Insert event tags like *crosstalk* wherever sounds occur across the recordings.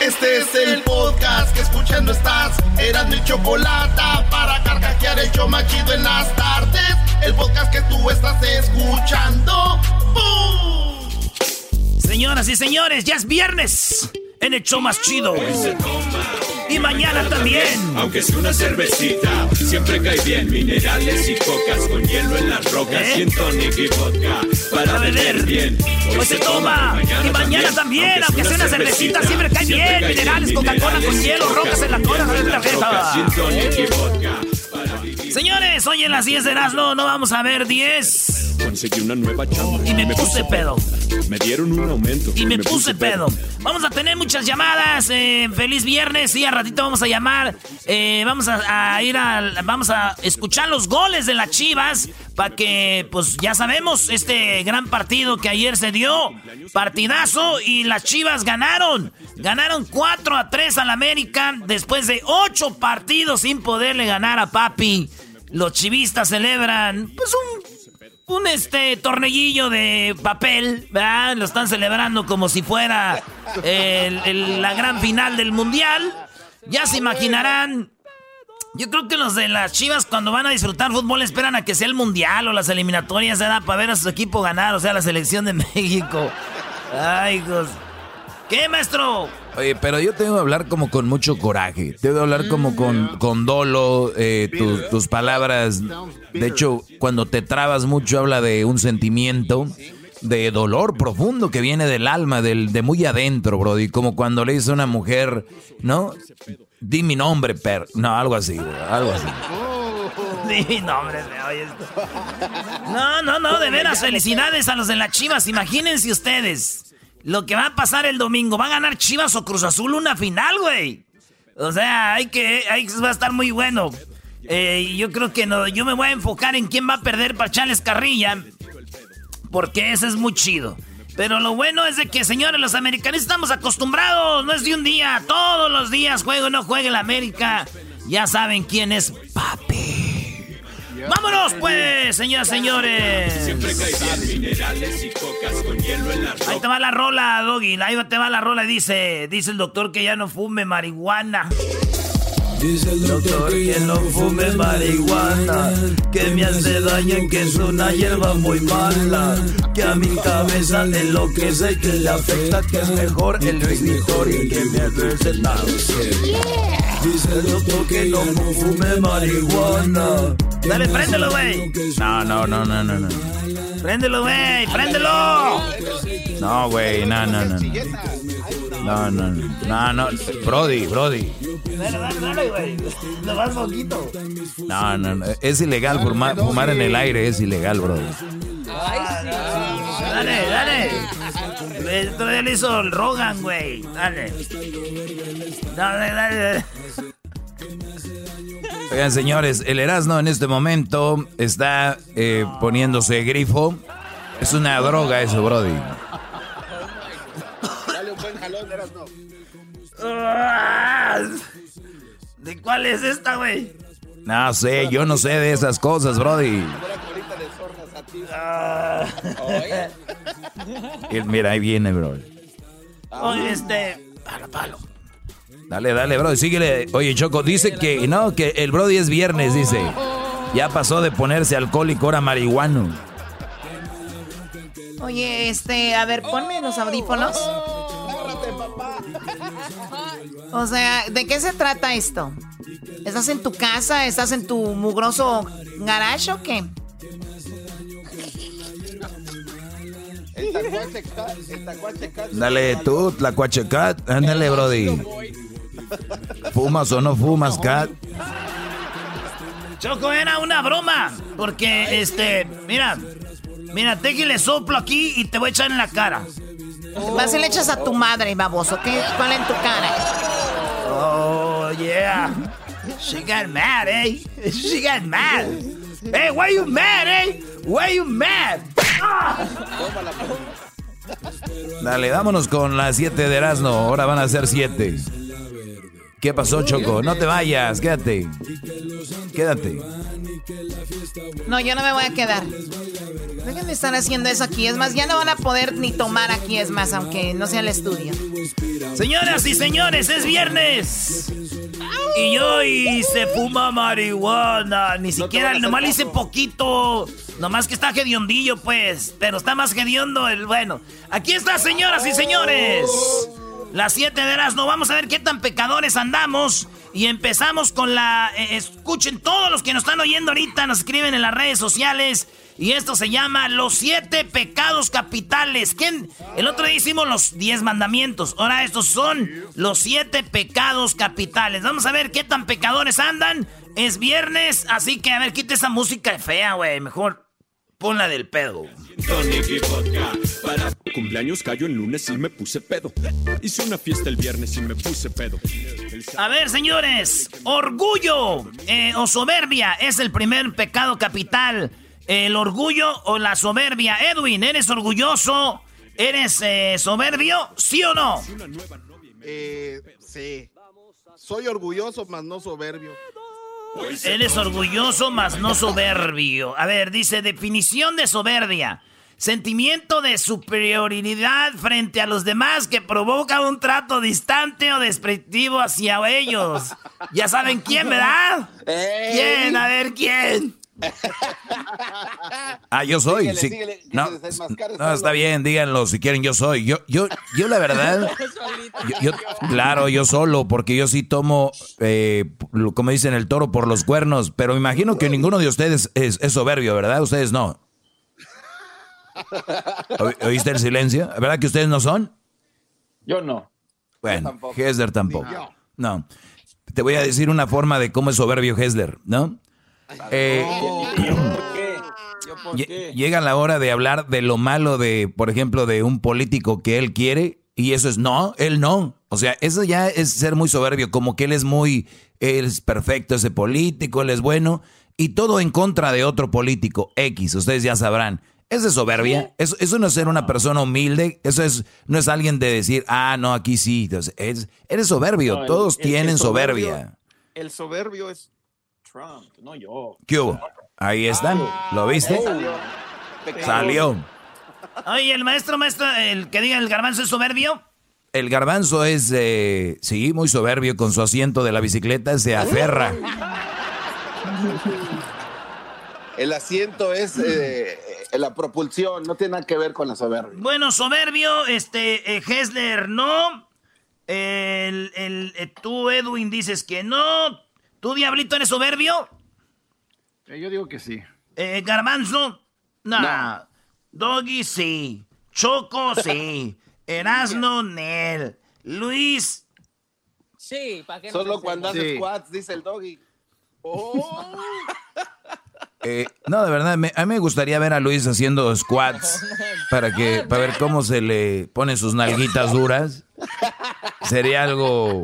Este es el podcast que escuchando estás. Eran mi chocolate para carcajear el show machido en las tardes. El podcast que tú estás escuchando. Señoras y señores, ya es viernes en el show más chido. Y mañana también. Aunque sea una cervecita, siempre cae bien. Minerales y cocas con hielo en las rocas. ¿Eh? Y tonic y vodka para, beber bien. Hoy, se toma. y mañana también. Aunque sea una cervecita, siempre cae bien. Minerales, Coca-Cola con hielo, rocas en la cola. Señores, hoy en las 10 de Erasmo no vamos a ver 10 Conseguí una nueva chamba. Y me, puse pedo. Me dieron un aumento. Y me, puse, pedo. Vamos a tener muchas llamadas. Eh, feliz viernes. Y a ratito vamos a llamar. Eh, vamos a, ir a. Vamos a escuchar los goles de las Chivas. Para que, pues ya sabemos, este gran partido que ayer se dio. Partidazo. Y las Chivas ganaron. Ganaron 4 a 3 al América. Después de 8 partidos sin poderle ganar a Papi. Los chivistas celebran, pues, un un este tornellillo de papel, ¿verdad? Lo están celebrando como si fuera la gran final del mundial. Ya se imaginarán. Yo creo que los de las Chivas cuando van a disfrutar fútbol esperan a que sea el mundial o las eliminatorias, ¿verdad? Para ver a su equipo ganar, o sea, la selección de *laughs* México. Ay, hijos. ¿Qué, maestro? Oye, pero yo tengo que hablar como con mucho coraje. Tengo que hablar como con, con dolo, eh, tus palabras. De hecho, cuando te trabas mucho habla de un sentimiento de dolor profundo que viene del alma, del, de muy adentro, Brody. Como cuando le dice a una mujer, ¿no? Di mi nombre, per. No, algo así, algo así. *laughs* Di mi nombre, No, no, no, de veras, felicidades a los de las chivas. Imagínense ustedes lo que va a pasar el domingo. ¿Va a ganar Chivas o Cruz Azul una final, güey? O sea, hay que, va a estar muy bueno. Eh, yo creo que no, yo me voy a enfocar en quién va a perder para Chales Carrilla. Porque ese es muy chido. Pero lo bueno es de que, señores, los americanos estamos acostumbrados. No es de un día. Todos los días juego o no juegue la América. Ya saben quién es papi. ¡Vámonos, pues, señoras y señores! Siempre minerales y cocas con hielo en la Ahí te va la rola, Doggy. Ahí te va la rola y dice, dice el doctor que ya no fume marihuana. Dice el doctor que no fume marihuana, que me hace daño, que es una hierba muy mala, que a mi cabeza le enloquece, que le afecta, que es mejor el y que me hace Dice el doctor que no fume marihuana. Dale, préndelo, güey. No, no, no, no, no, no. Préndelo, güey, préndelo. No, güey, no, no, no. No, no, no. No, no. Brody, Brody. Dale, dale, dale, güey. Lo vas poquito. No, no, no. Es ilegal fumar, fumar en el aire, es ilegal, Brody. Ay, sí. Dale, dale. Todavía le hizo el Rogan, güey. Dale. Dale, dale. Oigan, señores, el Erasmo en este momento está eh, poniéndose grifo. Es una droga eso, Brody. Erasmo. ¿De cuál es esta, güey? No sé, yo no sé de esas cosas, Brody. Mira, ahí viene, bro. Oye, este. Palo, palo. Dale, dale, bro, síguele. Oye, Choco, dice que no, que el Brody es viernes, dice. Ya pasó de ponerse alcohólico ahora marihuano. Oye, este, a ver, ponme los audífonos. O sea, ¿de qué se trata esto? ¿Estás en tu casa? ¿Estás en tu mugroso garage o qué? Dale tú, la cuachecat. Ándale, Brody. ¿Fumas o no fumas, Cat? Choco, era una broma. Porque, este, mira, mira, Tequi le soplo aquí y te voy a echar en la cara. Vas y le echas a tu madre, baboso. ¿Qué? ¿Cuál en tu cara? Oh, yeah. She got mad, eh? She got mad. Hey, why you mad, eh? Why you mad? Dale, vámonos con las 7 de Erasmo. Ahora van a ser 7. ¿Qué pasó, Choco? No te vayas, quédate. Quédate. No, yo no me voy a quedar. Dejen de estar haciendo eso aquí. Es más, ya no van a poder ni tomar aquí, es más, aunque no sea el estudio. Señoras y señores, es viernes. Y hoy se fuma marihuana. Ni siquiera, nomás le hice poquito. Nomás que está hediondillo, pues. Pero está más hediondo el bueno. Aquí está, señoras y señores. Las siete de las no vamos a ver qué tan pecadores andamos. Y empezamos con la... Eh, escuchen todos los que nos están oyendo ahorita, nos escriben en las redes sociales. Y esto se llama Los siete pecados capitales. ¿Quién? El otro día hicimos los diez mandamientos. Ahora estos son los siete pecados capitales. Vamos a ver qué tan pecadores andan. Es viernes, así que a ver, quite esa música fea, güey. Mejor Ponla del pedo. Para cumpleaños cayó en lunes y me puse pedo. Hice una fiesta el viernes y me puse pedo. A ver, señores. Orgullo eh, o soberbia es el primer pecado capital. El orgullo o la soberbia. Edwin, ¿eres orgulloso? ¿Eres eh, soberbio? ¿Sí o no? Eh, sí. Soy orgulloso, mas no soberbio. Eres orgulloso, mas no soberbio. A ver, dice definición de soberbia. Sentimiento de superioridad frente a los demás que provoca un trato distante o despectivo hacia ellos. Ya saben quién, ¿verdad? ¿Quién? A ver, ¿quién? *laughs* ah, yo soy. sí. no, está bien, díganlo si quieren, yo soy. Yo, yo, yo la verdad, *laughs* yo, claro, yo solo, porque yo sí tomo, eh, como dicen, el toro por los cuernos, pero imagino que ninguno de ustedes es, soberbio, ¿verdad? Ustedes no. *laughs* ¿Oíste el silencio? ¿Verdad que ustedes no son? Yo no. Bueno, Hesler tampoco. No. Te voy a decir una forma de cómo es soberbio Hesler, ¿no? Eh, llega la hora de hablar de lo malo de, por ejemplo, de un político que él quiere y eso es no, él no. O sea, eso ya es ser muy soberbio, como que él es muy, él es perfecto ese político, él es bueno y todo en contra de otro político X, ustedes ya sabrán. Eso es soberbia. Eso, eso, no es ser una persona humilde. Eso es no es alguien de decir, ah, no, aquí sí. Entonces, es, eres soberbio. Todos tienen soberbia. El soberbio es Trump, no yo. ¿Qué hubo? Ahí están. ¿Lo viste? Salió. Oye, el maestro, maestro, el que diga el garbanzo es soberbio. El garbanzo es, eh, sí, muy soberbio con su asiento de la bicicleta, se aferra. El asiento es eh, la propulsión, no tiene nada que ver con la soberbia. Bueno, soberbio, este, eh, Hessler, no. El, el, eh, tú, Edwin, dices que no. ¿Tú, Diablito, eres soberbio? Eh, yo digo que sí. Eh, Garbanzo, no. Doggy, sí. Choco, sí. *laughs* Erasno, Nel. Luis. Sí, ¿para qué Solo cuando hace squats, dice el Doggy. *laughs* Oh. Eh, no, de verdad, a mí me gustaría ver a Luis haciendo squats *laughs* para que para ver cómo se le ponen sus nalguitas duras. Sería algo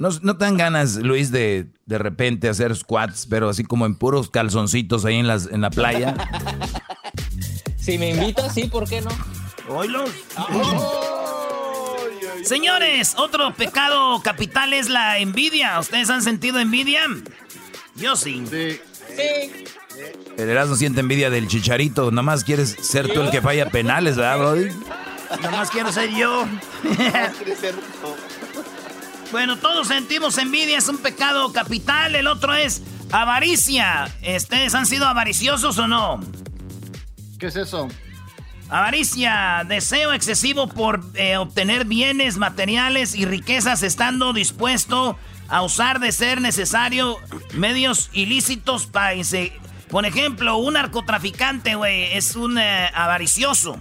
¿No, no te dan ganas, Luis, de de repente hacer squats, pero así como en puros calzoncitos ahí en, las, en la playa? *laughs* Si me invitas, sí, ¿por qué no? Oílo. Señores, otro pecado capital es la envidia. ¿Ustedes han sentido envidia? Yo sí. Sí. sí. El Erasmo siente envidia del chicharito. Nomás quieres ser tú el que falla penales, ¿verdad, Brody? Nomás quiero ser yo. *laughs* Bueno, todos sentimos envidia, es un pecado capital. El otro es avaricia. ¿Ustedes han sido avariciosos o no? ¿Qué es eso? Avaricia, deseo excesivo por eh, obtener bienes materiales y riquezas estando dispuesto a usar de ser necesario medios ilícitos para... Por ejemplo, un narcotraficante, güey, es un eh, avaricioso.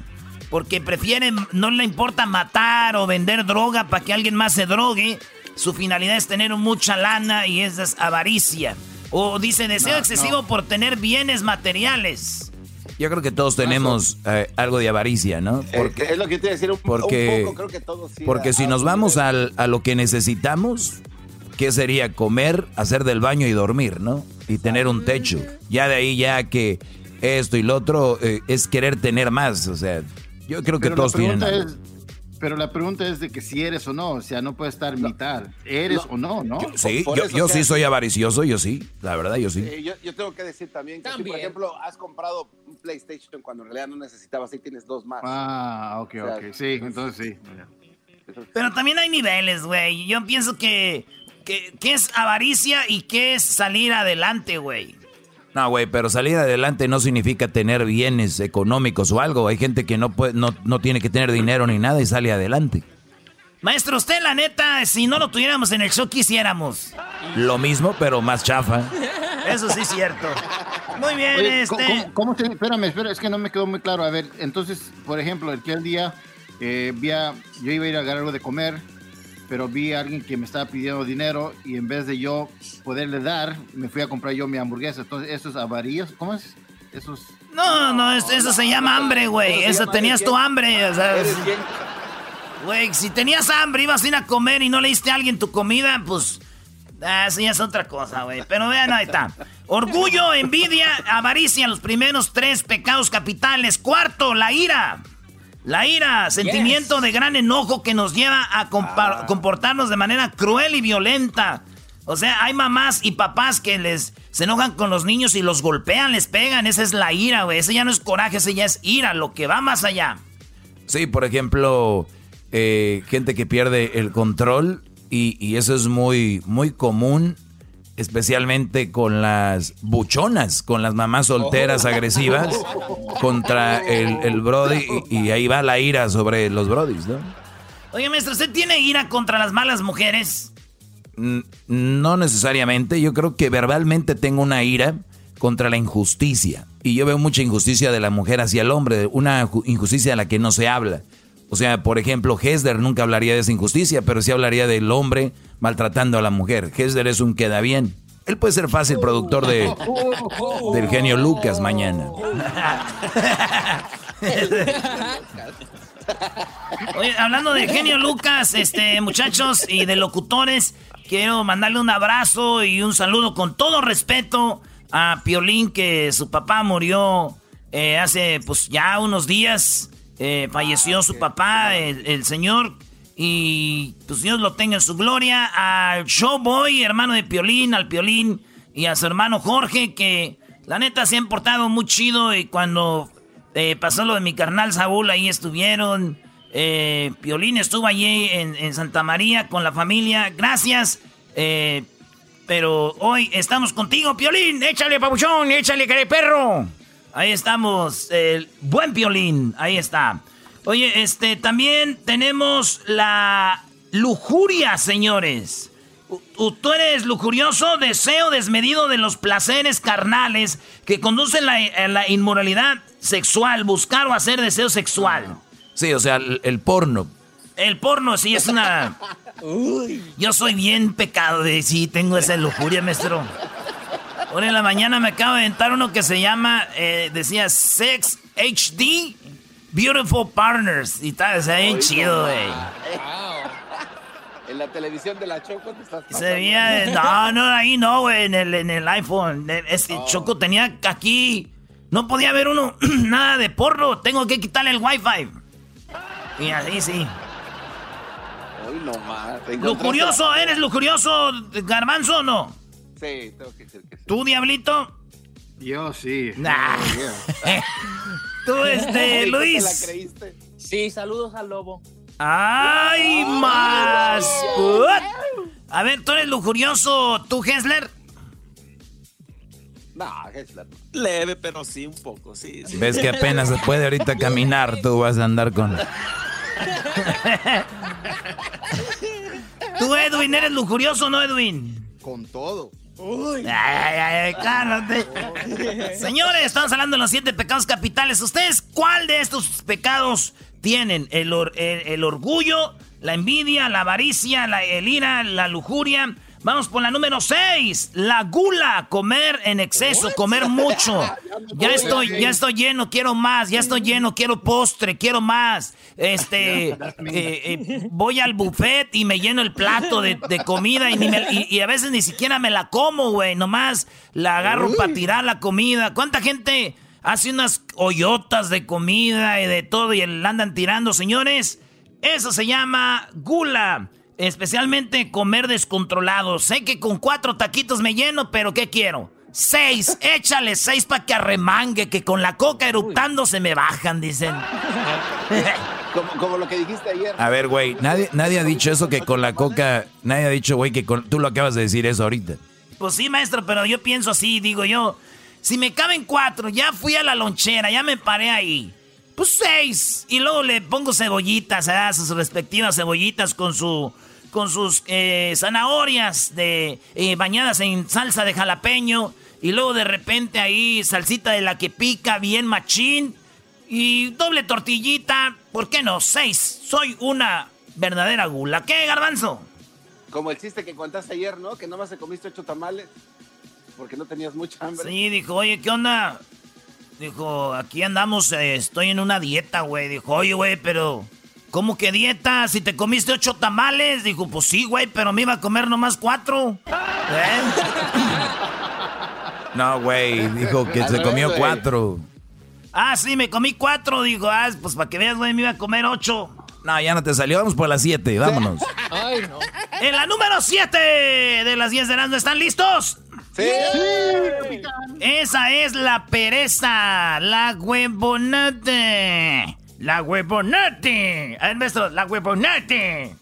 Porque prefiere, no le importa matar o vender droga para que alguien más se drogue su finalidad es tener mucha lana y esa es avaricia. O dice deseo excesivo por tener bienes materiales. Yo creo que todos tenemos eh, algo de avaricia, ¿no? Eh, porque, es lo que te iba a decir un, porque, poco, creo que todos sí Porque si nos vamos a lo que necesitamos, ¿qué sería? Comer, hacer del baño y dormir, ¿no? Y tener un techo. Ya de ahí ya que esto y lo otro eh, es querer tener más, o sea, yo creo que todos tienen... pero la pregunta es de que si eres o no, o sea, no puede estar mitad. ¿Eres o no, no? sí, yo, sí soy avaricioso, yo sí, la verdad, yo sí. yo, tengo que decir también que, por ejemplo, has comprado un PlayStation cuando en realidad no necesitabas y tienes dos más. Ah, ok, ok, sí, entonces sí. Pero también hay niveles, güey. Yo pienso que, que, que es avaricia y que es salir adelante, güey. No, güey, pero salir adelante no significa tener bienes económicos o algo. Hay gente que no, puede, no, no tiene que tener dinero ni nada y sale adelante. Maestro, usted la neta, si no lo tuviéramos en el show, quisiéramos. Lo mismo, pero más chafa. Eso sí es cierto. Muy bien, este... ¿cómo, te, espérame, espérame, es que no me quedó muy claro. A ver, entonces, por ejemplo, el que el día eh, yo iba a ir a agarrar algo de comer pero vi a alguien que me estaba pidiendo dinero y en vez de yo poderle dar, me fui a comprar yo mi hamburguesa. Entonces, ¿eso es avarío? ¿Cómo es? Eso No, no, eso, se llama hambre, güey. Eso, tenías tu hambre, o sea... Güey, si tenías hambre, ibas a ir a comer y no le diste a alguien tu comida, pues... Ah, eso ya es otra cosa, güey. Pero vean, ahí está. Orgullo, envidia, avaricia, los primeros tres pecados capitales. Cuarto, la ira. La ira, sentimiento de gran enojo que nos lleva a ah. comportarnos de manera cruel y violenta. O sea, hay mamás y papás que les se enojan con los niños y los golpean, les pegan. Esa es la ira, güey. Ese ya no es coraje, ese ya es ira, lo que va más allá. Sí, por ejemplo, eh, gente que pierde el control y, y, eso es muy, muy común especialmente con las buchonas, con las mamás solteras oh. agresivas contra el, el Brody y, ahí va la ira sobre los Brodis, ¿no? Oye, maestro, ¿usted tiene ira contra las malas mujeres? No necesariamente, yo creo que verbalmente tengo una ira contra la injusticia. Y yo veo mucha injusticia de la mujer hacia el hombre, una injusticia de la que no se habla. O sea, por ejemplo, Hesder nunca hablaría de esa injusticia, pero sí hablaría del hombre maltratando a la mujer. Hesder es un queda bien. Él puede ser fácil productor de *laughs* del genio Lucas mañana. Oye, hablando de genio Lucas, este muchachos y de locutores, quiero mandarle un abrazo y un saludo con todo respeto a Piolín que su papá murió eh, hace pues ya unos días. Eh, falleció su papá, el, señor. Y pues Dios lo tenga en su gloria. Al Showboy, hermano de Piolín, al Piolín y a su hermano Jorge, que la neta se han portado muy chido. Y cuando eh, pasó lo de mi carnal Saúl, ahí estuvieron. Eh, Piolín estuvo allí en, Santa María con la familia. Gracias. pero hoy estamos contigo, Piolín. Échale, pabuchón, échale, perro. Ahí estamos, el buen violín, ahí está. Oye, este, también tenemos la lujuria, señores. Tú eres lujurioso, deseo desmedido de los placeres carnales que conducen a la inmoralidad sexual, buscar o hacer deseo sexual. Sí, o sea, el, porno. El porno sí es una... *laughs* Yo soy bien pecado de sí, tengo esa lujuria, maestro. Hoy en la mañana me acabo de inventar uno que se llama, eh, decía Sex HD Beautiful Partners. Y tal, se bien chido, güey. En la televisión de la Choco te estás Se veía, no, no, ahí no, güey, en el, en el iPhone. Este Choco tenía aquí, no podía ver uno, *clears throat* nada de porno, tengo que quitarle el Wi-Fi. Y así, sí. Uy, no más. ¿Lujurioso? ¿Eres lujurioso, garbanzo o no? Sí, tengo que decir que sí. ¿Tú, Diablito? Yo sí. *laughs* Tú, este, Luis. la creíste? Sí, saludos al lobo. ¡Ay, más! A ver, ¿tú eres lujurioso, tú, Hessler? No, Hessler. Leve, pero sí, un poco, sí. Ves que apenas se puede ahorita caminar, tú vas a andar con... *laughs* ¿Tú, Edwin, eres lujurioso o no, Edwin? Con todo. Uy. Ay, ay. *laughs* Señores, estamos hablando de los siete pecados capitales. ¿Ustedes cuál de estos pecados tienen? El, el, orgullo, la envidia, la avaricia, la, el ira, la lujuria Vamos por la número 6, la gula, comer en exceso, comer mucho. *laughs* Ya estoy, ya estoy lleno, quiero más, ya estoy lleno, quiero postre, quiero más. Este, eh, eh, voy al buffet y me lleno el plato de, comida y, a veces ni siquiera me la como, güey, nomás la agarro para tirar la comida. ¿Cuánta gente hace unas hoyotas de comida y de todo y la andan tirando, señores? Eso se llama gula. Especialmente comer descontrolado. Sé que con cuatro taquitos me lleno, pero ¿qué quiero? Seis, échale seis para que arremangue, que con la coca eruptando se me bajan, dicen. *laughs* Como, lo que dijiste ayer. A ver, güey, nadie, nadie ha dicho eso que con la coca, nadie ha dicho, güey, que tú lo acabas de decir eso ahorita. Pues sí, maestro, pero yo pienso así, digo yo, si me caben cuatro, ya fui a la lonchera, ya me paré ahí. Pues seis. Y luego le pongo cebollitas, ¿verdad? sus respectivas cebollitas con su con sus eh, zanahorias de eh, bañadas en salsa de jalapeño y luego de repente ahí salsita de la que pica bien machín y doble tortillita, ¿por qué no? Seis. Soy una verdadera gula. ¿Qué, garbanzo? Como el chiste que contaste ayer, ¿no? Que nomás se comiste ocho tamales porque no tenías mucha hambre. Sí, dijo, oye, ¿qué onda? Dijo, aquí andamos, eh, estoy en una dieta, güey. Dijo, oye, güey, pero... ¿Cómo que dieta? Si te comiste ocho tamales. Dijo, pues sí, güey, pero me iba a comer nomás cuatro. ¿Eh? No, güey, dijo que se comió cuatro. Ah, sí, me comí cuatro. Dijo, ah, pues para que veas, güey, me iba a comer ocho. No, ya no te salió. Vamos por las siete, vámonos. Ay, no. En la número siete de las diez de las ¿están listos? Sí. Esa es la pereza, la huevonate. La huevonate. A ver, maestro, la huevonate.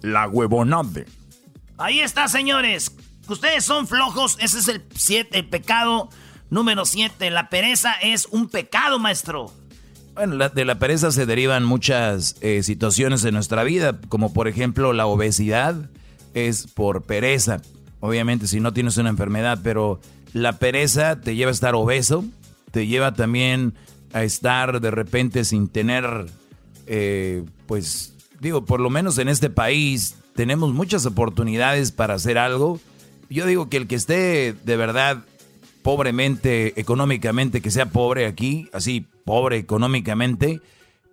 La huevonate. Ahí está, señores. Ustedes son flojos. Ese es el, siete, el pecado número 7. La pereza es un pecado, maestro. Bueno, de la pereza se derivan muchas eh, situaciones en nuestra vida, como por ejemplo la obesidad es por pereza. Obviamente si no tienes una enfermedad, pero la pereza te lleva a estar obeso, te lleva también a estar de repente sin tener, eh, pues digo, por lo menos en este país tenemos muchas oportunidades para hacer algo yo digo que el que esté de verdad pobremente, económicamente, que sea pobre aquí, así, pobre económicamente,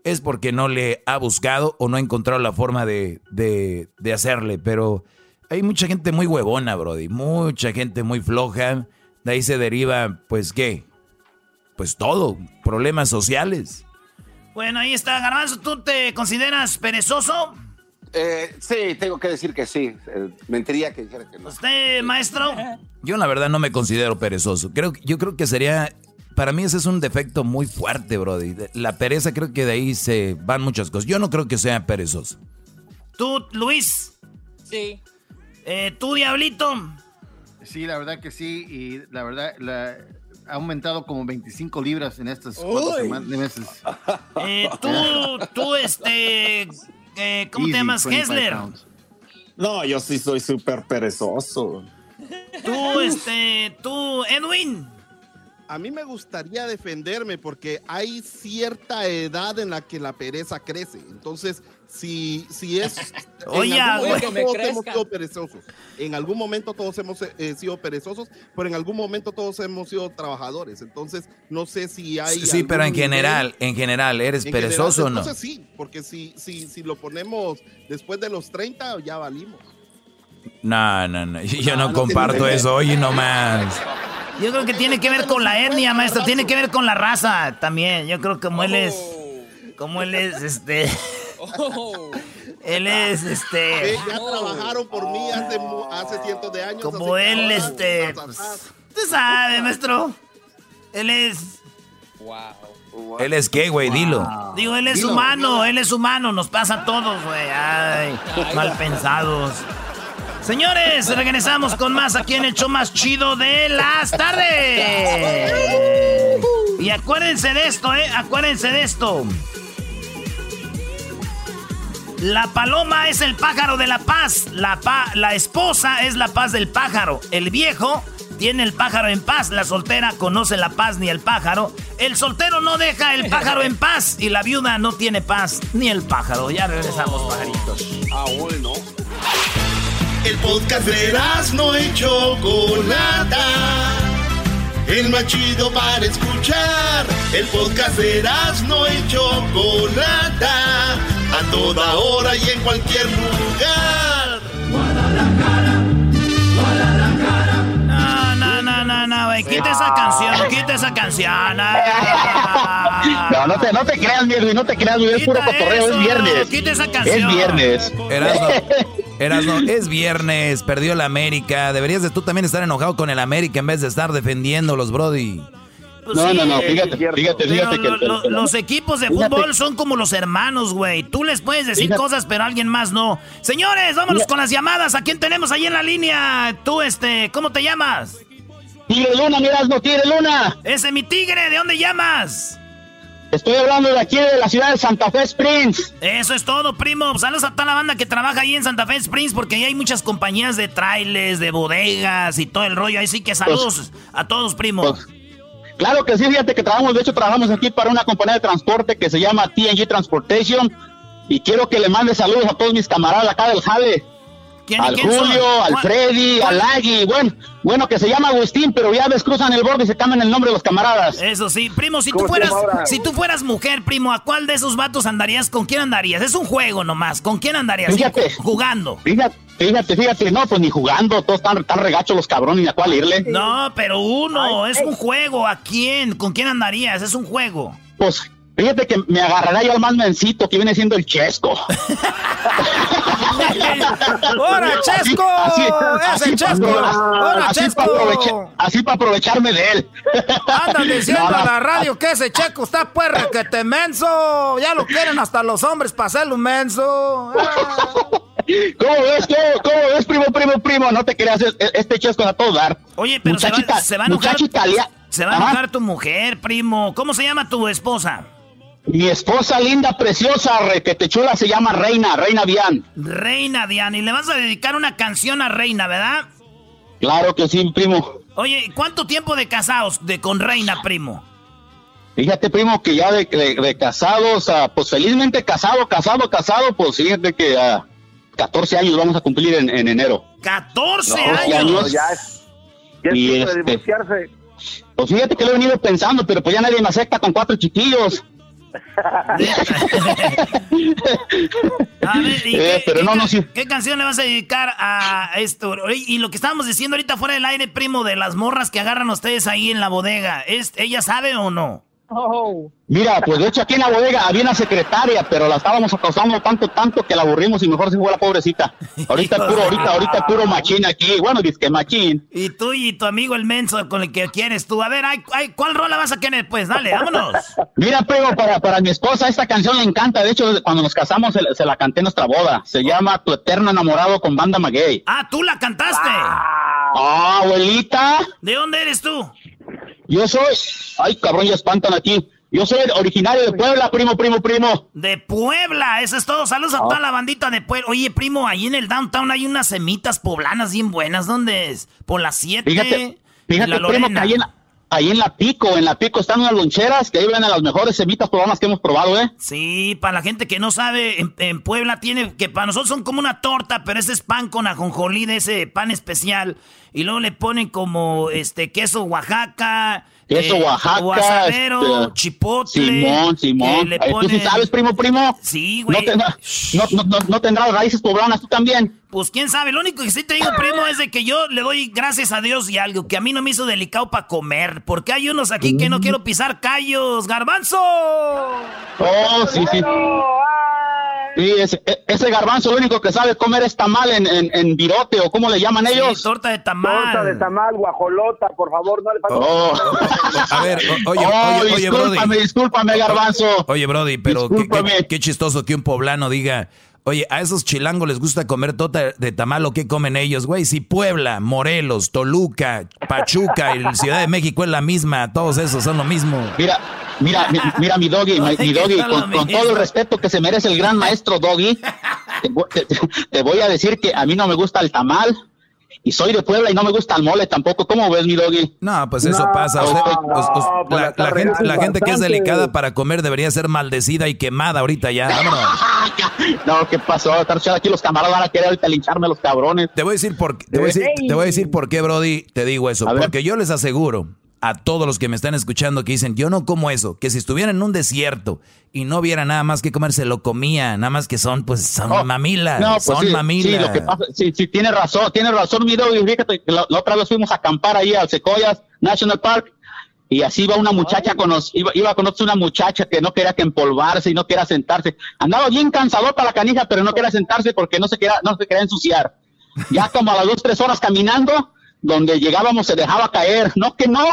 es porque no le ha buscado o no ha encontrado la forma de, de, de hacerle. Pero hay mucha gente muy huevona, Brody, mucha gente muy floja. De ahí se deriva, pues, ¿qué? Pues todo, problemas sociales. Bueno, ahí está, Garbanzo, ¿tú te consideras perezoso? Eh, sí, tengo que decir que sí. Eh, mentiría que dijera que no. ¿Usted, maestro? Yo la verdad no me considero perezoso. Creo, yo creo que sería... Para mí ese es un defecto muy fuerte, Brody. La pereza creo que de ahí se van muchas cosas. Yo no creo que sea perezoso. ¿Tú, Luis? Sí. Eh, ¿Tú, Diablito? Sí, la verdad que sí. Y la verdad, ha aumentado como 25 libras en estas cuatro semanas, meses. Eh, tú, *laughs* tú, este... Eh, ¿Cómo te llamas, Hessler? No, yo sí soy súper perezoso. Tú, este, tú, Edwin. A mí me gustaría defenderme porque hay cierta edad en la que la pereza crece. Entonces, si, si es... *laughs* Oye, todos hemos sido perezosos. En algún momento todos hemos eh, sido perezosos, pero en algún momento todos hemos sido trabajadores. Entonces, no sé si hay... Sí, pero en general, en general, ¿eres perezoso o no? Entonces sí, porque si, si, si lo ponemos después de los 30, ya valimos. No, no, no. *laughs* Yo no, comparto eso, oye, nomás. *laughs* Yo creo que tiene que ver con la etnia, maestro. Tiene que ver con la raza también. Yo creo que como él es... Como él es, este... Él es este. ya trabajaron por mí hace, hace cientos de años. Como él, este. Pues, Usted sabe, maestro. Él es. Wow. ¿Él es qué, güey? Dilo. Digo, él es humano, él es humano, nos pasa a todos, güey. Ay, mal pensados. Señores, regresamos con más aquí en el show más chido de las tardes. Y acuérdense de esto, ¿eh? Acuérdense de esto. La paloma es el pájaro de la paz. La, la esposa es la paz del pájaro. El viejo tiene el pájaro en paz. La soltera conoce la paz ni el pájaro. El soltero no deja el pájaro en paz. Y la viuda no tiene paz ni el pájaro. Ya regresamos, pajaritos. Ah, bueno. El podcast de no hecho Chocolata. El más chido para escuchar. El podcast de no hecho Chocolata a toda hora y en cualquier lugar. No, no, no, no, no, güey. Quita esa canción, quita esa canción. No, no te, no te creas, mi Edwin, no te creas, Edwin, es puro cotorreo, es viernes. Quita esa canción. Es viernes. Erasno, *laughs* Erasno, es viernes, perdió la América. Deberías de tú también estar enojado con el América en vez de estar defendiendo los Brody. Pues No, sí, no, no, fíjate, fíjate, fíjate que... lo- lo- los equipos de Fíjate. fútbol son como los hermanos, güey. Tú les puedes decir Fíjate. cosas, pero alguien más no. Señores, vámonos Fíjate. con las llamadas. ¿A quién tenemos ahí en la línea? Tú, este, ¿cómo te llamas? Tigre Luna, miras, no Tigre Luna. Ese mi tigre, ¿de dónde llamas? Estoy hablando de aquí de la ciudad de Santa Fe Springs. Eso es todo, primo. Saludos a toda la banda que trabaja ahí en Santa Fe Springs, porque ahí hay muchas compañías de trailers, de bodegas y todo el rollo. Ahí sí que saludos a todos, primo. Pues, Claro que sí, fíjate que trabajamos, de hecho trabajamos aquí para una compañía de transporte que se llama TNG Transportation y quiero que le mande saludos a todos mis camaradas acá del Jale. ¿Quién- Al quién son? Julio, al ¿Cuál- Freddy, cuál- al Agui, bueno, bueno que se llama Agustín, pero ya ves cruzan el borde y se cambian el nombre de los camaradas. Eso sí, primo, si tú ¿Cómo se fueras, si tú fueras mujer, primo, ¿a cuál de esos vatos andarías? ¿Con quién andarías? Es un juego nomás. ¿Con quién andarías? Fíjate. Jugando. Fíjate, fíjate, fíjate, no, pues ni jugando, todos están tan regachos los cabrones, ni a cuál irle. No, pero uno, es un juego. ¿A quién? ¿Con quién andarías? Es un juego. Pues fíjate que me agarrará yo al más mencito que viene siendo el Chesco. *laughs* ¡Hora, Chesco! ¡Ese Chesco! ¡Hora, así Chesco! para aprovechar, así pa' aprovecharme de él. Andan *laughs* diciendo No, no. a la radio que ese checo está pues requete menso. Ya lo quieren hasta los hombres para hacerlo menso. *laughs* ¿Cómo ves, cómo, cómo ves, primo, primo, primo? No te creas, es- es- este Chesco a todo dar. Oye, pero se va, se va a enojar. Se va a enojar tu mujer, primo. ¿Cómo se llama tu esposa? Mi esposa linda, preciosa, requete chula, se llama Reina, Reina Bian. Reina Diana. Y le vas a dedicar una canción a Reina, ¿verdad? Claro que sí, primo. Oye, ¿cuánto tiempo de casados de con Reina, primo? Fíjate, primo, que ya de, de- de casados, ah, pues felizmente casado, casado, casado, pues fíjate que a 14 años vamos a cumplir en, en enero. 14 14 años. Ya es, ya es Y tiempo de este- divorciarse. Pues fíjate que lo he venido pensando, pero pues ya nadie me acepta con cuatro chiquillos. A ver, ¿y *laughs* Eh, qué, pero qué no, ca- no, sí. qué canción le vas a dedicar a esto? Y lo que estábamos diciendo ahorita fuera del aire, primo, de las morras que agarran ustedes ahí en la bodega, ¿es, ¿ella sabe o no? Mira, pues de hecho aquí en la bodega había una secretaria, pero la estábamos acosando tanto, tanto que la aburrimos y mejor se fue la pobrecita. *laughs* Ahorita puro, ahorita, ahorita puro machín aquí. Bueno, dice que machín. Y tú y tu amigo el menso con el que quieres tú. A ver, ay, ay, ¿cuál rola vas a querer? Pues dale, vámonos. *laughs* Mira, primo, para, para mi esposa esta canción le encanta. De hecho, cuando nos casamos se, se la canté en nuestra boda. Se llama Tu Eterno Enamorado con Banda Maguey. Ah, tú la cantaste. Ah, abuelita. ¿De dónde eres tú? Yo soy... Ay, cabrón, ya espantan aquí. Yo soy originario de Puebla, primo, primo, primo. De Puebla, eso es todo. Saludos a Ah. toda la bandita de Puebla. Oye, primo, ahí en el downtown hay unas semitas poblanas bien buenas. ¿Dónde es? Por las 7. Fíjate, fíjate, la primo, que ahí en, la- ahí en la Pico, en la Pico están unas loncheras que ahí vienen las mejores semitas poblanas que hemos probado, ¿eh? Sí, para la gente que no sabe, en, en Puebla tiene, que para nosotros son como una torta, pero ese es pan con ajonjolí de ese pan especial. Y luego le ponen como este queso Oaxaca. Queso eh, Oaxaca. Guasanero, este, chipotle. Simón, Simón. le ¿Tú sí sabes, primo, primo? Sí, ¿No, güey. tendrá- no, no, no, no tendrás raíces poblanas tú también? Pues quién sabe, lo único que sí te digo, primo, es de que yo le doy gracias a Dios y algo que a mí no me hizo delicado para comer, porque hay unos aquí que no Mm. quiero pisar callos, garbanzo. Oh, sí, sí. Sí, ese, e- ese garbanzo lo único que sabe comer es tamal en, en, en virote o cómo le llaman ellos. torta de tamal. Torta de tamal, guajolota, por favor, no le falta. Oh. A ver, o- oye, Oh, oye, oye, Brody. discúlpame, discúlpame, garbanzo. Oye, Brody, pero qué, qué- qué chistoso que un poblano diga, oye, a esos chilangos les gusta comer tota de tamal, ¿o qué comen ellos, güey? Si Puebla, Morelos, Toluca, Pachuca y Ciudad de México es la misma, todos esos son lo mismo. Mira, mira, mi- mira mi doggy, *laughs* mi, mi doggy, con, todo el respeto que se merece el gran maestro doggy, te, vo- te- te- te voy a decir que a mí no me gusta el tamal y soy de Puebla y no me gusta el mole tampoco. ¿Cómo ves, mi doggy? No, pues eso No, pasa. Usted- no, os- os- la, gente, la regando gente que es delicada para comer debería ser maldecida y quemada ahorita ya. Vámonos. *laughs* No, ¿qué pasó? Aquí los camaradas van a querer ahorita lincharme los cabrones. Te voy a decir por te voy a decir, te voy a decir por qué, Brody, te digo eso. Porque yo les aseguro a todos los que me están escuchando que dicen, yo no como eso, que si estuviera en un desierto y no hubiera nada más que comer, se lo comía, nada más que son, pues, son mamilas, No, pues son sí, mamilas. Sí, lo que pasa, sí, sí, tiene razón, tiene razón, mi doggy. Fíjate la, la otra vez fuimos a acampar ahí al Sequoias National Park Y así iba una muchacha con nos, iba, iba con nosotros una muchacha que no quería que empolvarse y no quería sentarse. Andaba bien cansadota la canija, pero no quería sentarse porque no se quería, no se quería ensuciar. Ya como a las dos, tres horas caminando, donde llegábamos se dejaba caer. No que no.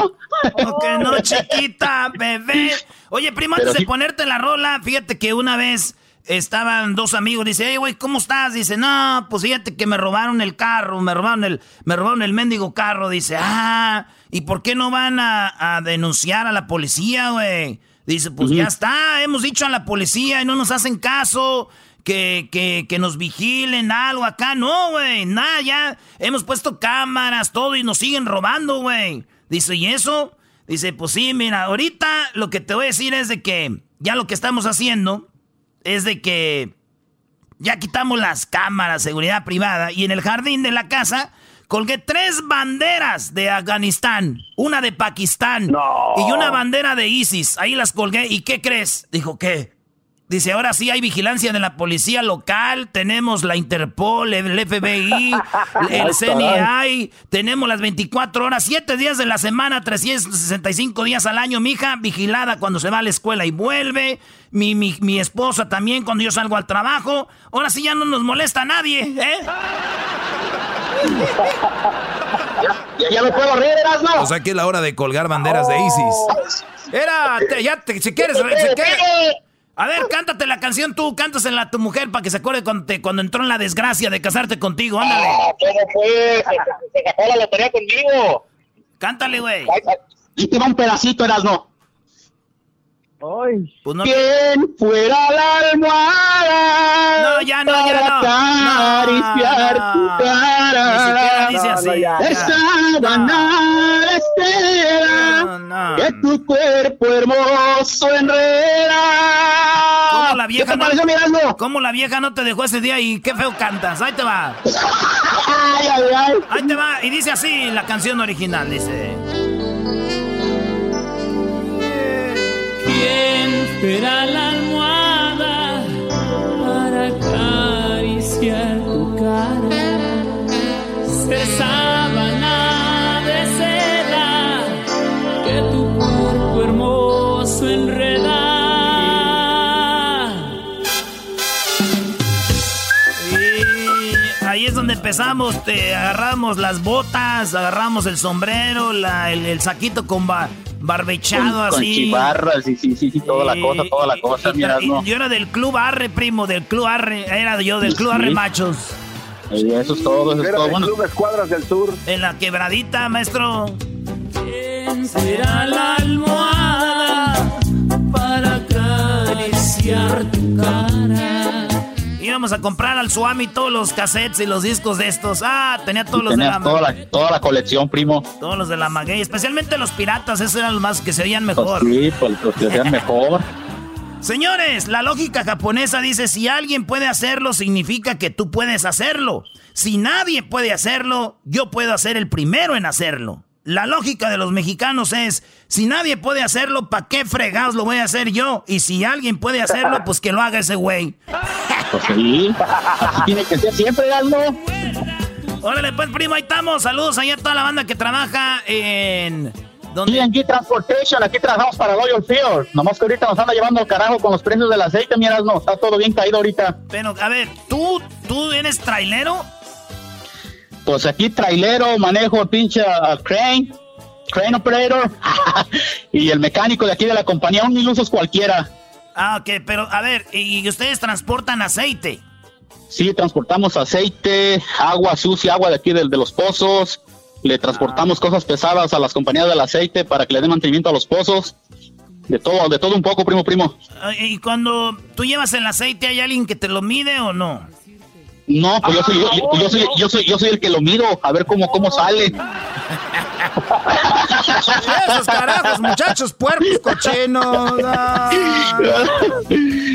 No que no, *laughs* chiquita, bebé. Oye, primo, antes de ponerte la rola, fíjate que una vez estaban dos amigos, dice, hey, güey, ¿cómo estás? Dice, no, pues fíjate que me robaron el carro, me robaron el, me robaron el mendigo carro. Dice, ah, ¿y por qué no van a, denunciar a la policía, güey? Dice, pues ya está, hemos dicho a la policía y no nos hacen caso. Que, que, que nos vigilen algo acá. No, güey, nada, ya hemos puesto cámaras, todo y nos siguen robando, güey. Dice, ¿y eso? Dice, pues sí, mira, ahorita lo que te voy a decir es de que ya lo que estamos haciendo es de que ya quitamos las cámaras, seguridad privada, y en el jardín de la casa colgué tres banderas de Afganistán, una de Pakistán y una bandera de ISIS. Ahí las colgué. ¿Y qué crees? Dijo, ¿qué? Dice, ahora sí hay vigilancia de la policía local, tenemos la Interpol, el FBI, *laughs* el CNI, tenemos las 24 horas, 7 días de la semana, 365 días al año, mi hija vigilada cuando se va a la escuela y vuelve, mi, mi, mi esposa también cuando yo salgo al trabajo, ahora sí ya no nos molesta a nadie, ¿eh? *laughs* ya, me puedo reír, ¿no? O sea que es la hora de colgar banderas de ISIS. Era, ya, te, si quieres, si quieres a ver, cántate la canción tú, cántasela a tu mujer para que se acuerde cuando, cuando entró en la desgracia de casarte contigo, ándale. Ah, ¿Cómo fue? Se, sacó la lotería conmigo. Cántale, güey. Y te va un pedacito, Erasno. Ay. Pues no ¿Quién fuera la almohada? No, ya no, ya no. Acariciar no, tu cara. Ni siquiera dice así. No, ya, No, que tu cuerpo hermoso enreda. ¿Cómo la vieja ¿Qué te pareció, mirando? ¿Cómo la vieja no te dejó ese día y qué feo cantas? Ahí te va. ay, ay, ay. Ahí te va. Y dice así la canción original, dice. ¿Quién fuera la empezamos, te agarramos las botas, agarramos el sombrero, la, el, el saquito con ba barbechado así. Con chivarras, sí, sí, sí, sí, toda la cosa, toda la cosa, mira, no. Yo era del club Arre, primo, del club Arre, era yo del club Arre Machos. Y eso es todo, eso es todo. Bueno. Club Escuadras del Sur. En la quebradita, maestro. ¿Quién será la almohada para acariciar tu cara? Íbamos a comprar al Suami todos los cassettes y los discos de estos. Ah, tenía todos los de la toda la, toda la colección, primo. Todos los de la Maguey, especialmente los piratas, esos eran los más que se oían mejor. Pues sí, pues los que se oían mejor. *laughs* Señores, la lógica japonesa dice, si alguien puede hacerlo, significa que tú puedes hacerlo. Si nadie puede hacerlo, yo puedo ser el primero en hacerlo. La lógica de los mexicanos es, si nadie puede hacerlo, ¿para qué fregados lo voy a hacer yo? Y si alguien puede hacerlo, pues que lo haga ese güey. *laughs* Pues sí, así tiene que ser siempre, Aldo. Órale, pues, primo, ahí estamos. Saludos ahí a toda la banda que trabaja en... ¿Dónde? TNG Transportation, aquí trabajamos para Royal Field. Nomás que ahorita nos anda llevando al carajo con los precios del aceite, miras, no, está todo bien caído ahorita. Pero, a ver, ¿tú, tú eres trailero? Pues aquí trailero, manejo pinche uh, crane, crane operator *laughs* y el mecánico de aquí de la compañía, un mil usos cualquiera. Ah, ok, pero a ver, ¿y ustedes transportan aceite? Sí, transportamos aceite, agua sucia, agua de aquí de, de los pozos, le transportamos cosas pesadas a las compañías del aceite para que le den mantenimiento a los pozos. De todo, de todo un poco, primo, primo. Ah, ¿Y cuando tú llevas el aceite, hay alguien que te lo mide o no? No, pues yo soy, yo, yo soy, yo soy, yo soy el que lo mido, a ver cómo, cómo sale. Esos carajos, muchachos, puercos, cochinos.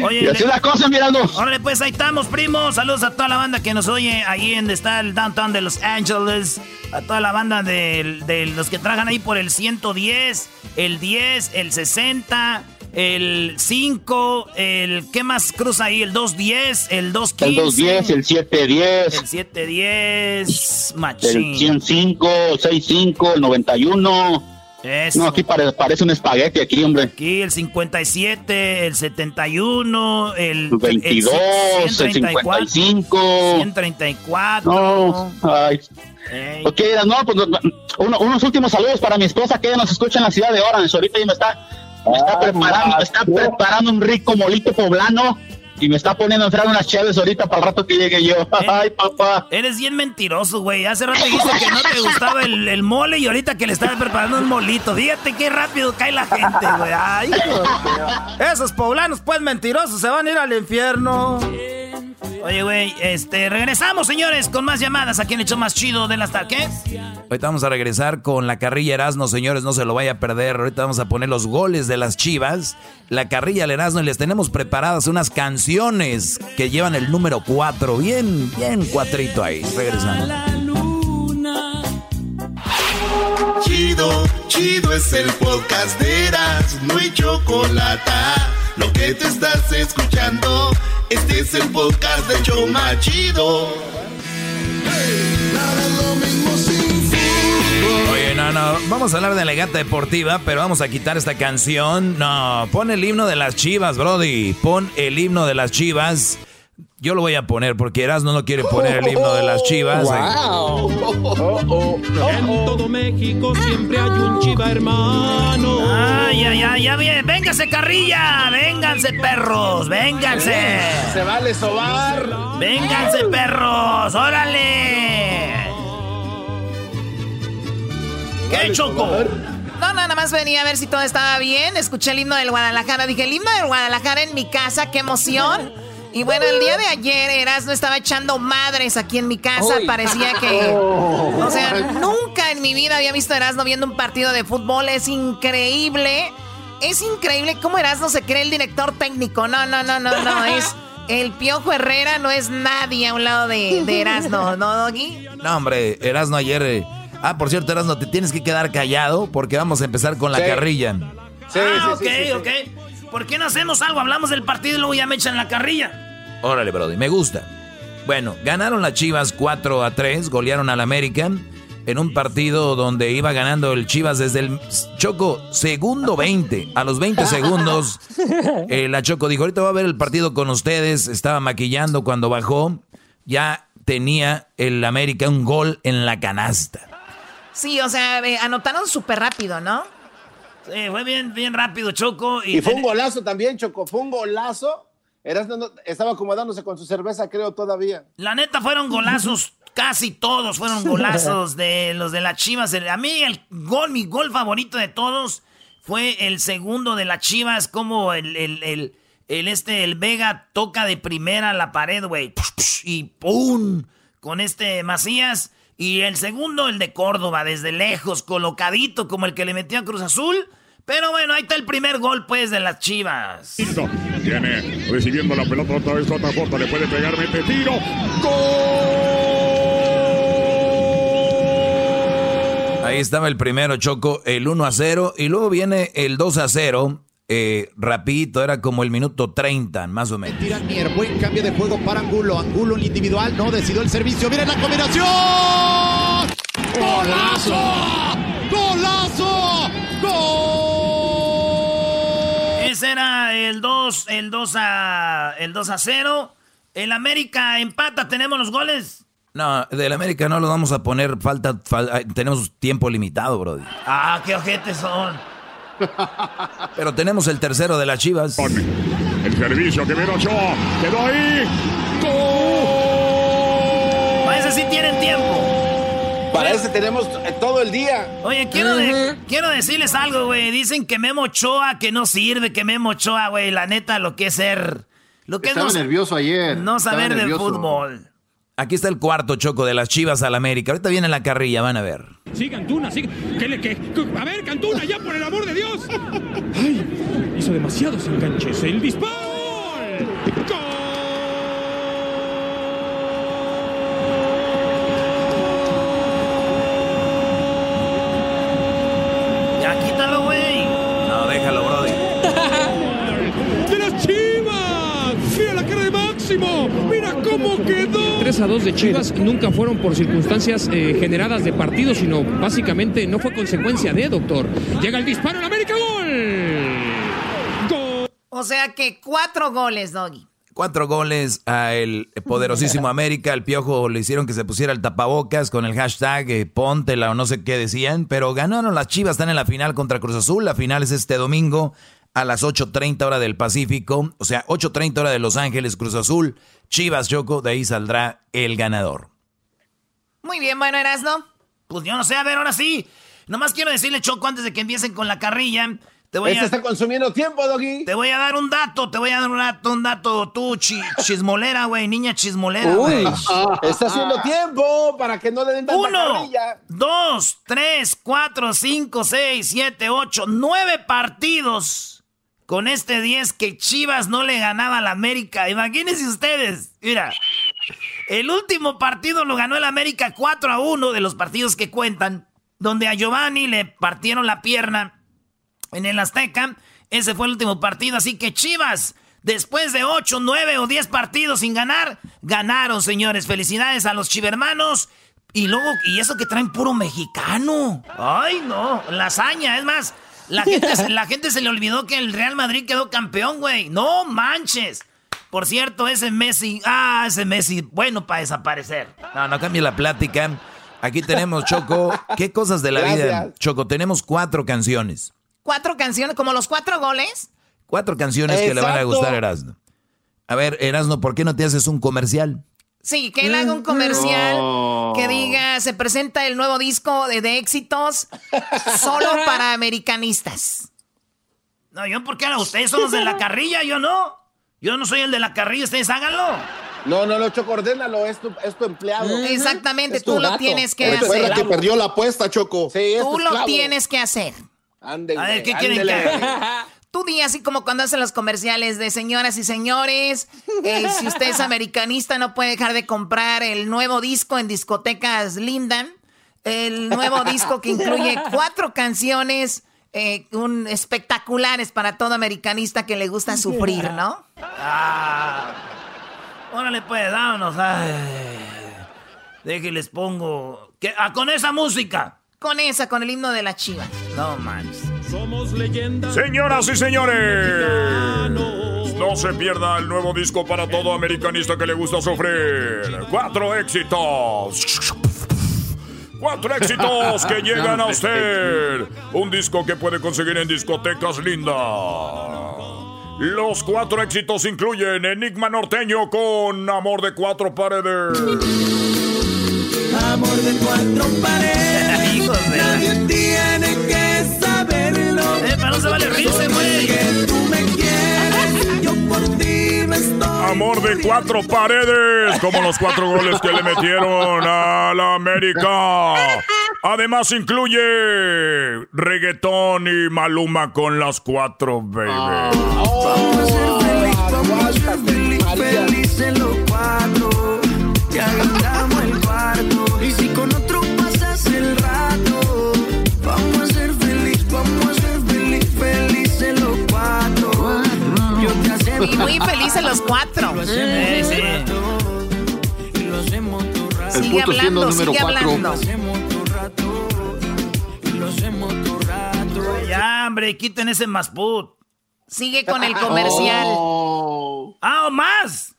Oye, y así la cosa, mirando. Órale, pues ahí estamos, primo. Saludos a toda la banda que nos oye ahí en está el downtown de Los Ángeles. A toda la banda de, de los que trabajan ahí por el 110, el 10, el 60 el 5, el ¿qué más cruza ahí? El 210, el 215. El 210, el 710. El 710, machín. El 105, 65, el 91. No, aquí parece un espagueti aquí, hombre. Aquí el 57, el 71, el... 22, el, 55. 134. No, ay. Ok, no, pues unos últimos saludos para mi esposa que nos escucha en la ciudad de Orange. Ahorita ya me está, me está preparando, me está preparando un rico molito poblano y me está poniendo a enfriar unas chaves ahorita para el rato que llegue yo. *laughs* Ay, papá. Eres bien mentiroso, güey. Hace rato dijiste que no te gustaba el, mole y ahorita que le estaba preparando un molito. Fíjate qué rápido cae la gente, güey. Ay, Esos poblanos, pues mentirosos, se van a ir al infierno. Oye, güey, este, regresamos, señores, con más llamadas. ¿A quién echó más chido de las tardes? Ahorita vamos a regresar con la carrilla Erasmo, señores, no se lo vaya a perder. Ahorita vamos a poner los goles de las chivas, la carrilla al Erasmo y les tenemos preparadas unas canciones que llevan el número 4. Bien, bien cuatrito ahí. Regresamos. Chido, chido es el podcast de Erasmo y chocolate lo que te estás escuchando, este es el podcast de Choma Chido. Oye, no, no, vamos a hablar de legata deportiva, pero vamos a quitar esta canción. No, pon el himno de las chivas, Brody. Pon el himno de las chivas. Yo lo voy a poner porque Erasmo no quiere poner el himno de las chivas. Wow. en todo México siempre hay un chiva hermano. Ay, ay, ay, ya bien. Véngase, carrilla. Vénganse, perros. Vénganse. Se vale sobar. Vénganse, perros. Órale. ¿Qué choco? No, no, nada más venía a ver si todo estaba bien. Escuché el himno del Guadalajara. Dije, el himno del Guadalajara en mi casa, qué emoción. Y bueno, el día de ayer Erasmo estaba echando madres aquí en mi casa. Parecía que. *laughs* O sea, nunca en mi vida había visto a Erasmo viendo un partido de fútbol. Es increíble. Es increíble cómo Erasmo se cree el director técnico. No, no, no, no, no. *laughs* Es. El Piojo Herrera no es nadie a un lado de, de Erasmo, ¿no, Doggy? No, hombre, Erasmo ayer. Eh, ah, por cierto, Erasmo, te tienes que quedar callado porque vamos a empezar con la carrilla. Sí, ah, sí, ok, ok. ¿Por qué no hacemos algo? Hablamos del partido y luego ya me echan la carrilla. Órale, Brody, me gusta. Bueno, ganaron las Chivas 4 a 3, golearon al América en un partido donde iba ganando el Chivas desde el Choco segundo 20. A los 20 segundos, *laughs* eh, la Choco dijo, ahorita voy a ver el partido con ustedes. Estaba maquillando cuando bajó. Ya tenía el América un gol en la canasta. Sí, o sea, anotaron súper rápido, ¿no? Sí, fue bien, bien rápido, Choco. Y, y fue un golazo también, Choco. Fue un golazo estaba acomodándose con su cerveza, creo, todavía. La neta, fueron golazos, casi todos fueron *laughs* golazos de los de las Chivas. A mí, el gol, mi gol favorito de todos fue el segundo de las Chivas, como el, el, el, el este, el Vega toca de primera la pared, güey. Y ¡pum! Con este Macías. Y el segundo, el de Córdoba, desde lejos, colocadito, como el que le metió a Cruz Azul. Pero bueno, ahí está el primer gol, pues, de las Chivas. Viene recibiendo la pelota otra vez, otra foto, le puede pegar, mete tiro. ¡Gol! Ahí estaba el primero, Choco, el 1 a 0. Y luego viene el 2 a 0. Eh, rapidito, era como el minuto 30, más o menos. Tira Mier, buen cambio de juego para Angulo. Angulo el individual, no decidió el servicio. Miren la combinación. ¡Golazo! ¡Golazo! ¡Gol! era el 2, el 2 a el 2 a 0. El América empata, tenemos los goles. No, del América no lo vamos a poner, falta, tenemos tiempo limitado, brody. Ah, qué ojetes son. Pero tenemos el tercero de las Chivas. El servicio que viene Ochoa, quedó ahí. ¡Gol! Parece sí tienen tiempo. Para eso tenemos eh, todo el día. Oye, quiero, quiero decirles algo, güey. Dicen que Memo Ochoa que no sirve, que Memo Ochoa, güey. La neta, lo que es ser... Lo que Estaba nervioso ayer. No saber de fútbol. Aquí está el cuarto choco de las Chivas al América. Ahorita viene la carrilla, van a ver. Sí, Cantuna, sí. ¿Qué le, qué? A ver, Cantuna, ya por el amor de Dios. Ay, hizo demasiados enganches. El disparo. ¡Gol! *laughs* ¡Mira cómo quedó! 3 a 2 de Chivas nunca fueron por circunstancias eh, generadas de partido, sino básicamente no fue consecuencia de, doctor. Llega el disparo en América, gol. Gol. O sea que cuatro goles, Doggy. Cuatro goles a el poderosísimo *laughs* América. El Piojo le hicieron que se pusiera el tapabocas con el hashtag eh, Póntela o no sé qué decían. Pero ganaron las Chivas, están en la final contra Cruz Azul. La final es este domingo a las 8.30 hora del Pacífico. O sea, 8.30 hora de Los Ángeles, Cruz Azul. Chivas, Choco, de ahí saldrá el ganador. Muy bien, bueno, Erasno. Pues yo no sé, a ver, ahora sí. Nomás quiero decirle, Choco, antes de que empiecen con la carrilla te voy este está consumiendo tiempo, Doggy. Te voy a dar un dato, te voy a dar un dato, un dato. Tú, chismolera, güey, niña chismolera, güey. Está haciendo tiempo para que no le den tanta Uno, dos, tres, cuatro, cinco, seis, siete, ocho, nueve partidos con este 10 que Chivas no le ganaba a la América. Imagínense ustedes, mira. El último partido lo ganó el América 4 a 1 de los partidos que cuentan, donde a Giovanni le partieron la pierna en el Azteca. Ese fue el último partido, así que Chivas, después de 8, 9 o 10 partidos sin ganar, ganaron, señores. Felicidades a los chivermanos. Y luego, y eso que traen puro mexicano. Ay, no, lasaña, es más, la *laughs* gente, la gente se le olvidó que el Real Madrid quedó campeón, güey. No manches. Por cierto, ese Messi, ah, ese Messi, bueno para desaparecer. No, no cambie la plática. Aquí tenemos, Choco, ¿qué cosas de la vida? Choco, tenemos cuatro canciones cuatro canciones, como los cuatro goles. Cuatro canciones que le van a gustar a Erasno. A ver, Erasno, ¿por qué no te haces un comercial? Sí, que él haga un comercial que diga, se presenta el nuevo disco de, de éxitos solo *laughs* para americanistas. No, yo, ¿por qué no? Ustedes son los de la *laughs* carrilla, yo no. Yo no soy el de la carrilla, ustedes háganlo. No, no, lo Choco, ordénalo, es tu, es tu empleado. Exactamente, tú lo tienes que hacer. que perdió la apuesta, Choco. Sí, tú lo tienes que hacer a ver, ¿qué quieren que *laughs* Tú di así como cuando hacen los comerciales de señoras y señores, eh, si usted es americanista no puede dejar de comprar el nuevo disco en discotecas Lindan, el nuevo disco que incluye cuatro canciones eh, un, espectaculares para todo americanista que le gusta sufrir, ¿no? Ah, órale pues, vámonos. Déjenles pongo... Que, ah, con esa música. Con esa, con el himno de la chiva. No manches. Somos leyendas. Señoras y señores. No se pierda el nuevo disco para todo americanista que le gusta sufrir. Cuatro éxitos. Cuatro éxitos que llegan a usted. Un disco que puede conseguir en discotecas lindas. Los cuatro éxitos incluyen Enigma Norteño con Amor de Cuatro Paredes. Amor de cuatro paredes. Nadie tiene que no se vale reírse, güey. Tú me quieres, yo por ti me estoy. Amor de cuatro paredes, como los cuatro goles que le metieron a la América. Además incluye reggaetón y Maluma con las cuatro, baby. vamos a ser feliz, vamos a ser feliz, felices los cuatro. Te felices los cuatro. Sí, sí. Sigue hablando, sigue hablando. Ya, hombre, quiten ese masput. Sigue con el comercial. Oh. ¡Ah, o más!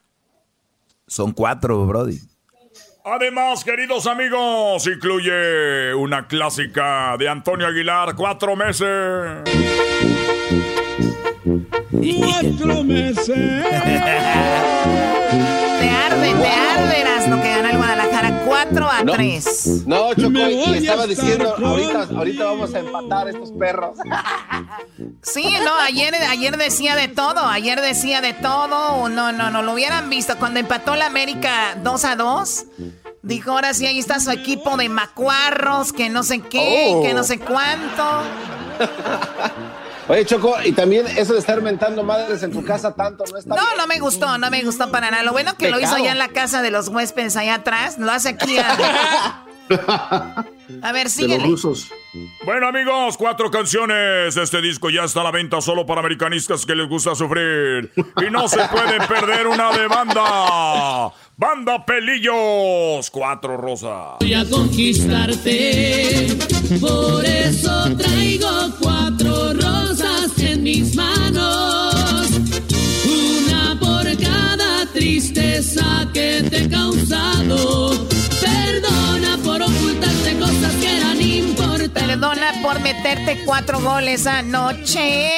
Son cuatro, Brody. Además, queridos amigos, incluye una clásica de Antonio Aguilar, cuatro meses. Cuatro meses. Te arde, te arde, lo que gana el Guadalajara 4 a 3. No, Choco, y estaba diciendo, ahorita, ahorita vamos a empatar estos perros. Sí, no, ayer, ayer decía de todo, ayer decía de todo. No, no, no, lo hubieran visto. Cuando empató la América 2 a 2, dijo, ahora sí, ahí está su equipo de macuarros, que no sé qué, que no sé cuánto. *laughs* Oye, Choco, y también eso de estar mentando madres en tu casa tanto no está No, no me gustó, no me gustó para nada. Lo bueno que lo hizo ya en la casa de los huéspedes allá atrás, lo hace aquí. A, *laughs* a ver, síguele. De los rusos. Bueno, amigos, cuatro canciones. Este disco ya está a la venta solo para americanistas que les gusta sufrir. Y no se pueden perder una de banda. Banda Pelillos. Cuatro rosas. Voy a conquistarte, por eso traigo cuatro rosas mis manos. Una por cada tristeza que te he causado. Perdona Perdona por meterte cuatro goles anoche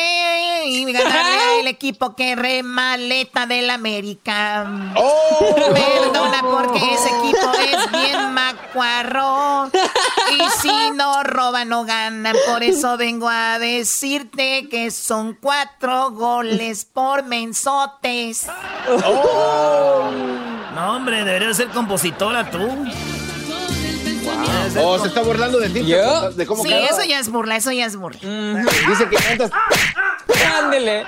y ganarle al equipo que remaleta del América. Perdona porque ese equipo es bien macuarro. Y si no roban, no ganan. Por eso vengo a decirte que son cuatro goles por mensotes. No, hombre, deberías ser compositora tú. Oh, se está burlando de ti. De cómo Sí, quedó. eso ya es burla, eso ya es burla. Dice que cantas. Ándele.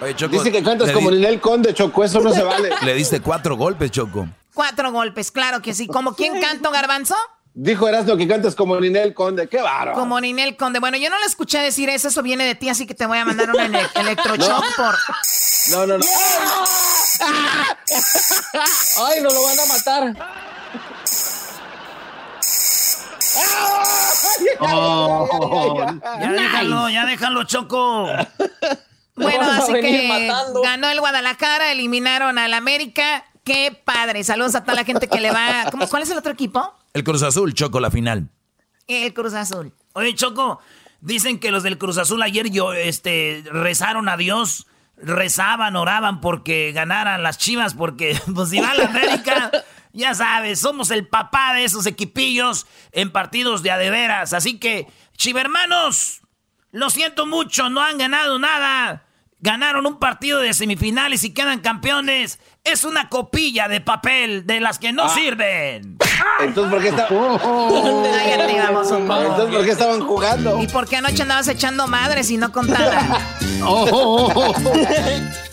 Oye, Choco, Dice que cantas como di- Ninel Conde, Choco. Eso no se vale. *laughs* Le diste cuatro golpes, Choco. Cuatro golpes, claro que sí. ¿Como quién canto, Garbanzo? Dijo Erasmo que cantas como Ninel Conde. Qué bárbaro. Como Ninel Conde. Bueno, yo no le escuché decir eso, eso viene de ti, así que te voy a mandar un ele- electroshock por... No, no, no. *laughs* Ay, nos lo van a matar. Ya déjalo, ya déjalo, Choco. Bueno, así que matando. ganó el Guadalajara, eliminaron al América. Qué padre. Saludos a toda la gente que le va... ¿Cómo- ¿Cuál es el otro equipo? El Cruz Azul, Choco, la final. El Cruz Azul. Oye, Choco, dicen que los del Cruz Azul ayer yo, este, rezaron a Dios, rezaban, oraban porque ganaran las chivas, porque pues si va a la América, ya sabes, somos el papá de esos equipillos en partidos de adeveras. Así que, chivermanos, lo siento mucho, no han ganado nada. Ganaron un partido de semifinales y quedan campeones. Es una copilla de papel de las que no Ah. sirven. Entonces, ¿por qué, está... *laughs* Cállate, vamos un poco. Entonces, ¿por qué estaban jugando? ¿Y por qué anoche andabas echando madres y no contaba? *laughs* *laughs*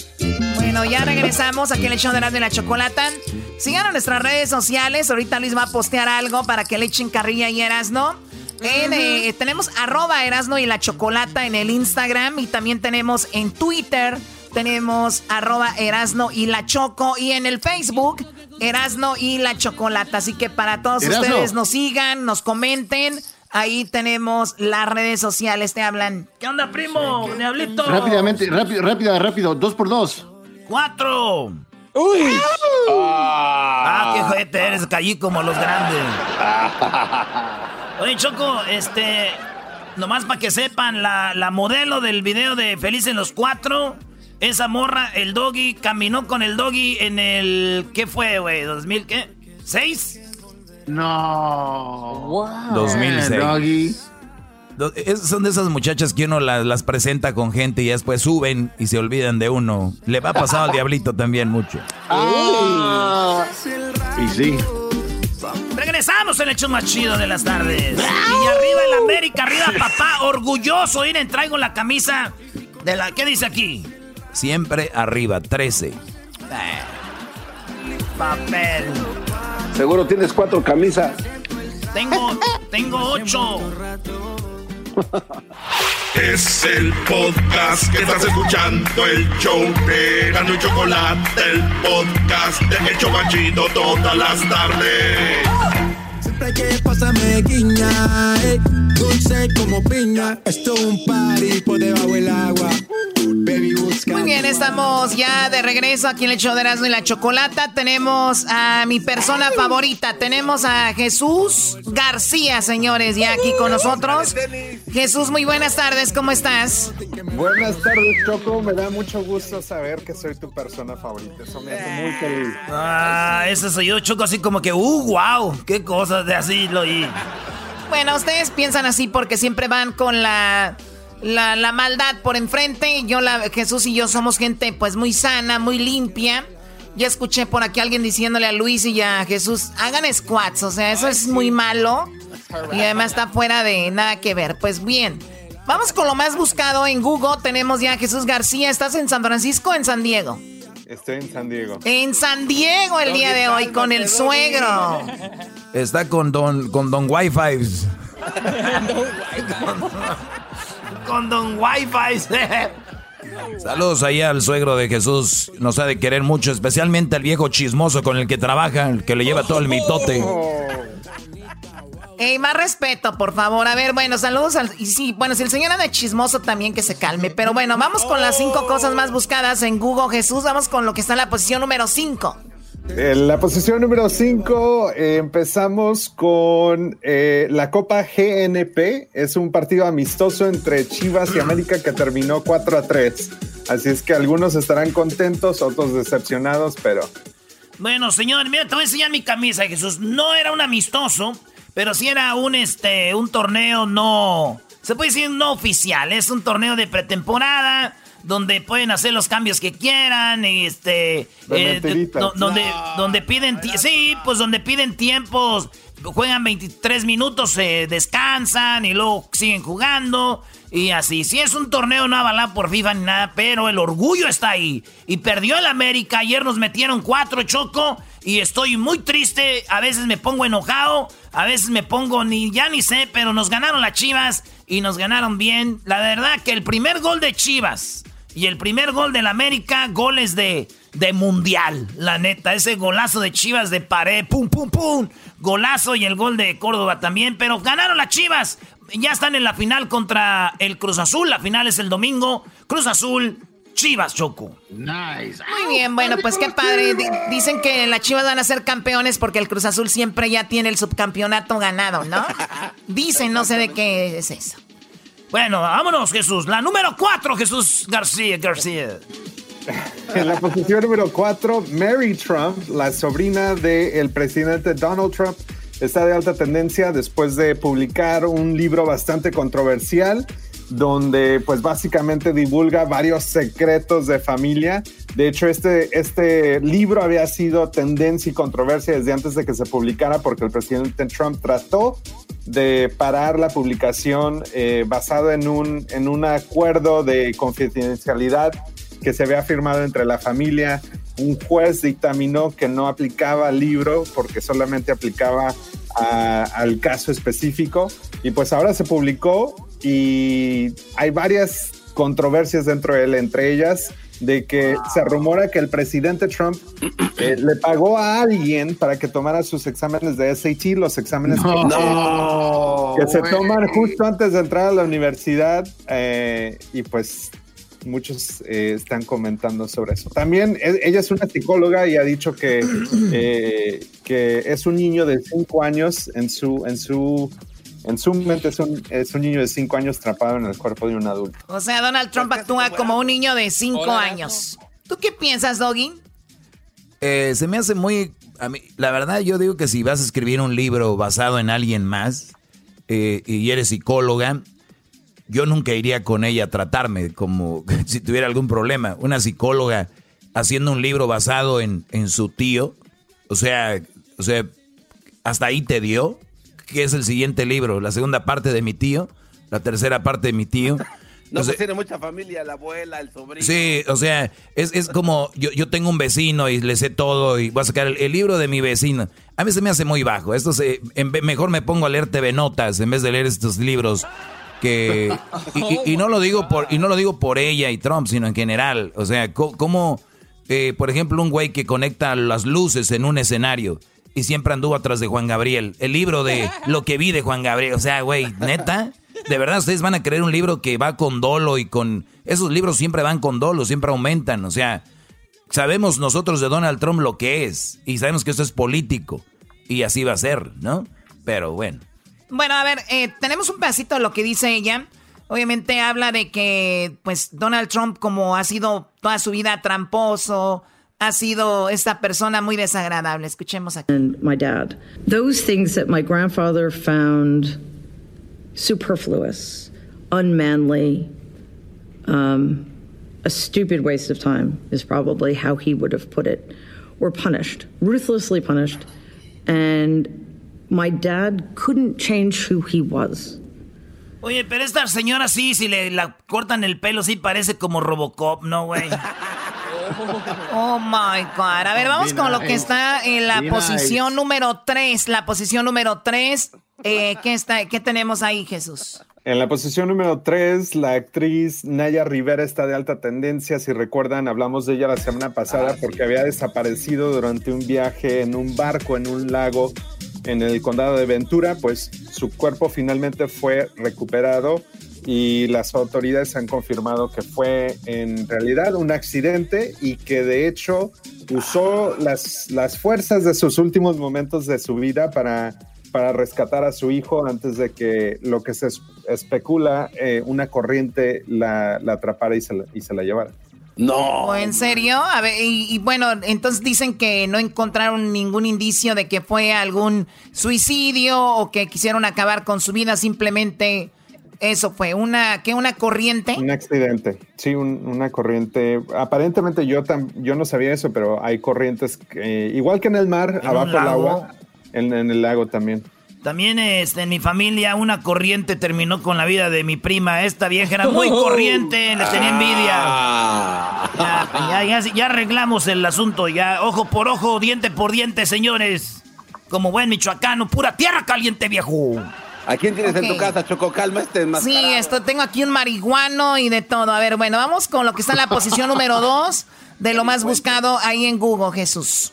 Bueno, ya regresamos aquí en el show de Erasmo y la Chocolata. Sigan en nuestras redes sociales. Ahorita Luis va a postear algo para que le echen carrilla y Erasno. En, eh, tenemos arroba Erasno y la Chocolata en el Instagram y también tenemos en Twitter. Tenemos arroba Erasno y la Choco y en el Facebook Erasno y la Chocolata. Así que para todos Erasno. ustedes nos sigan, nos comenten. Ahí tenemos las redes sociales, te hablan. ¿Qué onda, primo? Diablito. Rápidamente, rápido, rápido, rápido. Dos por dos. ¡Cuatro! ¡Uy! Ah, qué jete eres, caí como los grandes. *laughs* Oye, Choco, este. Nomás para que sepan, la, la modelo del video de Felices los Cuatro, esa morra, el doggy, caminó con el doggy en el. ¿Qué fue, güey? ¿2000 qué? ¿Seis? No. Wow. 2006. Doggy. Es- Son de esas muchachas que uno las, las presenta con gente y después suben y se olvidan de uno. Le va a pasar al diablito también mucho. Ah. Y sí. Regresamos en el hecho más chido de las tardes. Y arriba el América, arriba papá, orgulloso. Miren, traigo la camisa de la. ¿Qué dice aquí? Siempre arriba, 13. Papel. Seguro tienes cuatro camisas. Tengo, tengo ocho. Es el podcast que estás escuchando, el show de y Chocolate, el podcast de El Chobachito todas las tardes. Siempre que pasa me guiña, eh, dulce como piña. Esto es un party por debajo del agua. Baby, busca. Muy bien, estamos ya de regreso aquí en el show de Erasmo y la Chocolata. Tenemos a mi persona favorita. Tenemos a Jesús García, señores, ya aquí con nosotros. Jesús, muy buenas tardes, ¿cómo estás? Buenas tardes, Choco. Me da mucho gusto saber que soy tu persona favorita. Eso me hace muy feliz. Ah, ese soy yo, Choco, así como que, uh, wow, qué cosas de así lo y. Bueno, ustedes piensan así porque siempre van con la, la, la maldad por enfrente. Yo, la, Jesús y yo somos gente pues muy sana, muy limpia. Ya escuché por aquí a alguien diciéndole a Luis y a Jesús, hagan squats, o sea, eso es muy malo. Y además está fuera de nada que ver. Pues bien, vamos con lo más buscado en Google. Tenemos ya a Jesús García. ¿Estás en San Francisco o en San Diego? Estoy en San Diego. En San Diego el día de hoy con el suegro. Está con Don, con don Wi-Fi. *laughs* Con Don Wi-Fi. *laughs* Saludos ahí al suegro de Jesús. Nos ha de querer mucho, especialmente al viejo chismoso con el que trabaja, el que le lleva todo el mitote. *laughs* Ey, más respeto, por favor. A ver, bueno, saludos al... Y sí, bueno, si el señor anda chismoso también que se calme. Pero bueno, vamos con las cinco cosas más buscadas en Google Jesús. Vamos con lo que está en la posición número cinco. En la posición número 5 eh, empezamos con eh, la Copa GNP. Es un partido amistoso entre Chivas y América que terminó 4 a 3. Así es que algunos estarán contentos, otros decepcionados, pero... Bueno, señor, mira, te voy a enseñar mi camisa, Jesús. No era un amistoso, pero sí era un, este, un torneo no... Se puede decir no oficial. Es un torneo de pretemporada donde pueden hacer los cambios que quieran, y este, eh, donde, donde piden, sí, pues donde piden tiempos, juegan 23 minutos, se descansan y luego siguen jugando y así. Si es un torneo no avalado por FIFA ni nada, pero el orgullo está ahí. Y perdió el América, ayer nos metieron cuatro choco y estoy muy triste, a veces me pongo enojado, a veces me pongo ni ya ni sé, pero nos ganaron las Chivas y nos ganaron bien. La verdad que el primer gol de Chivas y el primer gol del América, goles de, de mundial, la neta. Ese golazo de Chivas de pared, pum, pum, pum. Golazo y el gol de Córdoba también. Pero ganaron las Chivas. Ya están en la final contra el Cruz Azul. La final es el domingo. Cruz Azul, Chivas, Choco. Nice. Muy bien, bueno, pues qué padre. dicen que las Chivas van a ser campeones porque el Cruz Azul siempre ya tiene el subcampeonato ganado, ¿no? *laughs* Dicen, no sé de qué es eso. Bueno, vámonos, Jesús. La número cuatro, Jesús García García. *laughs* En la posición número cuatro, Mary Trump, la sobrina del presidente Donald Trump, está de alta tendencia después de publicar un libro bastante controversial donde pues básicamente divulga varios secretos de familia. De hecho, este, este libro había sido tendencia y controversia desde antes de que se publicara porque el presidente Trump trató de parar la publicación eh, basado en un, en un acuerdo de confidencialidad que se había firmado entre la familia. Un juez dictaminó que no aplicaba al libro porque solamente aplicaba al caso específico. Y pues ahora se publicó y hay varias controversias dentro de él, entre ellas de que se rumora que el presidente Trump *clears throat* eh, le pagó a alguien para que tomara sus exámenes de SAT, los exámenes que, se toman justo antes de entrar a la universidad eh, y pues muchos eh, están comentando sobre eso. También ella es una psicóloga y ha dicho que, *clears throat* que es un niño de cinco años en su, en su en su mente es un, es un niño de 5 años atrapado en el cuerpo de un adulto. O sea, Donald Trump actúa como un niño de 5 años. ¿Tú qué piensas, Doggy? Eh, se me hace muy... A mí, la verdad, yo digo que si vas a escribir un libro basado en alguien más eh, y eres psicóloga, yo nunca iría con ella a tratarme como *laughs* si tuviera algún problema. Una psicóloga haciendo un libro basado en, en su tío, o sea, o sea, hasta ahí te dio que es el siguiente libro, la segunda parte de mi tío, la tercera parte de mi tío. *laughs* No, pues tiene mucha familia, la abuela, el sobrino. Sí, o sea, es, como yo, yo, tengo un vecino y le sé todo y voy a sacar el, libro de mi vecino. A mí se me hace muy bajo. Esto se, mejor me pongo a leer TV Notas en vez de leer estos libros que y, no lo digo por y no lo digo por ella y Trump, sino en general. O sea, como eh, por ejemplo un güey que conecta las luces en un escenario y siempre anduvo atrás de Juan Gabriel. El libro de lo que vi de Juan Gabriel. O sea, güey, neta. De verdad, ustedes van a creer un libro que va con dolo y con... Esos libros siempre van con dolo, siempre aumentan. O sea, sabemos nosotros de Donald Trump lo que es. Y sabemos que esto es político. Y así va a ser, ¿no? Pero bueno. Bueno, a ver, eh, tenemos un pedacito de lo que dice ella. Obviamente habla de que, pues, Donald Trump, como ha sido toda su vida tramposo, ha sido esta persona muy desagradable. Escuchemos aquí. And my dad. Those things that my grandfather found superfluous, unmanly, um, a stupid waste of time is probably how he would have put it, were punished, ruthlessly punished. And my dad couldn't change who he was. Oye, pero esta señora sí, si le la cortan el pelo, sí parece como Robocop, ¿no, güey? *laughs* *laughs* Oh my God. A ver, vamos con lo que está en la posición número 3. La posición número 3. Eh, ¿qué, está, ¿Qué tenemos ahí, Jesús? En la posición número 3, la actriz Naya Rivera está de alta tendencia. Si recuerdan, hablamos de ella la semana pasada Ah, porque había desaparecido durante un viaje en un barco en un lago en el condado de Ventura. Pues su cuerpo finalmente fue recuperado y las autoridades han confirmado que fue en realidad un accidente y que de hecho usó las, las fuerzas de sus últimos momentos de su vida para para rescatar a su hijo antes de que lo que se es- especula, eh, una corriente la, la atrapara y se la, y se la llevara. No. ¿O en serio? A ver, y, y bueno, entonces dicen que no encontraron ningún indicio de que fue algún suicidio o que quisieron acabar con su vida, simplemente eso fue una que una corriente. Un accidente, sí, un- una corriente. Aparentemente yo, tam- yo no sabía eso, pero hay corrientes, que, igual que en el mar, ¿En abajo del agua, en, en el lago también. También este, en mi familia una corriente terminó con la vida de mi prima. Esta vieja era muy *laughs* corriente, le tenía envidia. Ya, ya, ya- ya arreglamos el asunto, ya ojo por ojo, diente por diente, señores. Como buen michoacano, pura tierra caliente, viejo. ¿A quién tienes en tu casa, Choco? Calma este más. Sí, esto tengo aquí un marihuano y de todo. A ver, bueno, vamos con lo que está en la posición número 2 de lo más buscado ahí en Google, Jesús.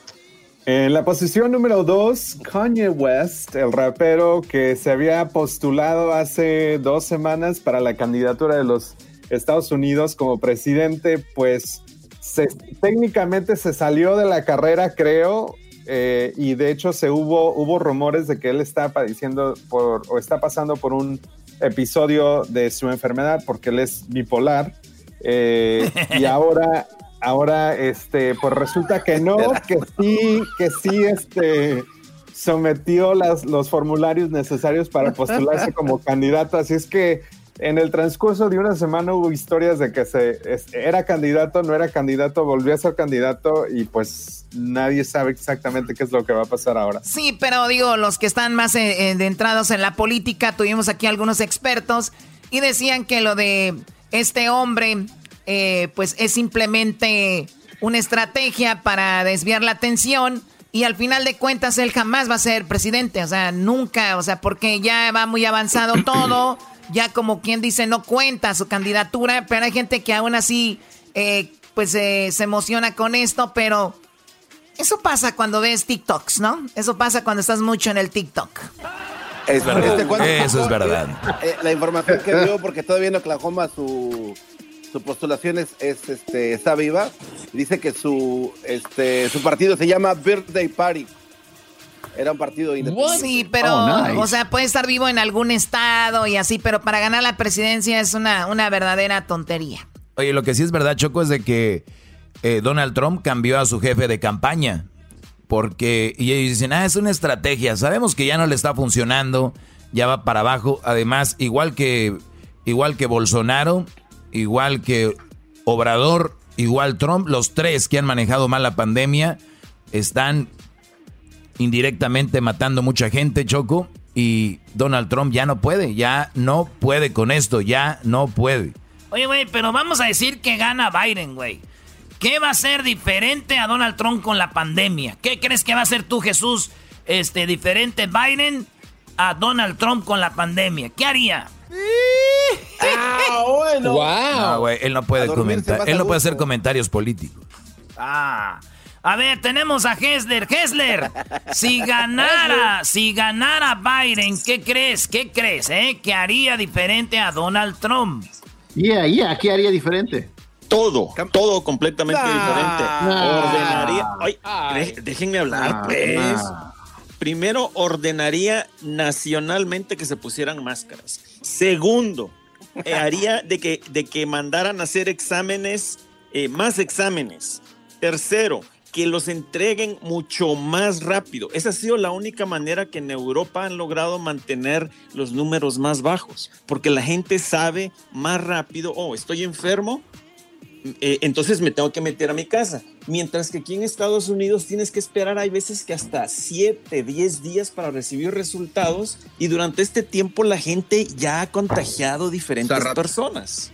En la posición número dos, Kanye West, el rapero que se había postulado hace dos semanas para la candidatura de los Estados Unidos como presidente, pues se- técnicamente se salió de la carrera, creo, eh, y de hecho se hubo, hubo rumores de que él está padeciendo por, o está pasando por un episodio de su enfermedad porque él es bipolar. eh, y *laughs* ahora, ahora, este, pues resulta que no, que sí, que sí, este, sometió las, los formularios necesarios para postularse como candidato. Así es que en el transcurso de una semana hubo historias de que se es- era candidato, no era candidato, volvió a ser candidato y pues nadie sabe exactamente qué es lo que va a pasar ahora. Sí, pero digo, los que están más eh, eh, entrados en la política, tuvimos aquí algunos expertos y decían que lo de este hombre, eh, pues es simplemente una estrategia para desviar la atención y al final de cuentas él jamás va a ser presidente, o sea, nunca, o sea, porque ya va muy avanzado *clears throat* todo, ya como quien dice no cuenta su candidatura, pero hay gente que aún así, eh, pues eh, se emociona con esto, pero... Eso pasa cuando ves TikToks, ¿no? Eso pasa cuando estás mucho en el TikTok. Es verdad. Este, ¿cuándo- Eso es verdad. Eh, la información que dio, porque todavía en Oklahoma su, su postulación es, es, este, está viva. Dice que su, este, su partido se llama Birthday Party. Era un partido independiente. Sí, pero, o sea, puede estar vivo en algún estado y así, pero para ganar la presidencia es una, una verdadera tontería. Oye, lo que sí es verdad, Choco, es de que eh, Donald Trump cambió a su jefe de campaña. Porque, y ellos dicen, ah, es una estrategia. Sabemos que ya no le está funcionando, ya va para abajo. Además, igual que, igual que Bolsonaro, igual que Obrador, igual Trump, los tres que han manejado mal la pandemia están indirectamente matando mucha gente, Choco. Y Donald Trump ya no puede, ya no puede con esto, ya no puede. Oye, güey, pero vamos a decir que gana Biden, güey. ¿Qué va a ser diferente a Donald Trump con la pandemia? ¿Qué crees que va a ser tú, Jesús, este, diferente Biden a Donald Trump con la pandemia? ¿Qué haría? *laughs* Ah, bueno. No, güey, él no puede comentar, él no puede hacer comentarios políticos. Ah. A ver, tenemos a Hessler. Hessler, si ganara, si ganara Biden, ¿qué crees? ¿Qué crees, eh? ¿Qué haría diferente a Donald Trump? Yeah, yeah, ¿qué haría diferente? Todo, todo completamente Nah. diferente. Nah. Ordenaría. Ay, déjenme hablar, Nah, pues. nah. Primero, ordenaría nacionalmente que se pusieran máscaras. Segundo, eh, haría de que, de que mandaran a hacer exámenes, eh, más exámenes. Tercero, que los entreguen mucho más rápido. Esa ha sido la única manera que en Europa han logrado mantener los números más bajos, porque la gente sabe más rápido, oh, estoy enfermo, eh, entonces me tengo que meter a mi casa. Mientras que aquí en Estados Unidos tienes que esperar, hay veces que hasta 7, 10 días para recibir resultados y durante este tiempo la gente ya ha contagiado diferentes personas.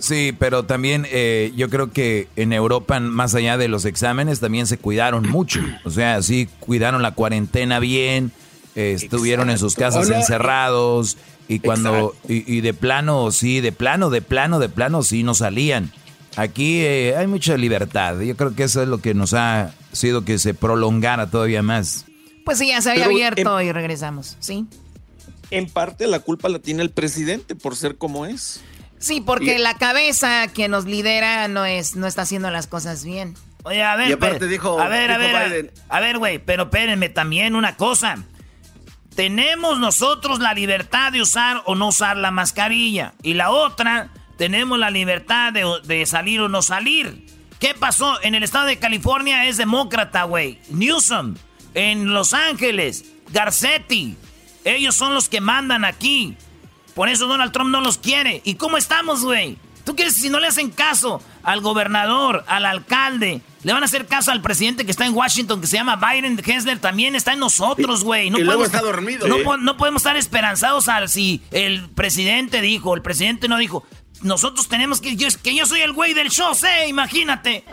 Sí, pero también eh, yo creo que en Europa, más allá de los exámenes, también se cuidaron mucho. O sea, sí cuidaron la cuarentena bien, eh, estuvieron en sus casas Hola. encerrados Y cuando, y, y, de plano, sí, de plano, de plano, de plano, sí, no salían. Aquí eh, hay mucha libertad. Yo creo que eso es lo que nos ha sido que se prolongara todavía más. Pues sí, ya se había abierto y regresamos, ¿sí? En parte la culpa la tiene el presidente por ser como es. Sí, porque la cabeza que nos lidera no es, no está haciendo las cosas bien. Oye, a ver, y aparte dijo, a ver, a ver, a, ver, güey, pero espérenme también una cosa. Tenemos nosotros la libertad de usar o no usar la mascarilla. Y la otra, tenemos la libertad de, de salir o no salir. ¿Qué pasó? En el estado de California es demócrata, güey. Newsom. En Los Ángeles, Garcetti. Ellos son los que mandan aquí. Por eso Donald Trump no los quiere. ¿Y cómo estamos, güey? ¿Tú quieres si no le hacen caso al gobernador, al alcalde? Le van a hacer caso al presidente que está en Washington, que se llama Biden Hensler, también está en nosotros, güey. No y podemos, está dormido. No, no, podemos estar esperanzados al si el presidente dijo, el presidente no dijo. Nosotros tenemos que... Yo, que yo soy el güey del show, *laughs* ¿eh? Imagínate.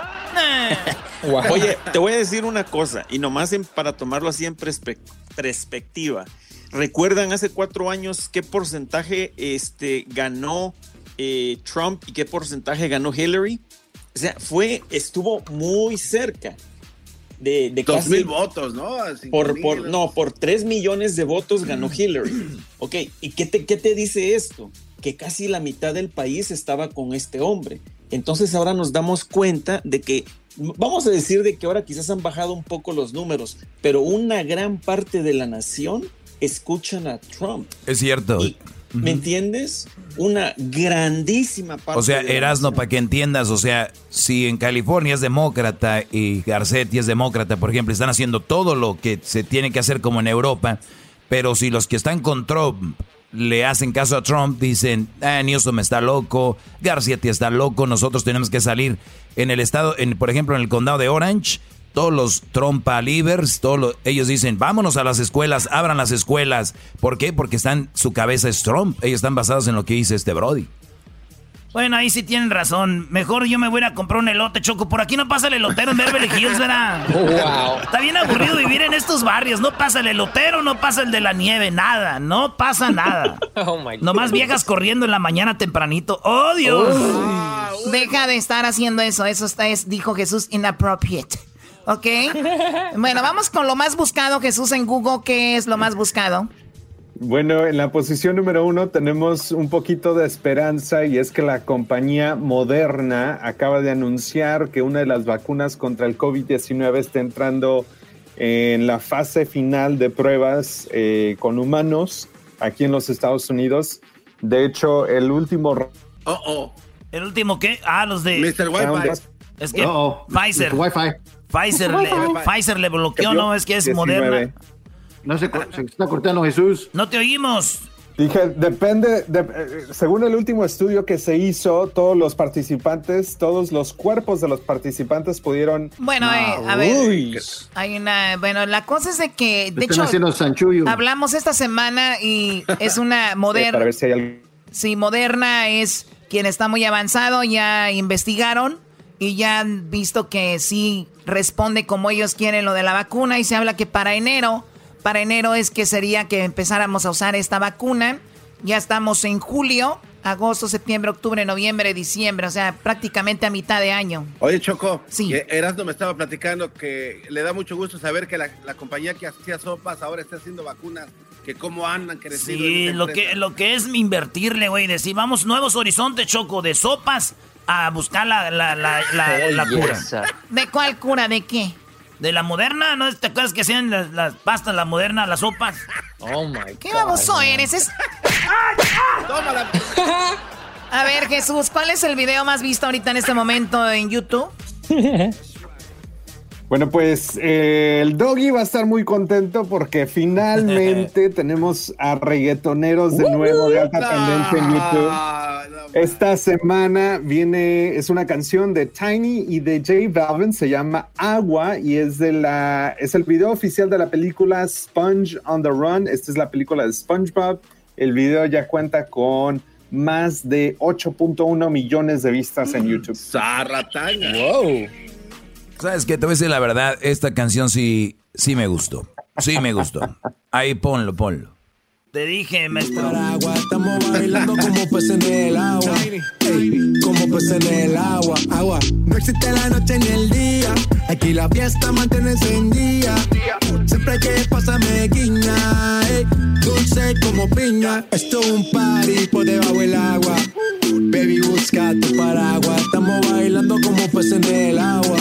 Oye, te voy a decir una cosa, y nomás para tomarlo así en perspectiva. ¿Recuerdan hace cuatro años qué porcentaje este, ganó eh, Trump y qué porcentaje ganó Hillary? O sea, fue, estuvo muy cerca. De, de Dos mil votos, ¿no? Por, por, no, por tres millones de votos ganó *clears throat* Hillary. ok, ¿y qué te, qué te dice esto? Que casi la mitad del país estaba con este hombre. Entonces ahora nos damos cuenta de que, vamos a decir de que ahora quizás han bajado un poco los números, pero una gran parte de la nación escuchan a Trump. Es cierto. ¿Me entiendes? Una grandísima parte. O sea, Erasno, para que entiendas, o sea, si en California es demócrata y Garcetti es demócrata, por ejemplo, están haciendo todo lo que se tiene que hacer como en Europa, pero si los que están con Trump le hacen caso a Trump, dicen, ah, Newsom está loco, Garcetti está loco, nosotros tenemos que salir. En el estado, en, por ejemplo, en el condado de Orange, todos los trompa livers, todos ellos dicen, vámonos a las escuelas, abran las escuelas. ¿Por qué? Porque están, su cabeza es Trump. Ellos están basados en lo que dice este Brody. Bueno, ahí sí tienen razón. Mejor yo me voy a comprar un elote, Choco. Por aquí no pasa el elotero en Beverly Hills, ¿verdad? *laughs* Wow. Está bien aburrido vivir en estos barrios. No pasa el elotero, no pasa el de la nieve, nada. No pasa nada. *laughs* Oh my Nomás viejas corriendo en la mañana tempranito. ¡Oh, Dios! Deja de estar haciendo eso. Eso está, es, dijo Jesús, inappropriate. ¿Ok? Bueno, vamos con lo más buscado, Jesús, en Google. ¿Qué es lo más buscado? Bueno, en la posición número uno tenemos un poquito de esperanza y es que la compañía Moderna acaba de anunciar que una de las vacunas contra el COVID-19 está entrando en la fase final de pruebas eh, con humanos aquí en los Estados Unidos. De hecho, el último... Oh, oh. ¿El último qué? Ah, los de... Mr. Wi-Fi. Es que Pfizer. Pfizer le, Pfizer le bloqueó, no, es que es moderna. No se, se, está cortando Jesús. No te oímos. Dije, depende, eh, según el último estudio que se hizo, todos los participantes, todos los cuerpos de los participantes pudieron... Bueno, eh, a ver, hay una, bueno, la cosa es de que, de hecho, hablamos esta semana y es una *laughs* moderna... Para ver si hay algo. Sí, Moderna es quien está muy avanzado, ya investigaron y ya han visto que sí responde como ellos quieren lo de la vacuna y se habla que para enero, para enero es que sería que empezáramos a usar esta vacuna. Ya estamos en julio, agosto, septiembre, octubre, noviembre, diciembre, o sea, prácticamente a mitad de año. Oye, Choco, sí. Erasmo me estaba platicando que le da mucho gusto saber que la, compañía que hacía sopas ahora está haciendo vacunas que cómo andan creciendo. Sí, lo que, lo que es invertirle, güey, decir, vamos, nuevos horizontes, Choco, de sopas a buscar la, la, la, la, cura. ¿De cuál cura? ¿De qué? De la moderna, ¿no? ¿Te acuerdas que hacían las, pastas, la moderna, las sopas? Oh my ¿Qué baboso eres? Es... Tómala. A ver, Jesús, ¿cuál es el video más visto ahorita en este momento en YouTube? *laughs* Bueno, pues eh, el doggy va a estar muy contento porque finalmente *laughs* tenemos a reggaetoneros de nuevo de alta tendencia en YouTube. Esta semana viene, es una canción de Tiny y de J Balvin, se llama Agua y es de la, es el video oficial de la película Sponge on the Run. Esta es la película de SpongeBob. El video ya cuenta con más de 8.1 millones de vistas en YouTube. Zarrataña. Wow. ¿Sabes qué? Te voy a decir la verdad, esta canción sí, sí me gustó. Sí me gustó. Ahí ponlo, ponlo. Te dije, maestro. Agua, estamos bailando como peces en el agua. Ey, como peces en el agua. Agua. No existe la noche ni el día. Aquí la fiesta mantiene encendida. Siempre que pasa me guiña. ey, dulce como piña. Esto es un party por debajo del agua. Baby, busca tu paraguas. Estamos bailando como peces en el agua.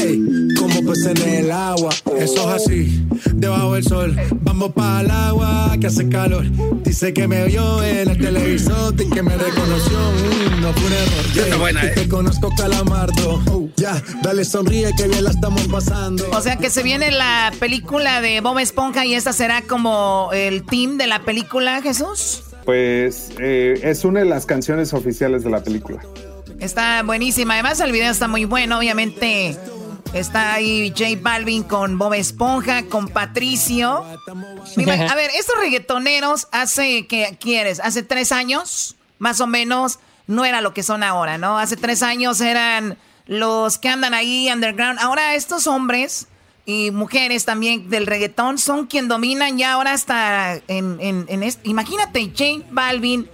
Ey, como peces en el agua. Eso es así, debajo del sol. Vamos para el agua que hace calor. Dice que me vio en el televisor y que me reconoció. Mm, no fue un error. Yeah. Te conozco, calamardo. Ya, dale sonríe que bien la estamos pasando. O sea que se viene la película de Bob Esponja y esta será como el team de la película, Jesús. Pues eh, es una de las canciones oficiales de la película. Está buenísima. Además, el video está muy bueno. Obviamente, está ahí J Balvin con Bob Esponja, con Patricio. *laughs* A ver, estos reggaetoneros hace, ¿qué quieres? Hace tres años, más o menos, no era lo que son ahora, ¿no? Hace tres años eran los que andan ahí underground. Ahora estos hombres y mujeres también del reggaetón son quien dominan ya ahora hasta en, en, en este- Imagínate, J Balvin,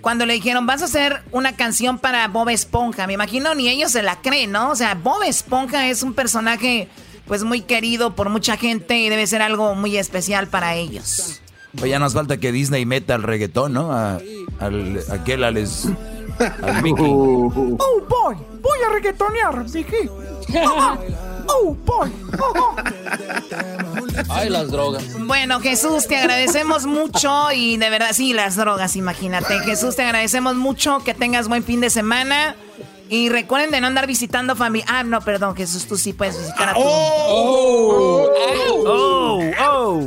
cuando le dijeron, vas a hacer una canción para Bob Esponja, me imagino ni ellos se la creen, ¿no? O sea, Bob Esponja es un personaje pues muy querido por mucha gente y debe ser algo muy especial para ellos. Pues ya nos falta que Disney meta al reggaetón, ¿no? A, al, aquel, al, es- al Mickey. Oh, boy, voy a reggaetonear, Mickey. *laughs* Oh, boy. Ay, las drogas. Bueno, Jesús, te agradecemos mucho y de verdad, sí, las drogas, imagínate. Jesús, te agradecemos mucho, que tengas buen fin de semana. Y recuerden de no andar visitando familia. Ah, no, perdón, Jesús, tú sí puedes visitar a tu. Oh, oh, oh.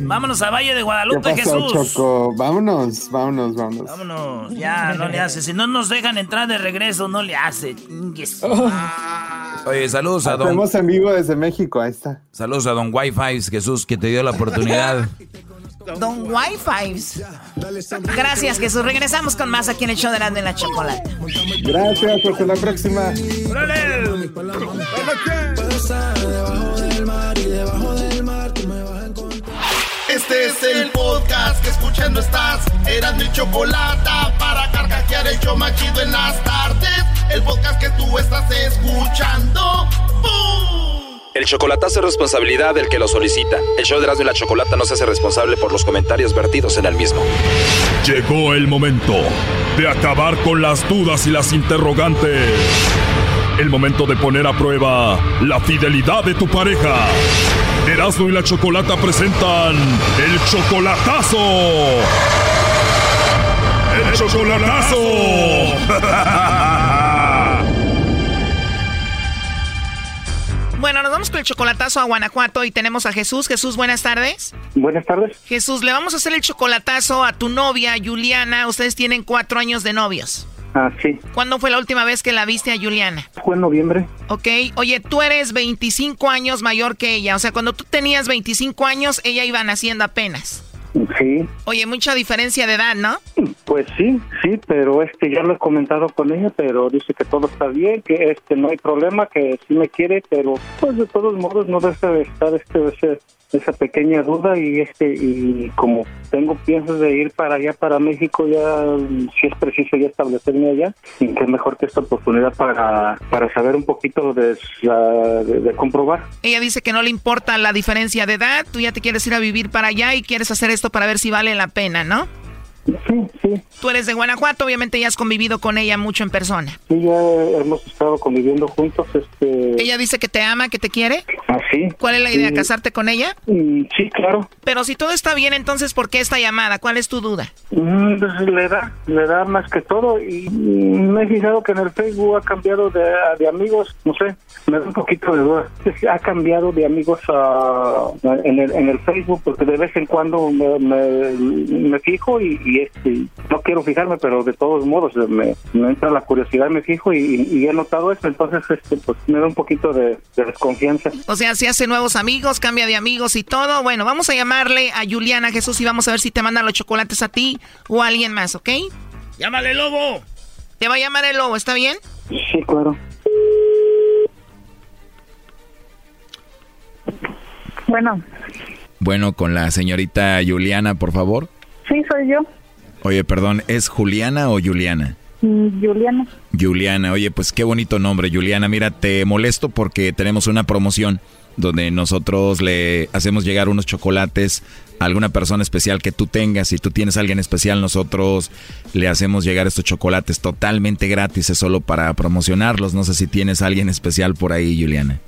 Vámonos a Valle de ¿Qué Guadalupe, pasó, Jesús. Choco? Vámonos, vámonos, vámonos. Vámonos, ya, no le hace. Si no nos dejan entrar de regreso, no le hace. *laughs* Oye, saludos a don... Hacemos en vivo desde México, ahí está. Saludos a don Wi-Fi, Jesús, que te dio la oportunidad. Don Wi-Fi. Gracias, Jesús. Regresamos con más aquí en el show de la de la chocolate. Gracias, hasta la próxima. Este es el podcast que escuchando estás. Eran mi chocolate para carcajear el show machido en las tardes. El podcast que tú estás escuchando. ¡Bum! El chocolatazo es responsabilidad del que lo solicita. El show de Erasmo y la Chocolata no se hace responsable por los comentarios vertidos en el mismo. Llegó el momento de acabar con las dudas y las interrogantes. El momento de poner a prueba la fidelidad de tu pareja. Erasmo y la Chocolata presentan el chocolatazo. El chocolatazo. *laughs* Bueno, nos vamos con el chocolatazo a Guanajuato y tenemos a Jesús. Jesús, buenas tardes. Buenas tardes. Jesús, le vamos a hacer el chocolatazo a tu novia, Juliana. Ustedes tienen cuatro años de novios. Ah, sí. ¿Cuándo fue la última vez que la viste a Juliana? Fue en noviembre. Ok, oye, tú eres 25 años mayor que ella. O sea, cuando tú tenías 25 años, ella iba naciendo apenas. Sí. Oye, mucha diferencia de edad, ¿no? Pues sí, sí, pero este ya lo he comentado con ella, pero dice que todo está bien, que este no hay problema, que sí me quiere, pero pues de todos modos no deja de estar este ese- esa pequeña duda y este y como tengo piensos de ir para allá para México ya si es preciso ya establecerme allá y qué mejor que esta oportunidad para para saber un poquito de de- de comprobar. Ella dice que no le importa la diferencia de edad. Tú ya te quieres ir a vivir para allá y quieres hacer esto para ver si vale la pena, ¿no? Sí, sí. Tú eres de Guanajuato, obviamente ya has convivido con ella mucho en persona. Sí, ya hemos estado conviviendo juntos, este... Ella dice que te ama, que te quiere. ¿Así? ¿Cuál es la idea? ¿Casarte con ella? Mm, Sí, claro. Pero si todo está bien, entonces ¿por qué esta llamada? ¿Cuál es tu duda? Mm, pues, le da, le da más que todo y me he fijado que en el Facebook ha cambiado de, de amigos, no sé, me da un poquito de duda. Ha cambiado de amigos en, el, en el Facebook porque de vez en cuando me, me, me fijo y, y, este, no quiero fijarme, pero de todos modos me, me entra la curiosidad, me fijo y, y he notado eso, entonces este, pues me da un poquito de, de desconfianza. O sea, si hace nuevos amigos, cambia de amigos y todo. Bueno, vamos a llamarle a Juliana Jesús y vamos a ver si te mandan los chocolates a ti o a alguien más, ¿ok? ¡Llámale, lobo! Te va a llamar el lobo, ¿está bien? Sí, claro. Bueno, Bueno, con la señorita Juliana, por favor. Sí, soy yo. Oye, perdón, ¿es Juliana o Juliana? Mm, Juliana. Juliana, oye, pues qué bonito nombre, Juliana. Mira, te molesto porque tenemos una promoción donde nosotros le hacemos llegar unos chocolates a alguna persona especial que tú tengas. Si tú tienes a alguien especial, nosotros le hacemos llegar estos chocolates totalmente gratis, es solo para promocionarlos. No sé si tienes a alguien especial por ahí, Juliana.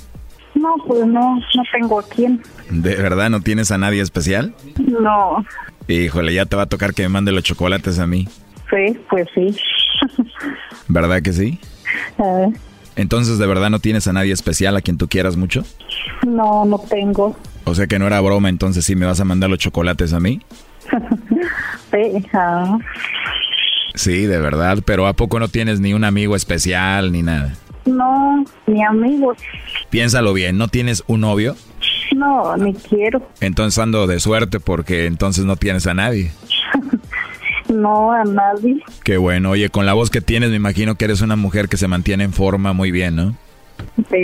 No, pues no, no tengo a quién. ¿De verdad no tienes a nadie especial? No. Híjole, ya te va a tocar que me mande los chocolates a mí. Sí, pues sí. ¿Verdad que sí? *laughs* Eh, Entonces, ¿de verdad no tienes a nadie especial a quien tú quieras mucho? no, no tengo. O sea que no era broma, entonces sí me vas a mandar los chocolates a mí. *laughs* Sí, Sí, de verdad, pero ¿a poco no tienes ni un amigo especial ni nada? no, ni amigos. Piénsalo bien, ¿no tienes un novio? No, ni quiero. Entonces ando de suerte porque entonces no tienes a nadie. *laughs* No, a nadie. Qué bueno, oye, con la voz que tienes me imagino que eres una mujer que se mantiene en forma muy bien, ¿no? Sí,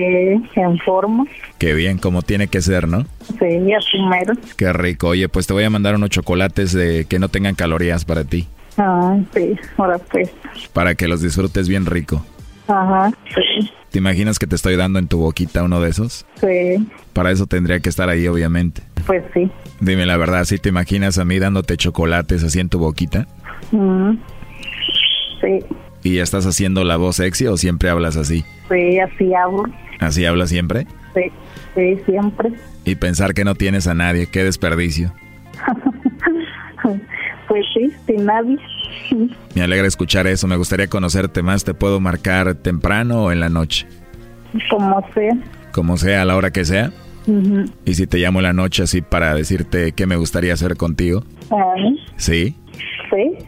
en forma. Qué bien, como tiene que ser, ¿no? Sí, así mero. Qué rico, oye, pues te voy a mandar unos chocolates de que no tengan calorías para ti, Ah, sí, ahora pues. para que los disfrutes bien rico. Ajá, sí, ¿Te imaginas que te estoy dando en tu boquita uno de esos? sí, Para eso tendría que estar ahí, obviamente. pues sí. Dime la verdad, ¿sí te imaginas a mí dándote chocolates así en tu boquita? Mm, Sí, ¿Y ya estás haciendo la voz sexy o siempre hablas así? sí, así hablo. ¿Así hablas siempre? Sí, sí, siempre. Y pensar que no tienes a nadie, qué desperdicio. *laughs* Pues sí, sin nadie. Me alegra escuchar eso, me gustaría conocerte más, te puedo marcar temprano o en la noche, Como sea. como sea, a la hora que sea. Ujú. Y si te llamo en la noche así para decirte qué me gustaría hacer contigo, sí, sí,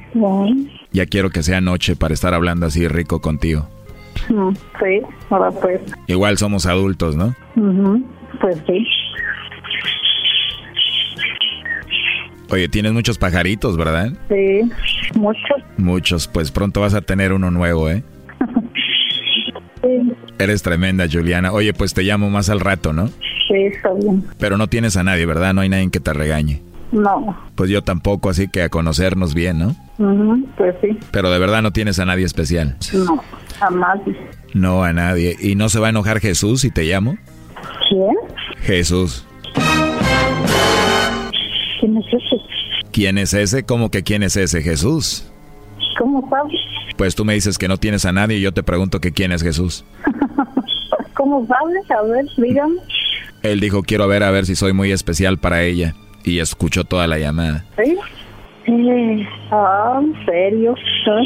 ya quiero que sea noche para estar hablando así rico contigo. mm, sí, ahora pues. Igual somos adultos, ¿no? Pues sí. Oye, tienes muchos pajaritos, ¿verdad? Sí, mucho. Muchos, pues pronto vas a tener uno nuevo, ¿eh? Sí, Eres tremenda, Juliana. Oye, pues te llamo más al rato, ¿no? sí, está bien. Pero no tienes a nadie, ¿verdad? No hay nadie que te regañe. No. Pues yo tampoco, así que a conocernos bien, ¿no? Ujú, Pues sí. Pero de verdad no tienes a nadie especial. No, a nadie. No, a nadie. ¿Y no se va a enojar Jesús si te llamo? ¿Quién? Jesús. ¿Quién es ese? ¿Quién es ese? ¿Cómo que quién es ese Jesús? ¿Cómo sabes? Pues tú me dices que no tienes a nadie y yo te pregunto que quién es Jesús. *laughs* ¿Cómo sabes? A ver, dígame. Él dijo, quiero ver a ver si soy muy especial para ella. Y escuchó toda la llamada. ¿Sí? Eh, ah, ¿en serio? ¿Ah?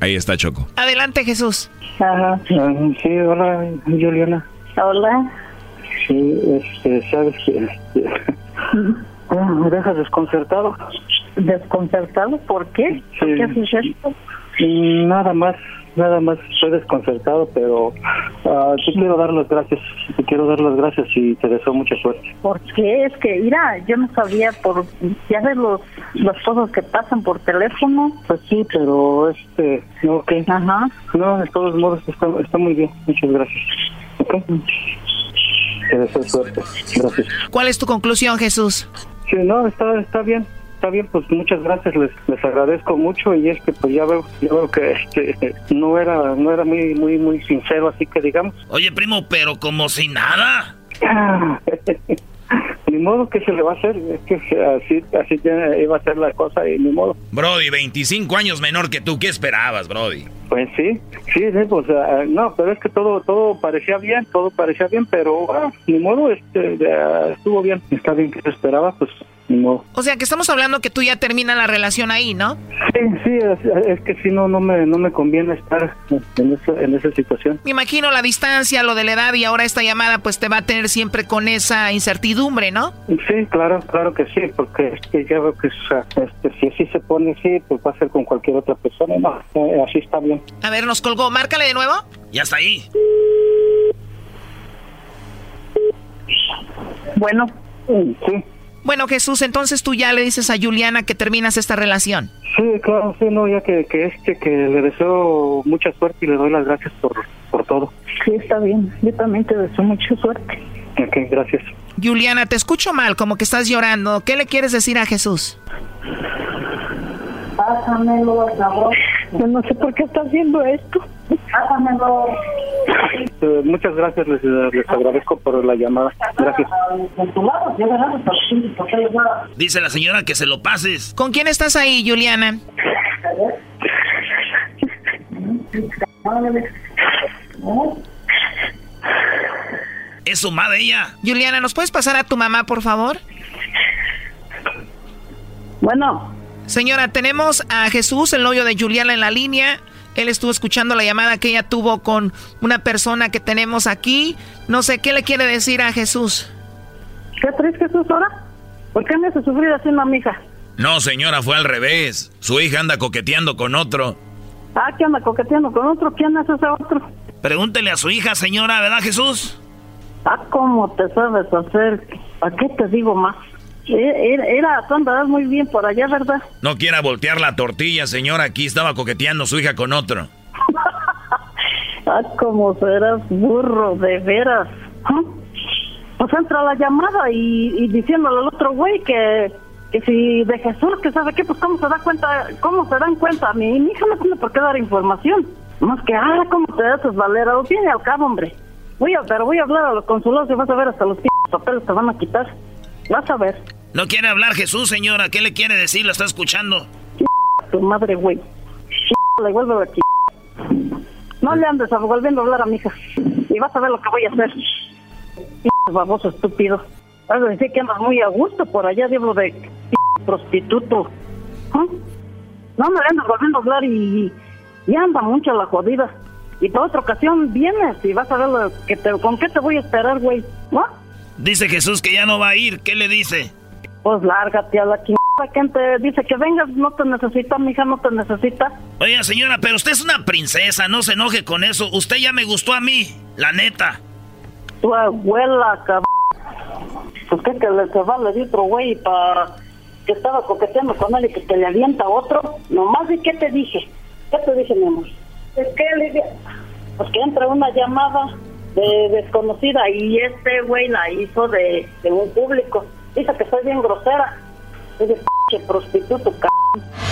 Ahí está Choco. Adelante, Jesús. Ajá. Ah, Sí, hola, Juliana. Hola. Sí, este, sabes que este, *laughs* me dejas desconcertado. ¿Desconcertado? ¿Por qué? ¿Por Sí. qué haces esto? Mm, Nada más, nada más estoy desconcertado, pero ah, te quiero dar las gracias, te quiero dar las gracias y te deseo mucha suerte. ¿Por qué? Es que, mira, yo no sabía por... Ya ves los, las cosas que pasan por teléfono. Pues sí, pero este, ok. Ajá. No, de todos modos está, está muy bien, muchas gracias. Ok. Te deseo suerte, gracias. ¿Cuál es tu conclusión, Jesús? Sí, no, está, está bien, está bien, pues muchas gracias, les, les agradezco mucho y es que pues ya veo, ya veo que este, no era, no era muy, muy, muy sincero, así que digamos. Oye, primo, pero como si nada. *laughs* ni modo que se le va a hacer, es que así, así iba a ser la cosa y ni modo. Brody, 25 años menor que tú, ¿qué esperabas, Brody? Pues sí, sí, sí, pues ah, no, pero es que todo, todo parecía bien, todo parecía bien, pero ah, ni modo, este, estuvo bien, está bien que se esperaba, pues ni modo. O sea, que estamos hablando que tú ya terminas la relación ahí, ¿no? Sí, sí, es, es que si no, no me, no me conviene estar en esa, en esa situación. Me imagino la distancia, lo de la edad y ahora esta llamada pues te va a tener siempre con esa incertidumbre, ¿no? Sí, claro, claro que sí, porque es que ya veo que o sea, este, si así se pone así, pues va a ser con cualquier otra persona, no, eh, así está bien. A ver, nos colgó. Márcale de nuevo. Ya está ahí. Bueno. Sí. Bueno, Jesús, entonces tú ya le dices a Juliana que terminas esta relación. Sí, claro, sí, no, ya que, que este, que le deseo mucha suerte y le doy las gracias por, por todo. Sí, está bien. Yo también te deseo mucha suerte. Ok, gracias. Juliana, te escucho mal, como que estás llorando. ¿Qué le quieres decir a Jesús? Pásamelo, cabrón. Yo no sé por qué está haciendo esto. Pásamelo. Eh, muchas gracias, les, les agradezco por la llamada. Gracias. Dice la señora que se lo pases. ¿Con quién estás ahí, Juliana? Es su madre ella. Juliana, ¿nos puedes pasar a tu mamá, por favor? Bueno. Señora, tenemos a Jesús, el novio de Juliana, en la línea. Él estuvo escuchando la llamada que ella tuvo con una persona que tenemos aquí. No sé, ¿qué le quiere decir a Jesús? ¿Qué traes Jesús ahora? ¿Por qué me hace sufrir así una mija? No, señora, fue al revés. Su hija anda coqueteando con otro. Ah, ¿qué anda coqueteando con otro? ¿Quién es ese otro? Pregúntele a su hija, señora, ¿verdad, Jesús? Ah, ¿cómo te sabes hacer? ¿A qué te digo más? Era, era tú andabas muy bien por allá, ¿verdad? No quiera voltear la tortilla, señora. Aquí estaba coqueteando su hija con otro. *laughs* ah, como serás burro, de veras. ¿Ah? Pues entra la llamada y, y diciéndole al otro güey que, que si de Jesús, que sabe qué, pues cómo se da cuenta, cómo se dan cuenta. Mi, mi hija no tiene por qué dar información. Más que, ah, cómo te das valera. Lo tiene al cabo, hombre. Voy a, pero voy a hablar a los consulados y vas a ver hasta los papeles te van a quitar. Vas a ver. No quiere hablar Jesús, señora. ¿Qué le quiere decir? ¿Lo está escuchando? Tu madre, güey. Le vuelvo a aquí. No le andes volviendo a hablar a mi hija. Y vas a ver lo que voy a hacer. baboso estúpido. Vas a decir que andas muy a gusto por allá, diablo de prostituto. ¿Ah? No me andas volviendo a hablar y, y anda mucho la jodida. Y para otra ocasión vienes y vas a ver lo que te, con qué te voy a esperar, güey. ¿No? Dice Jesús que ya no va a ir. ¿Qué le dice? Pues lárgate a la chingada. ¿Quién te dice que vengas? No te necesita, mi hija no te necesita. Oiga, señora, pero usted es una princesa. No se enoje con eso. Usted ya me gustó a mí, la neta. Tu abuela, cabrón. Pues que, que le se va di otro güey para que estaba coqueteando con él y que te le avienta otro. Nomás de qué te dije. ¿Qué te dije, mi amor? Es que, Lidia, pues que entra una llamada de desconocida y este güey la hizo de, de un público. Dice que soy bien grosera. Dice, que prostituto, c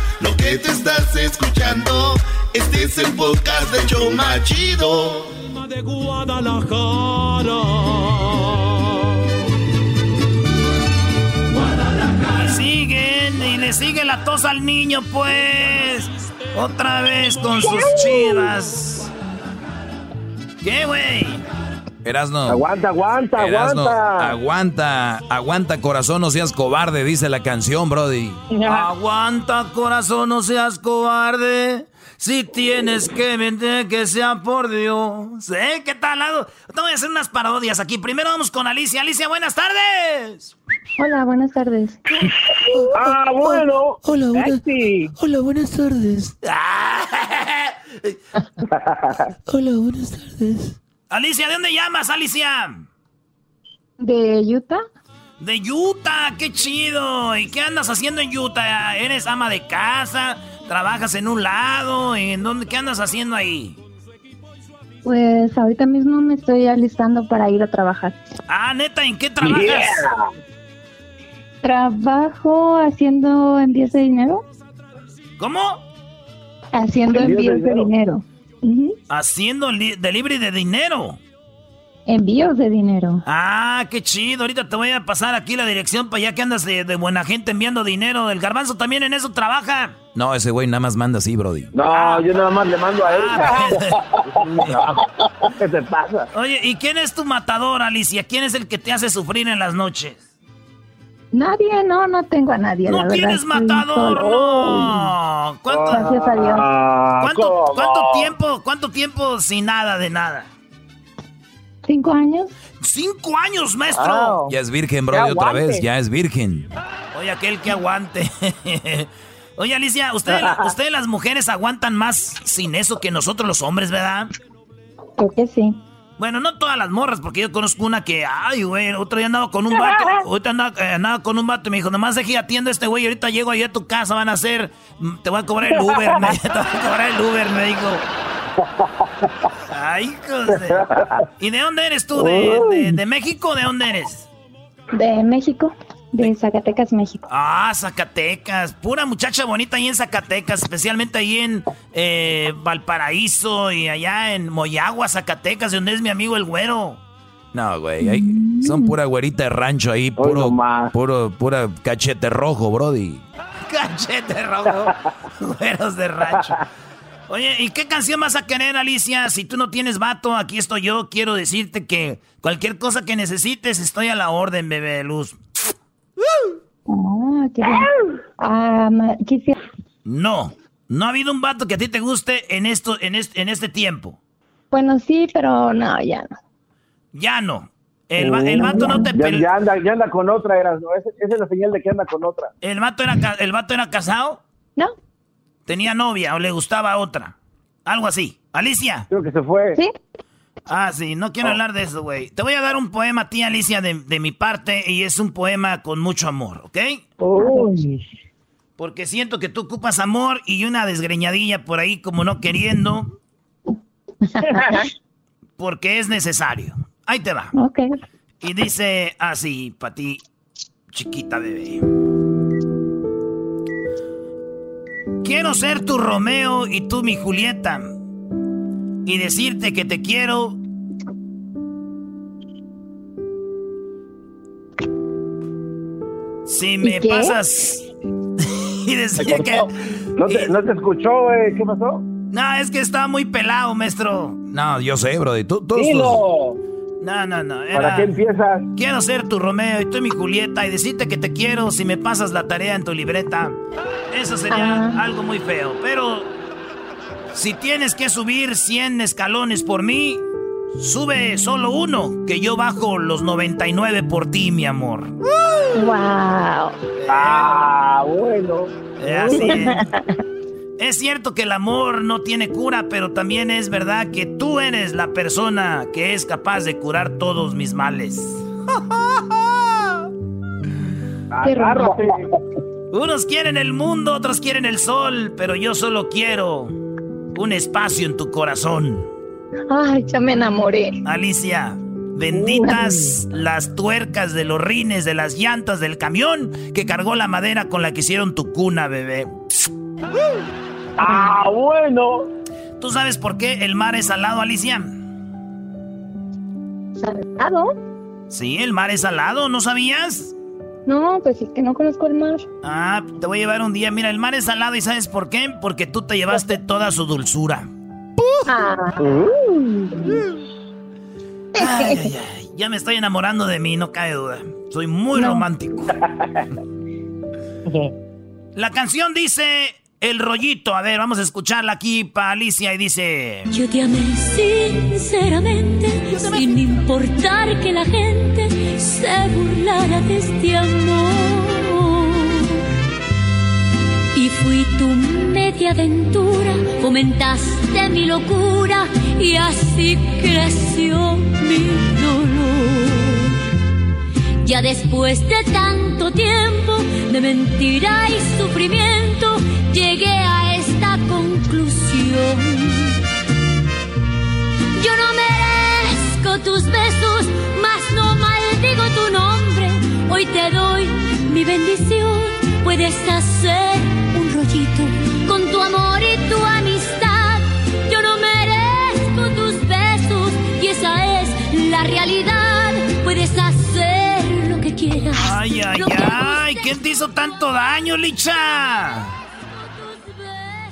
lo que te estás escuchando, este es el podcast de Choma Chido. De Guadalajara. Siguen, y le sigue la tos al niño, pues. Otra vez con sus chivas. ¿Qué, güey? Erasno. Aguanta, aguanta, aguanta. Aguanta, aguanta, corazón, no seas cobarde, dice la canción, Brody. *laughs* aguanta, corazón, no seas cobarde. Si tienes que mentir, que sea por Dios. ¿Eh? ¿Qué tal? Te voy a hacer unas parodias aquí. Primero vamos con Alicia. Alicia, buenas tardes. Hola, buenas tardes. ah, bueno. Hola, buenas, hola, buenas tardes. *laughs* hola, buenas tardes. Alicia, ¿de dónde llamas, Alicia? De Utah. De Utah, qué chido. ¿Y qué andas haciendo en Utah? ¿Eres ama de casa? ¿Trabajas en un lado? ¿En dónde? ¿Qué andas haciendo ahí? Pues ahorita mismo me estoy alistando para ir a trabajar. Ah, neta, ¿en qué trabajas? Trabajo haciendo envíos de dinero. ¿Cómo? Haciendo envíos de dinero. Haciendo delivery de dinero. Envíos de dinero. Ah, qué chido. Ahorita te voy a pasar aquí la dirección para allá que andas de, buena gente enviando dinero. El garbanzo también en eso trabaja. No, ese güey nada más manda así, Brody. No, yo nada más le mando a él. Ah, *laughs* ¿Qué te pasa? Oye, ¿y quién es tu matador, Alicia? ¿Quién es el que te hace sufrir en las noches? Nadie, no, no tengo a nadie. ¿No tienes matador? No. ¿Cuánto, Gracias a Dios. ¿cuánto, ¿Cuánto tiempo, cuánto tiempo sin nada de nada? ¿Cinco años? ¡Cinco años, maestro! Ya es virgen, bro, otra vez, ya es virgen. Oye, aquel que aguante. *laughs* Oye, Alicia, ustedes, ustedes las mujeres aguantan más sin eso que nosotros los hombres, ¿verdad? Creo que sí. Bueno, no todas las morras, porque yo conozco una que, ay, güey, otro día andaba con un vato, ahorita andaba, eh, andaba, con un vato y me dijo, nomás deje atiendo a este güey, ahorita llego ahí a tu casa, van a hacer, mm, te voy a cobrar el Uber, me, *laughs* te voy a cobrar el Uber, me dijo. Ay, José. *laughs* ¿Y de dónde eres tú? ¿De, de México o de dónde eres? De México. De Zacatecas, México. Ah, Zacatecas. Pura muchacha bonita ahí en Zacatecas, especialmente ahí en eh, Valparaíso y allá en Moyagua, Zacatecas, donde es mi amigo el güero. No, güey, son pura güerita de rancho ahí, puro, puro, pura cachete rojo, brody. *laughs* Cachete rojo, *laughs* güeros de rancho. Oye, ¿y qué canción vas a querer, Alicia? Si tú no tienes vato, aquí estoy yo. Quiero decirte que cualquier cosa que necesites, estoy a la orden, bebé de luz. Ah, qué ah, No, no ha habido un vato que a ti te guste en esto, en este, en este tiempo. Bueno, sí, pero no, ya no. Ya no. El, vato no te ya, ya, anda, ya anda con otra, eras, ¿no? Esa, es la señal de que anda con otra. ¿El vato era, el vato era casado? No. ¿Tenía novia o le gustaba otra? Algo así. Alicia. Creo que se fue. Sí. Ah, sí, no quiero hablar de eso, güey. Te voy a dar un poema a ti, Alicia, de, mi parte, y es un poema con mucho amor, ¿ok? Porque siento que tú ocupas amor y una desgreñadilla por ahí como no queriendo. porque es necesario. Ahí te va. Ok. Y dice así, para ti, chiquita bebé. Quiero ser tu Romeo y tú mi Julieta y decirte que te quiero. Si me pasas *laughs* y decir que no te, no te escuchó, güey, ¿qué pasó? No, es que estaba muy pelado, maestro. No, yo sé, bro. Tú, tú, No, no, no. ¿Para qué empiezas? Quiero ser tu Romeo y tú mi Julieta y decirte que te quiero si me pasas la tarea en tu libreta. Eso sería ah. algo muy feo, pero si tienes que subir 100 escalones por mí, sube solo uno, que yo bajo los 99 por ti, mi amor. ¡Wow! Ah, bueno. Así es. es cierto que el amor no tiene cura, pero también es verdad que tú eres la persona que es capaz de curar todos mis males. Agárrate. Unos quieren el mundo, otros quieren el sol, pero yo solo quiero un espacio en tu corazón. Ay, ya me enamoré. Alicia, benditas las tuercas de los rines de las llantas del camión que cargó la madera con la que hicieron tu cuna, bebé. Ah, bueno. ¿Tú sabes por qué el mar es salado, Alicia? ¿Salado? Sí, el mar es salado, ¿no sabías? No, pues es que no conozco el mar. Ah, te voy a llevar un día. Mira, el mar es salado y ¿sabes por qué? Porque tú te llevaste toda su dulzura. Ah. Ay, ay, ay. Ya me estoy enamorando de mí, no cae duda. Soy muy romántico. *laughs* La canción dice El rollito. A ver, vamos a escucharla aquí para Alicia y dice... Yo te amé sinceramente, sin importar que la gente se burlara de este amor. Y fui tu media aventura, fomentaste mi locura y así creció mi dolor. Ya después de tanto tiempo de mentira y sufrimiento, llegué a esta conclusión. Yo no merezco tus besos, mas no maldigo tu nombre. Hoy te doy mi bendición. Puedes hacer un rollito con tu amor y tu amistad. Yo no merezco tus besos y esa es la realidad. Puedes hacer lo que quieras. Ay, ay, ay. ¿Quién te hizo tanto daño, Licha?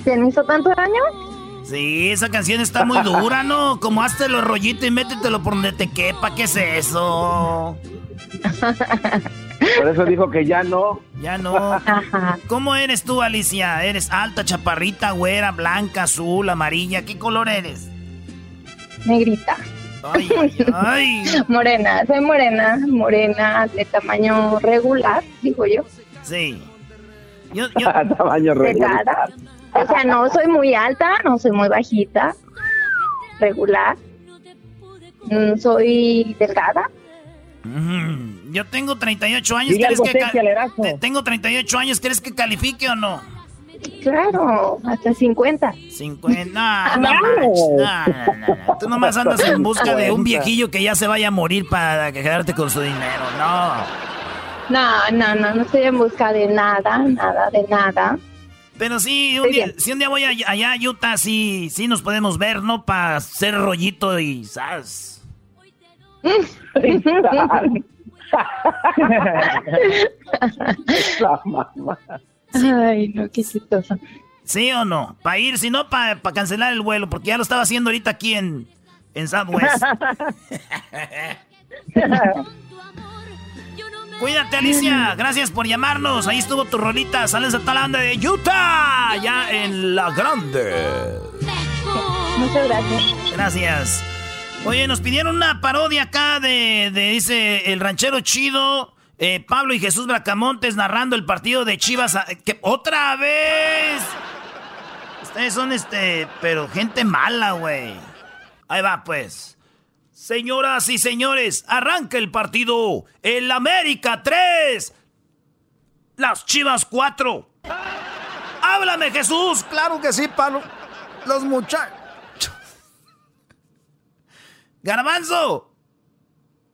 ¿Quién hizo tanto daño? Sí, esa canción está muy dura, ¿no? Como hazte los rollitos y métetelo por donde te quepa, ¿qué es eso? Por eso dijo que ya no. Ya no. ¿Cómo eres tú, Alicia? ¿Eres alta, chaparrita, güera, blanca, azul, amarilla? ¿Qué color eres? Negrita. Ay, ay, *laughs* morena, soy morena, morena de tamaño regular, digo yo. Sí. Yo, *laughs* tamaño regular. Delgada. O sea, no soy muy alta, no soy muy bajita. Regular. Mm, soy delgada. Mm, Yo tengo 38 años. Dile ¿Crees que te- tengo 38 años. ¿Crees que califique o no? Claro, hasta 50. 50. No, no, no, no, no. Tú nomás andas en busca de un viejillo que ya se vaya a morir para quedarte con su dinero. No. No, no, no, no estoy en busca de nada, nada, de nada. Pero sí, un día, si un día voy allá a Utah, sí, sí nos podemos ver, ¿no? Para hacer rollito y ¿sabes? Ay, no, qué chistoso. ¿Sí o no? Para ir, si no, para cancelar el vuelo, porque ya lo estaba haciendo ahorita aquí en, en Southwest. *laughs* Cuídate, Alicia. Gracias por llamarnos. Ahí estuvo tu rolita. Sales a tal de Utah. Ya en la grande. Muchas gracias. Gracias. Oye, nos pidieron una parodia acá de, de dice, el ranchero chido, eh, Pablo y Jesús Bracamontes narrando el partido de Chivas. a- que, ¡Otra vez! Ustedes son este, pero gente mala, güey. Ahí va, pues. Señoras y señores, arranca el partido. El América 3. Las Chivas 4. Háblame, Jesús. Claro que sí, Pablo. Los muchachos. Garbanzo.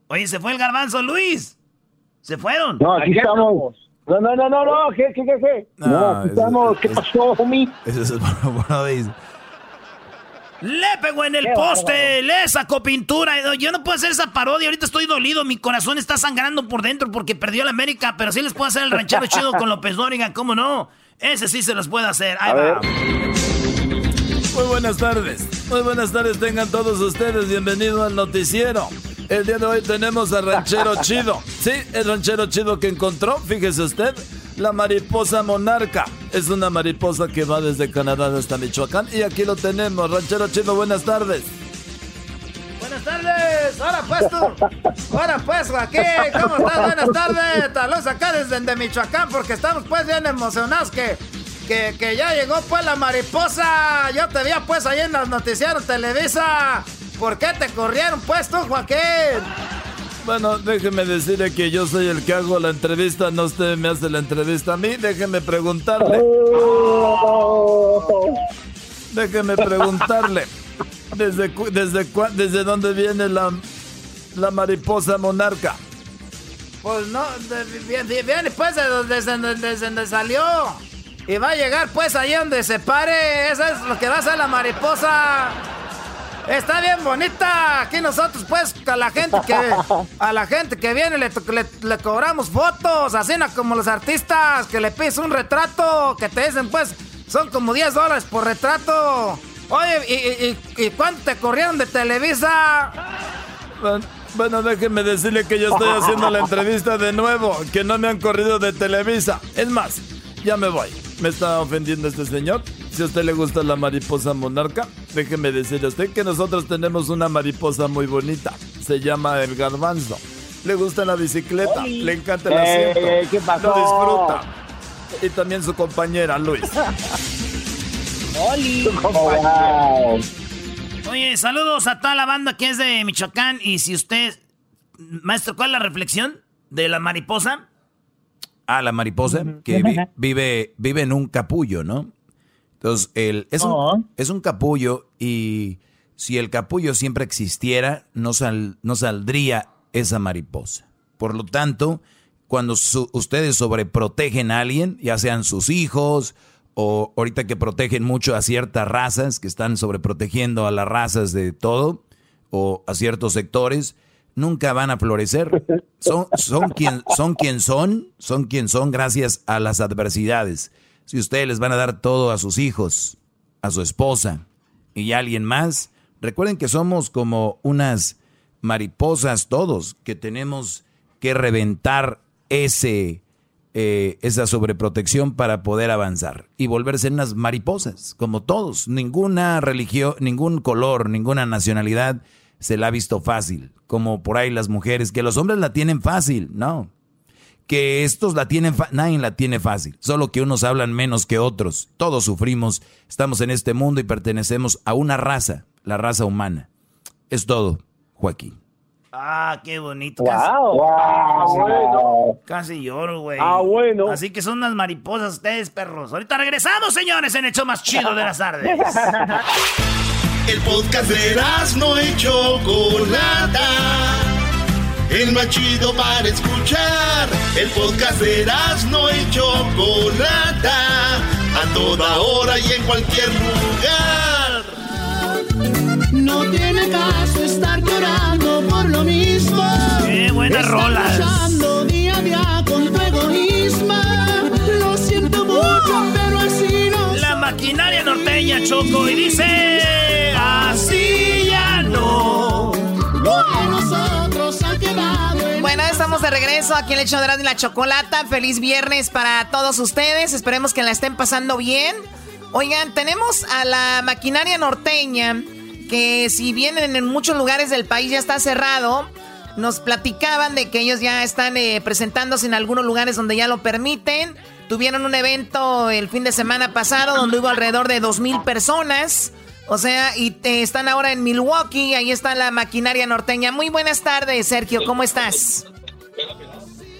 Oye, se fue el garbanzo, Luis. Se fueron. No, aquí estamos. No, no, no, no, no, ¿qué, qué, qué, qué? No, No, aquí eso- estamos. ¿Qué pasó, homie? Ese es *laughs* el bueno, dice. Le pegó en el Qué poste, le sacó pintura. Yo no puedo hacer esa parodia. Ahorita estoy dolido. Mi corazón está sangrando por dentro porque perdió la América. Pero sí les puedo hacer el ranchero *laughs* chido con López Dóriga. ¿Cómo no? Ese sí se los puedo hacer. Ahí va. Muy buenas tardes. Muy buenas tardes tengan todos ustedes. Bienvenidos al noticiero. El día de hoy tenemos al ranchero *laughs* chido. Sí, el ranchero chido que encontró, fíjese usted, la mariposa monarca. Es una mariposa que va desde Canadá hasta Michoacán. Y aquí lo tenemos. Ranchero chido, buenas tardes. Buenas tardes. Ahora pues tú. Ahora pues, Joaquín. ¿Cómo estás? Buenas tardes. Saludos acá desde de Michoacán porque estamos pues bien emocionados que, que, que ya llegó pues la mariposa. Yo te vi pues ahí en los noticieros Televisa. ¿Por qué te corrieron pues tú, Joaquín? Bueno, déjeme decirle que yo soy el que hago la entrevista, no usted me hace la entrevista a mí. Déjeme preguntarle. Déjeme preguntarle. ¿Desde, desde, desde dónde viene la, la mariposa monarca? Pues no, viene, pues desde, donde- desde salió. Y va a llegar pues ahí donde se pare. Eso es lo que va a hacer la mariposa. Está bien bonita. Aquí nosotros pues a la gente que a la gente que viene le, cobramos fotos, así como los artistas que le pides un retrato, que te dicen pues son como 10 dólares por retrato. Oye, ¿y, cuánto te corrieron de Televisa? Bueno, déjeme decirle que yo estoy haciendo la entrevista de nuevo, que no me han corrido de Televisa. Es más, ya me voy. Me está ofendiendo este señor. Si a usted le gusta la mariposa monarca, déjeme decirle a usted que nosotros tenemos una mariposa muy bonita. Se llama el garbanzo. Le gusta la bicicleta, Oli. le encanta el Eh, asiento. ¿qué pasó? Lo disfruta. Y también su compañera, Luis. *laughs* Oli. Oye, saludos a toda la banda que es de Michoacán. Y si usted, maestro, ¿cuál es la reflexión de la mariposa? Ah, la mariposa que vi- *laughs* vive, vive en un capullo, ¿no? Entonces, el, es, un, es un capullo y si el capullo siempre existiera, no, sal- no saldría esa mariposa. Por lo tanto, cuando su- ustedes sobreprotegen a alguien, ya sean sus hijos o ahorita que protegen mucho a ciertas razas, que están sobreprotegiendo a las razas de todo, o a ciertos sectores, nunca van a florecer. Son, son, quien, son quien son, son quien son gracias a las adversidades. Si ustedes les van a dar todo a sus hijos, a su esposa y a alguien más, recuerden que somos como unas mariposas todos, que tenemos que reventar ese, eh, esa sobreprotección para poder avanzar y volverse unas mariposas, como todos. Ninguna religión, ningún color, ninguna nacionalidad se la ha visto fácil, como por ahí las mujeres, que los hombres la tienen fácil, no. Que estos la tienen, nadie la tiene fácil, solo que unos hablan menos que otros. Todos sufrimos, estamos en este mundo y pertenecemos a una raza, la raza humana. Es todo, Joaquín. Ah, qué bonito. Wow. Casi, bueno. Casi lloro, güey. Ah, bueno. Así que son unas mariposas ustedes, perros. Ahorita regresamos, señores, en el show más chido de las tardes. *laughs* el podcast de no y Chocolata. El más chido para escuchar. El podcast de no y Chocolata. A toda hora y en cualquier lugar. No tiene caso estar llorando por lo mismo. Qué buenas rolas. día a día con tu egoísmo. Lo siento mucho, pero así no. La maquinaria norteña Choco y dice de regreso aquí en el hecho de la chocolata. Feliz viernes para todos ustedes. Esperemos que la estén pasando bien. Oigan, tenemos a la maquinaria norteña que si bien en muchos lugares del país ya está cerrado, nos platicaban de que ellos ya están eh, presentándose en algunos lugares donde ya lo permiten. Tuvieron un evento el fin de semana pasado donde hubo alrededor de dos mil personas. O sea, y están ahora en Milwaukee, ahí está la maquinaria norteña. Muy buenas tardes, Sergio, ¿cómo estás?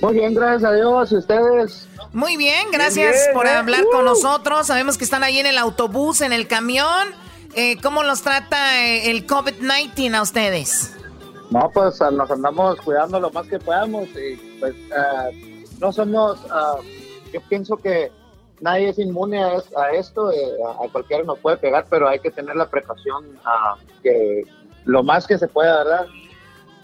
Muy bien, gracias a Dios, ¿y ustedes? Muy bien, gracias por hablar con uh. nosotros. Sabemos que están ahí en el autobús, en el camión. Eh, ¿Cómo los trata eh, el COVID-19 a ustedes? No, pues nos andamos cuidando lo más que podamos y pues ah, no somos, ah, yo pienso que nadie es inmune a, esto, eh, a cualquiera nos puede pegar, pero hay que tener la precaución que lo más que se pueda, ¿verdad?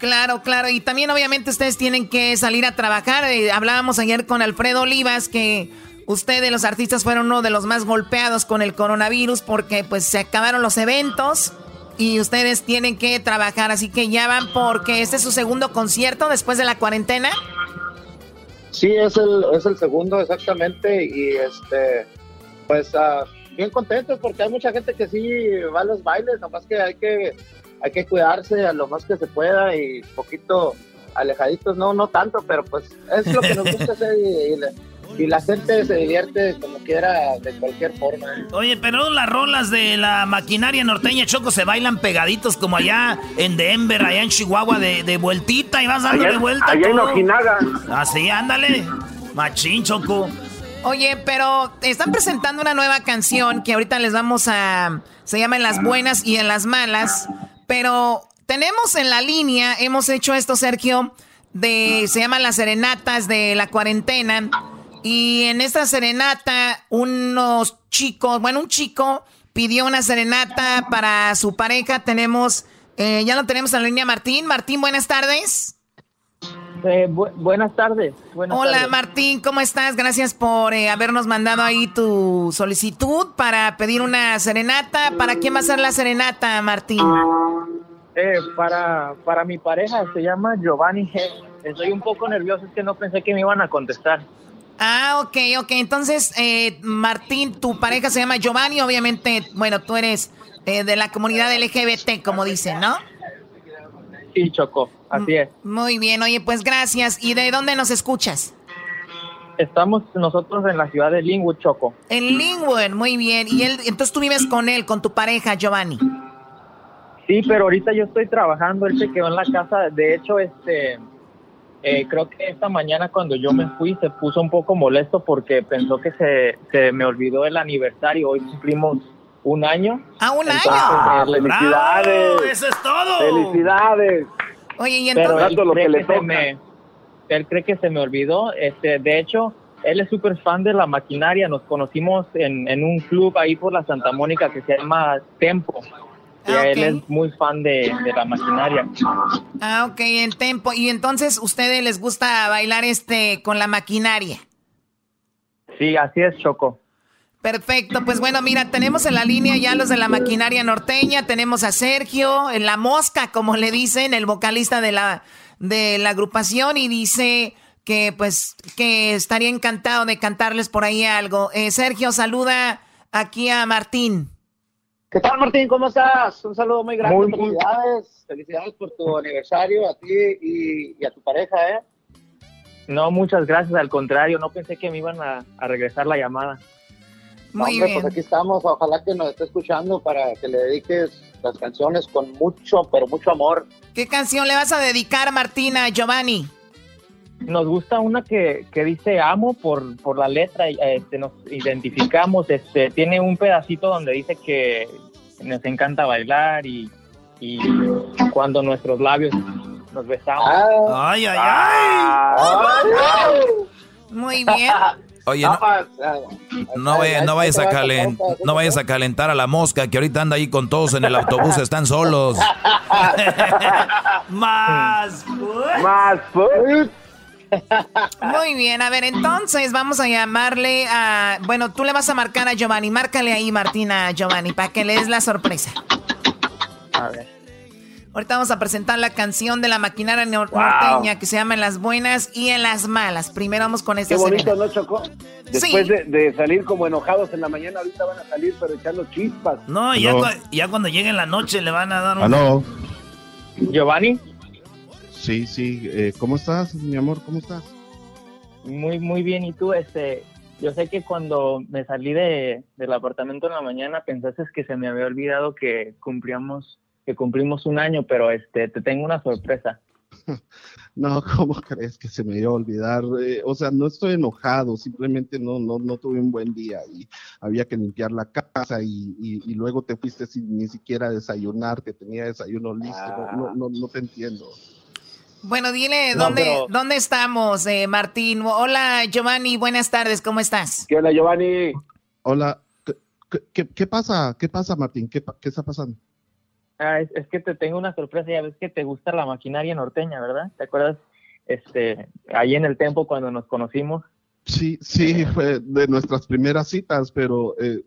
Claro, claro, y también obviamente ustedes tienen que salir a trabajar. hablábamos ayer con Alfredo Olivas que Ustedes, los artistas, fueron uno de los más golpeados con el coronavirus porque pues se acabaron los eventos y ustedes tienen que trabajar, así que ya van porque este es su segundo concierto después de la cuarentena. Sí, es el, es el segundo exactamente y este, pues uh, bien contentos porque hay mucha gente que sí va a los bailes, nomás que hay que, hay que cuidarse a lo más que se pueda y poquito alejaditos, no, no tanto, pero pues es lo que nos gusta *laughs* hacer y y la gente se divierte como quiera de cualquier forma. Oye, pero las rolas de la maquinaria norteña Choco se bailan pegaditos como allá en Denver, allá en Chihuahua, de, vueltita y vas dándole vuelta. Allá en Ojinaga. Así, ándale. Machín, Choco. Oye, pero están presentando una nueva canción que ahorita les vamos a... Se llama En las buenas y en las malas. Pero tenemos en la línea, hemos hecho esto, Sergio, de... Se llaman las serenatas de la cuarentena y en esta serenata, unos chicos, bueno, un chico pidió una serenata para su pareja. Tenemos, eh, ya lo tenemos en la línea Martín. Martín, buenas tardes. Eh, buenas tardes. Hola Martín, ¿cómo estás? Gracias por eh, habernos mandado ahí tu solicitud para pedir una serenata. ¿Para quién va a ser la serenata, Martín? para, para mi pareja, se llama Giovanni G. Estoy un poco nervioso, es que no pensé que me iban a contestar. Ah, ok, ok. Entonces, eh, Martín, tu pareja se llama Giovanni, obviamente, bueno, tú eres eh, de la comunidad LGBT, como dicen, ¿no? Sí, Choco, así es. Muy bien, oye, pues gracias. ¿Y de dónde nos escuchas? Estamos nosotros en la ciudad de Linwood, Choco. En Linwood, muy bien. Y él, entonces tú vives con él, con tu pareja, Giovanni. Sí, pero ahorita yo estoy trabajando, él se quedó en la casa. De hecho, este, eh, creo que esta mañana cuando yo me fui se puso un poco molesto porque pensó que se, se me olvidó el aniversario. Hoy cumplimos un año. ¡Ah, un año! Eh, ¡Felicidades! ¡Eso es todo! ¡Felicidades! Oye, y entonces... Pero él, cree que, se me, él cree que se me olvidó. Este, de hecho, él es súper fan de la maquinaria. Nos conocimos en, en un club ahí por la Santa Mónica que se llama Tempo. Y ah, él es muy fan de, la maquinaria. Ah, ok, en tempo. Y entonces, ¿ustedes les gusta bailar este con la maquinaria? Sí, así es, Choco. Perfecto, pues bueno, mira, tenemos en la línea ya los de la maquinaria norteña, tenemos a Sergio, en la mosca, como le dicen, el vocalista de la, de la agrupación, y dice que pues que estaría encantado de cantarles por ahí algo. Eh, Sergio, saluda aquí a Martín. ¿Qué tal, Martín? ¿Cómo estás? Un saludo muy grande. Muy, muy- Felicidades. Felicidades por tu aniversario a ti y, y a tu pareja, ¿eh? No, muchas gracias, al contrario, no pensé que me iban a, a regresar la llamada. Muy Hombre, bien. Pues aquí estamos. Ojalá que nos esté escuchando para que le dediques las canciones con mucho, pero mucho amor. ¿Qué canción le vas a dedicar, Martina, Giovanni? Nos gusta una que, que dice amo por, por la letra, y, este, nos identificamos, este, tiene un pedacito donde dice que nos encanta bailar y, y cuando nuestros labios nos besamos. Ay, ay, ay. Muy bien. *laughs* Oye, no, no, vaya- no vayas a calen- no vayas a calentar a la mosca que ahorita anda ahí con todos en el autobús, están solos. *laughs* Más. Más. Muy bien, a ver, entonces vamos a llamarle a... Bueno, tú le vas a marcar a Giovanni. Márcale ahí, Martina, a Giovanni, para que le des la sorpresa. A ver. Ahorita vamos a presentar la canción de la maquinaria nor- norteña que se llama En las buenas y en las malas. Primero vamos con esta Qué bonito, serena. ¿no, Chocó? Después Sí. de, de salir como enojados en la mañana, ahorita van a salir pero echando chispas. No, ya, ya cuando llegue en la noche le van a dar un... Aló. Giovanni, Sí, sí. eh, ¿Cómo estás, mi amor? ¿Cómo estás? muy, muy bien. ¿Y tú? Este, yo sé que cuando me salí de, del apartamento en la mañana pensaste que se me había olvidado que cumplíamos, que cumplimos un año, pero este, te tengo una sorpresa. *laughs* No, ¿cómo crees que se me iba a olvidar? Eh, o sea, no estoy enojado, simplemente no, no, no tuve un buen día y había que limpiar la casa y, y- y luego te fuiste sin ni siquiera desayunar, que tenía desayuno listo. No, no, no, no te entiendo. Bueno, dile, No, ¿dónde, pero- ¿dónde estamos, eh, Martín? Hola, Giovanni, buenas tardes, ¿cómo estás? ¿Qué onda, Giovanni? Hola, ¿qué, qué- qué, qué pasa? ¿Qué pasa, Martín? ¿Qué, pa- qué está pasando? Ah, es, es que te tengo una sorpresa, ya ves que te gusta la maquinaria norteña, ¿verdad? ¿Te acuerdas? Este, ahí en el tempo cuando nos conocimos. Sí, sí, fue de nuestras primeras citas, pero eh,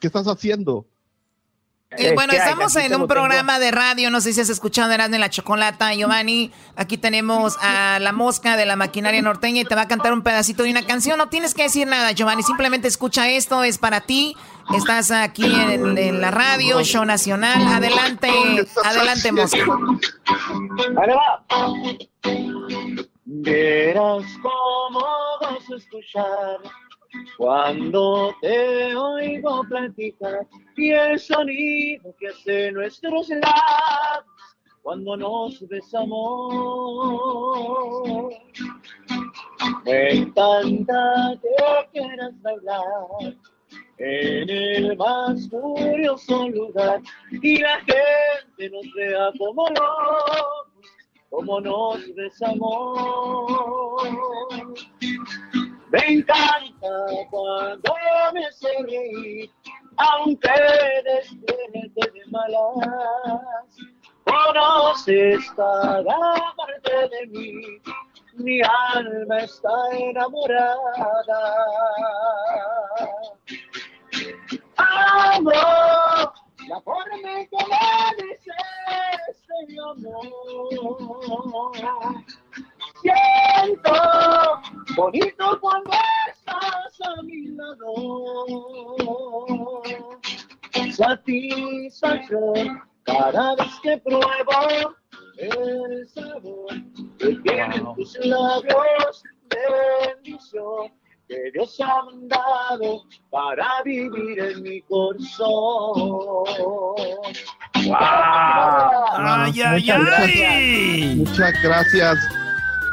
¿qué estás haciendo? Eh, bueno, estamos en un programa de radio, no sé si has escuchado Erasmo en la Chocolata, Giovanni. Aquí tenemos a la mosca de la maquinaria norteña y te va a cantar un pedacito de una canción. No tienes que decir nada, Giovanni, simplemente escucha esto, es para ti. Estás aquí en, en la radio, show nacional. Adelante, adelante, mosca. Ahí va. Verás cómo vas a escuchar cuando te oigo platicar y el sonido que hace nuestros labios cuando nos besamos. Me encanta que quieras bailar en el más curioso lugar y la gente nos vea como locos, como nos besamos. Me encanta cuando me reír, aunque despierte de malas. Conoces cada parte de mí, mi alma está enamorada. Amo la forma en que me dices mi amor. Siento bonito cuando estás a mi lado. Satisfacción cada vez que pruebo el sabor que tienen tus labios. Bendición que Dios ha mandado para vivir en mi corazón. Ay, ay, ay. Muchas gracias.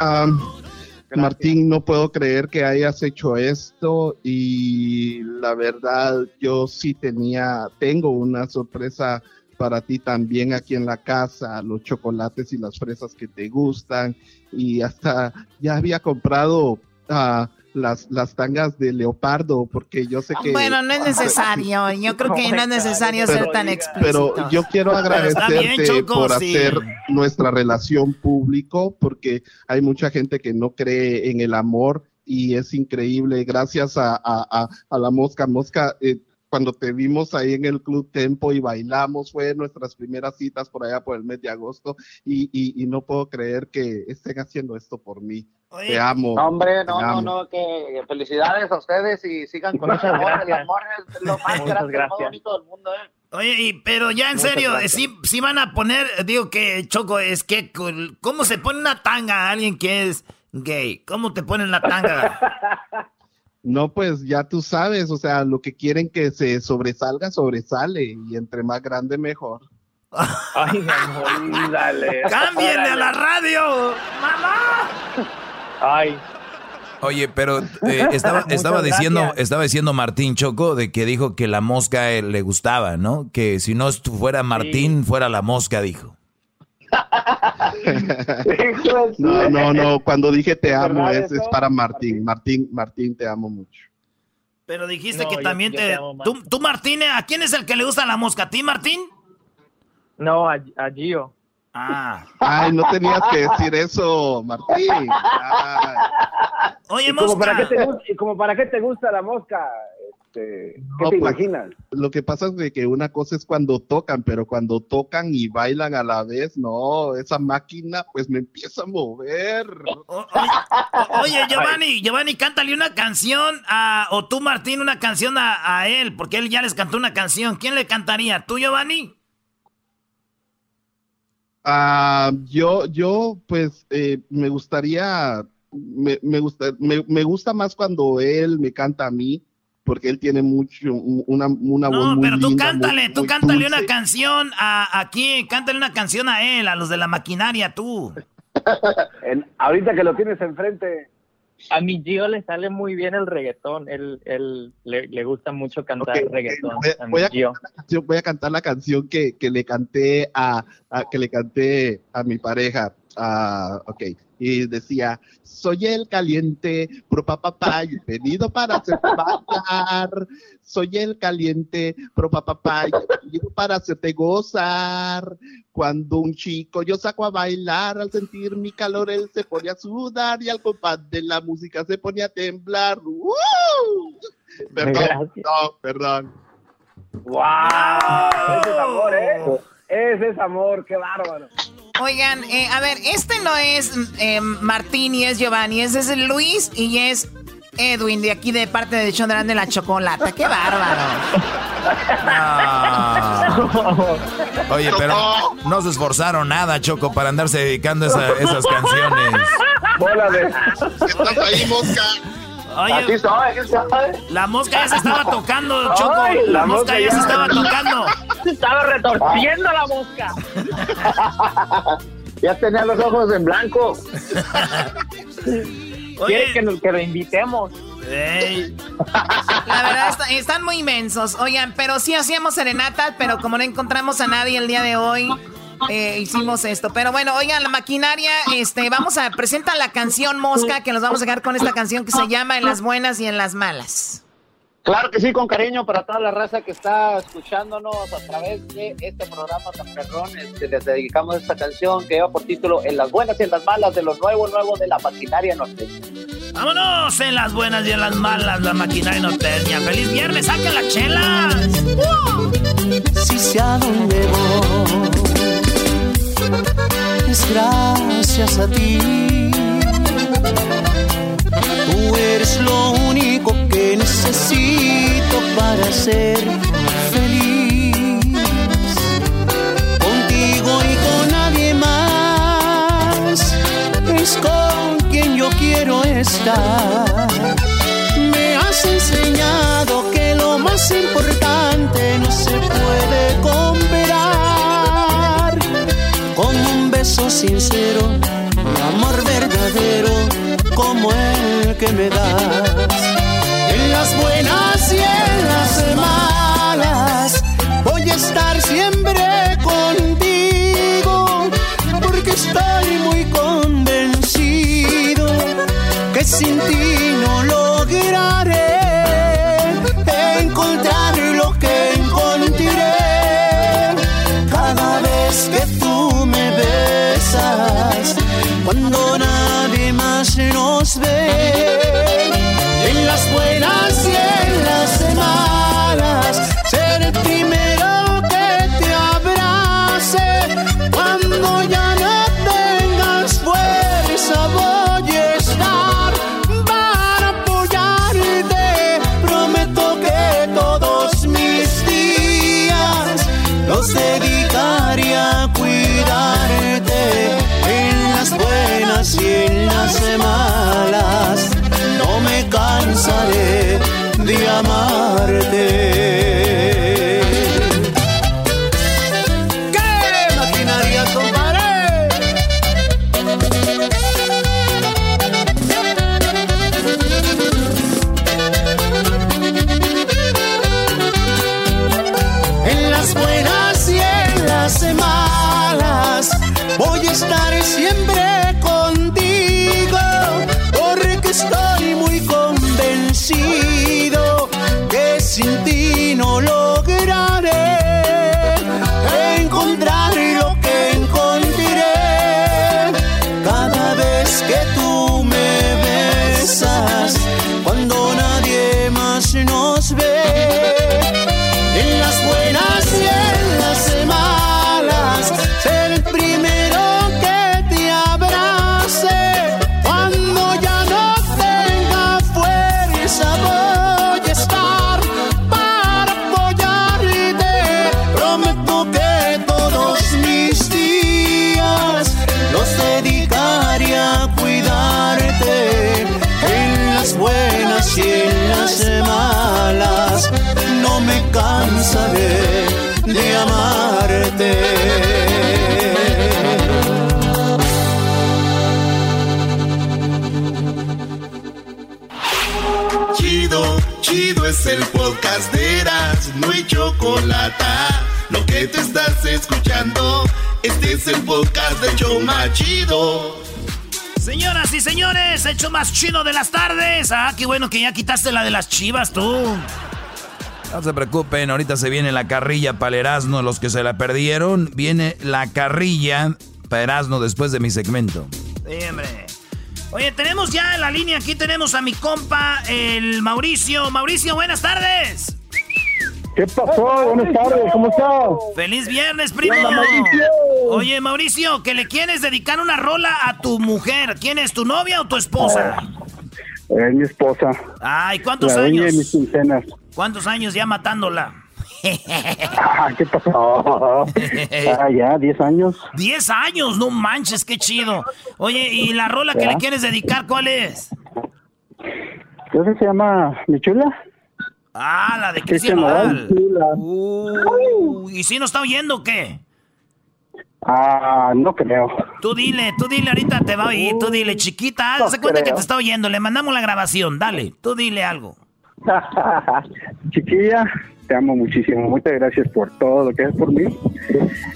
Am, Martín, no puedo creer que hayas hecho esto y la verdad yo sí tenía, tengo una sorpresa para ti también aquí en la casa, los chocolates y las fresas que te gustan y hasta ya había comprado ah, las, las tangas de leopardo porque yo sé que... Bueno, no es necesario. Yo creo que no es necesario ser tan explícito. Pero yo quiero Pero agradecerte bien, Choco, por sí. hacer nuestra relación público, porque hay mucha gente que no cree en el amor y es increíble. Gracias a, a- a- a la Mosca. Mosca, eh, cuando te vimos ahí en el Club Tempo y bailamos, fue nuestras primeras citas por allá por el mes de agosto y, y- y no puedo creer que estén haciendo esto por mí. Te amo. No, hombre, no, no, no, que felicidades a ustedes y sigan con ese amor. El amor es lo más grande, lo más gracias. bonito del mundo, ¿eh? Oye, pero ya en serio, si sí, van a poner, digo que Choco, es que, ¿cómo se pone una tanga a alguien que es gay? ¿Cómo te ponen la tanga? *laughs* No, pues ya tú sabes, o sea, lo que quieren que se sobresalga, sobresale, y entre más grande, mejor. Ay, amor, dale. *laughs* ¡Cámbienle a la radio! ¡Mamá! Ay, Oye, pero eh, *laughs* estaba, estaba diciendo, estaba diciendo Martín Choco de que dijo que la mosca eh, le gustaba, ¿no? Que si no fuera Martín, fuera la mosca, dijo. *laughs* no, no, no. Cuando dije te amo es, es para Martín. Martín, Martín, te amo mucho. Pero dijiste que también te. ¿Tú, tú, Martín, ¿a quién es el que le gusta la mosca? ¿A ti, Martín? No, a, a Gio. Ah. Ay, no tenías que decir eso, Martín. Oye, ¿Y mosca. Como para, qué te, ¿Y como para qué te gusta la mosca? Este, ¿Qué No, te pues, imaginas? Lo que pasa es de que una cosa es cuando tocan, pero cuando tocan y bailan a la vez, no, esa máquina pues me empieza a mover. Oye, *laughs* Giovanni, Giovanni, cántale una canción a, o tú, Martín, una canción a, a él, porque él ya les cantó una canción. ¿Quién le cantaría? ¿Tú, Giovanni? Ah, yo, yo, pues, eh, me gustaría, me, me gusta, me, me gusta más cuando él me canta a mí, porque él tiene mucho, una, una voz No, muy pero tú linda, cántale, muy- tú muy cántale dulce. una canción a aquí, cántale una canción a él, a los de la maquinaria, tú. *laughs* En- ahorita que lo tienes enfrente. A mi Gio le sale muy bien el reggaetón. Él, él le, le gusta mucho cantar reggaetón. voy, a mi voy a Gio. cantar la canción, voy a cantar la canción que, que le canté a, a- que le canté a mi pareja. Ah, ok. Y decía, soy el caliente, pro papá, venido para hacer bailar. Soy el caliente, pro papá, venido para hacerte gozar. Cuando un chico yo saco a bailar, al sentir mi calor él se pone a sudar y al compás de la música se pone a temblar. ¡Uh! Perdón, Gracias. no, perdón. ¡Wow! Ese es amor, ¿eh? Ese es amor, qué bárbaro. Oigan, eh, a ver, este no es eh, Martín y es Giovanni, ese es Luis y es Edwin de aquí de parte de Chondrán de la Chocolata. ¡Qué bárbaro! Oye, pero no se esforzaron nada, Choco, para andarse dedicando a esa- esas canciones. Bola de. ¿Estás ahí, mosca? Oye, Aquí estoy, aquí estoy. la mosca ya se estaba tocando, Choco. Ay, la, la mosca mosca ya se estaba *laughs* tocando. Estaba retorciendo la mosca. *laughs* ya tenía los ojos en blanco. *laughs* Quiere que, nos, que lo invitemos. Ey. La verdad, está- están muy inmensos. Oigan, pero sí hacíamos serenata, pero como no encontramos a nadie el día de hoy, eh, hicimos esto. Pero bueno, oigan, la maquinaria, este, vamos a presentar la canción Mosca, que nos vamos a dejar con esta canción que se llama En las buenas y en las malas. Claro que sí, con cariño para toda la raza que está escuchándonos a través de este programa tan perrón. Este, les dedicamos esta canción que lleva por título En las buenas y en las malas de lo nuevo, nuevo de la maquinaria norte. Vámonos en las buenas y en las malas, la maquinaria norteña. ¡Feliz viernes! ¡Saquen las chelas! Si sé a dónde voy, gracias a ti. Tú eres lo único que necesito para ser feliz. Contigo y con nadie más es con quien yo quiero estar. Me has enseñado que lo más importante sincero, un amor verdadero como el que me das. En las buenas y en las malas voy a estar siempre contigo porque estoy muy convencido que sin ti Chocolate. Lo que te estás escuchando, este es el podcast de Choma Chido. Señoras y señores, hecho más chido de las tardes. Ah, qué bueno que ya quitaste la de las chivas, tú. No se preocupen, ahorita se viene la carrilla para el Erasmo, los que se la perdieron. Viene la carrilla para Erasmo después de mi segmento. Sí, hombre. Oye, tenemos ya en la línea, aquí tenemos a mi compa, el Mauricio. Mauricio, buenas tardes. ¿Qué pasó? Buenas tardes, ¿cómo estás? ¡Feliz viernes, primo! Mauricio. Oye, Mauricio, que le quieres dedicar una rola a tu mujer. ¿Quién es, tu novia o tu esposa? Es mi esposa. Ay, ¿cuántos la años? de mis quincenas. ¿Cuántos años ya matándola? Ah, ¿Qué pasó? Ah, ya, 10 años. ¡Diez años! ¡No manches, qué chido! Oye, ¿y la rola que le quieres dedicar cuál es? ¿Qué se llama mi chula? Ah, la de Cristian Nodal. Uh, ¿Y si no está oyendo o qué? Ah, no creo. Tú dile, tú dile, ahorita te va a oír. Tú dile, chiquita, No se cuenta que te está oyendo. Le mandamos la grabación. Dale, tú dile algo. *laughs* Chiquilla, te amo muchísimo. Muchas gracias por todo lo que es por mí.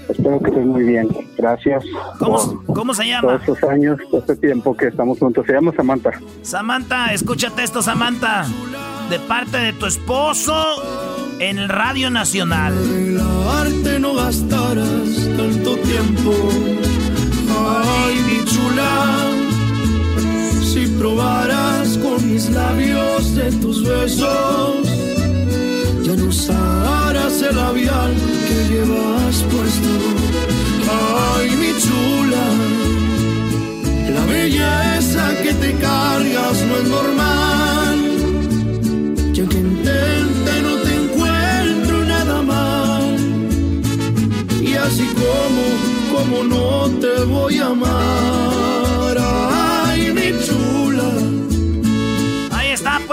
Espero que estés muy bien. Gracias. ¿Cómo, cómo se llama? todos estos años, todo este tiempo que estamos juntos. Se llama Samantha. Samantha, escúchate esto, Samantha. De parte de tu esposo en el Radio Nacional. arte no gastarás tanto tiempo. Ay, mi chula, si probaras con mis labios de tus besos, ya no usarás el labial que llevas puesto. Ay, mi chula, la belleza que te cargas no es normal. Y aunque intente no te encuentro nada mal. Y así como, como no te voy a amar.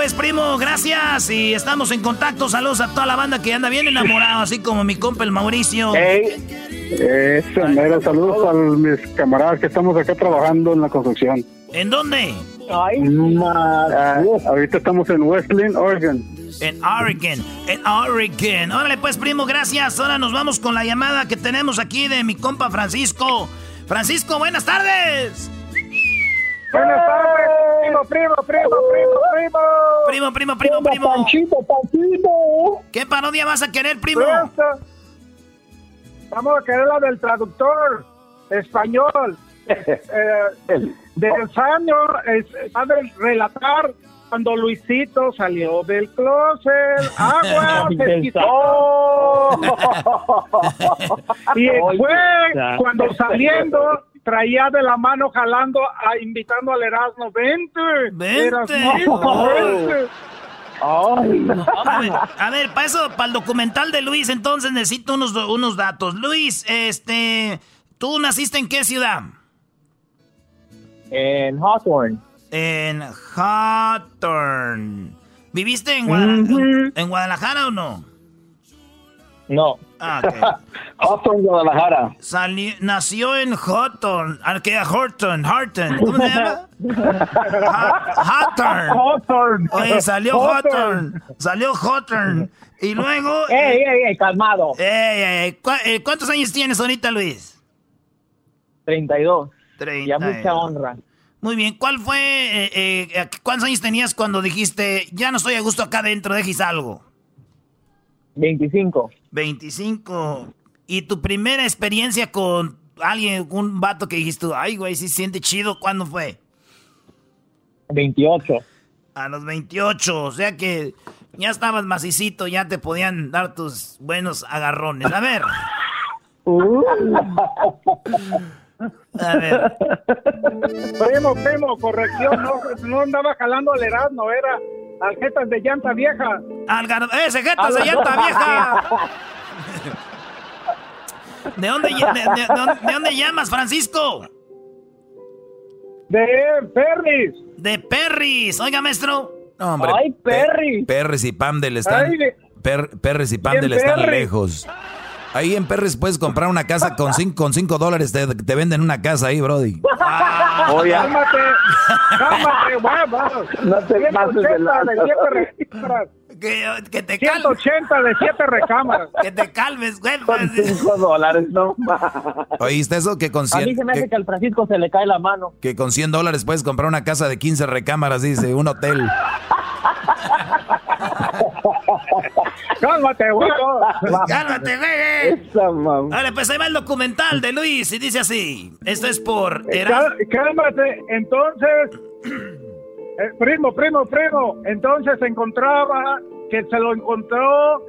Pues, primo, gracias. Y estamos en contacto. Saludos a toda la banda que anda bien enamorado, así como mi compa el Mauricio. Eso, mero. Saludos a mis camaradas que estamos acá trabajando en la construcción. ¿En dónde? Ah, ahorita estamos en Westlin, Oregon. En Oregon, en Oregon. Órale, pues, primo, gracias. Ahora nos vamos con la llamada que tenemos aquí de mi compa Francisco. Francisco, buenas tardes. Buenas tardes, primo, primo, primo, primo, primo. Primo, primo, primo, primo. Panchito, Panchito. ¿Qué parodia vas a querer, primo? Vamos a querer la del traductor español. *laughs* Eh, del año es, va de relatar cuando Luisito salió del closet. Agua, *laughs* se quitó. *laughs* y fue cuando saliendo traía de la mano jalando, a, invitando al Erasmo, vente. Vente. Erasmito, Oh. vente. A ver, a ver, para eso, para el documental de Luis, entonces necesito unos, unos datos. Luis, este, ¿tú naciste en qué ciudad? En Hawthorne. En Hawthorne. ¿Viviste en, Guada- en Guadalajara o no? No. Ah. *laughs* Hawthorne, Guadalajara. Nació en Houghton, que Horton, Horton, ¿cómo se llama? Ha- Hawthorne. Oye, salió Hawthorne, salió Hawthorne. Y luego... ¡Ey, ey, ey, calmado! Ey, ey, ey, ¿cu- eh, ¿Cuántos años tienes ahorita, Luis? 32. Treinta Ya y mucha honra. Muy bien, ¿cuál fue, eh, eh, cuántos años tenías cuando dijiste, ya no estoy a gusto acá adentro, dejes algo? 25. 25. ¿Y tu primera experiencia con alguien, un vato que dijiste, ay, güey, sí se siente chido, ¿cuándo fue? 28. A los 28, o sea que ya estabas macicito, ya te podían dar tus buenos agarrones. A ver. A ver. Primo, primo, corrección, no, no andaba jalando al Erasmo, era aljetas de llanta vieja. Algar ¡Ese jetas de llanta vieja! *laughs* ¿De dónde, de, de- de dónde- de dónde llamas, Francisco? De Perris. De Perris. Oiga, maestro. No, hombre. ¡Ay, Perry! Pe- Perris y Pamdel están. Ay, Per- Perris y Pamdel Bien, están lejos. Ahí en Perris puedes comprar una casa con cinco, con cinco dólares. Te, te venden una casa ahí, Brody. Oye, Cálmate, cálmate, vamos. no te pases de 180 de lanza. 7 recámaras. Que, que te calmes. 180 de 7 recámaras. Que te calmes, güey. Con 5 dólares, no. ¿Oíste eso? Que con, A mí 100, se me hace que, que al Francisco se le cae la mano. que con 100 dólares puedes comprar una casa de 15 recámaras, dice, un hotel. *laughs* Cálmate, huevo. Cálmate, güey. Mamá. Vale, pues ahí va el documental de Luis y dice así. Esto es por... Eras- Cálmate, entonces, *clears throat* eh, primo, primo, primo, entonces se encontraba que se lo encontró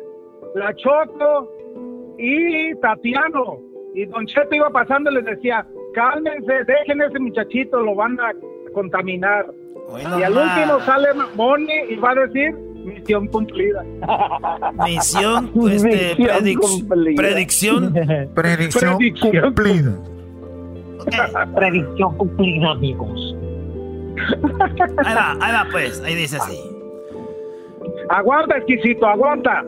la Choco y Tatiano. Y Don Cheto iba pasando y les decía, cálmense, dejen ese muchachito, lo van a contaminar. Hoy y al último sale Moni y va a decir, misión cumplida. Misión, *laughs* este, Misión predic- cumplida. predicción. Predicción cumplida. Predicción cumplida, amigos. Ahí va, ahí va pues, ahí dice así. Aguanta, exquisito, aguanta.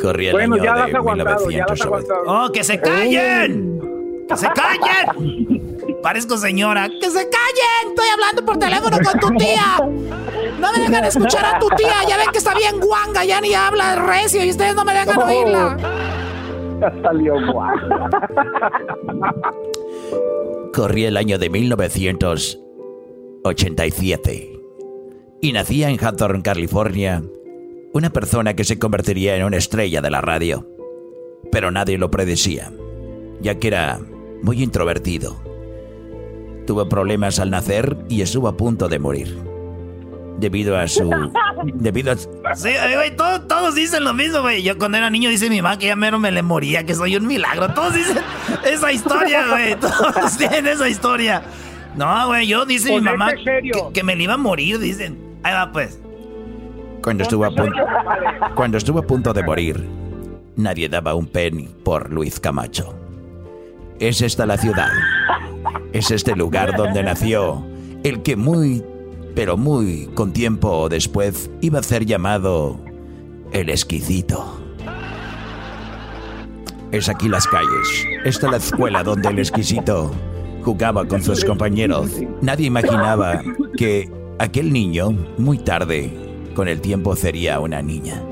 Corría el Bueno, año ya de las has aguantado, ya las has 1990. aguantado. ¡Oh, que se callen! ¡Que se callen! Parezco señora. ¡Que se callen! Estoy hablando por teléfono con tu tía. No me dejan escuchar a tu tía. Ya ven que está bien guanga, ya ni habla recio y ustedes no me dejan oírla. Ya salió guau. Corría el año de 1987 y nacía en Hawthorne, California, una persona que se convertiría en una estrella de la radio. Pero nadie lo predecía, ya que era muy introvertido. Tuvo problemas al nacer y estuvo a punto de morir. Debido a su... *laughs* Debido a... Sí, eh, güey, todo- todos dicen lo mismo, güey. Yo cuando era niño dice mi mamá que ya mero me le moría, que soy un milagro. Todos dicen esa historia, *laughs* güey. Todos tienen esa historia. No, güey, yo dice mi Ponete mamá que me le iba a morir, dicen. Ahí va, pues. Cuando estuvo a punto... Cuando estuvo a punto de morir, nadie daba un penny por Luis Camacho. Es esta la ciudad. Es este lugar donde nació el que muy, pero muy con tiempo después iba a ser llamado el exquisito. Es aquí las calles. Esta es la escuela donde el exquisito jugaba con sus compañeros. Nadie imaginaba que aquel niño, muy tarde, con el tiempo sería una niña.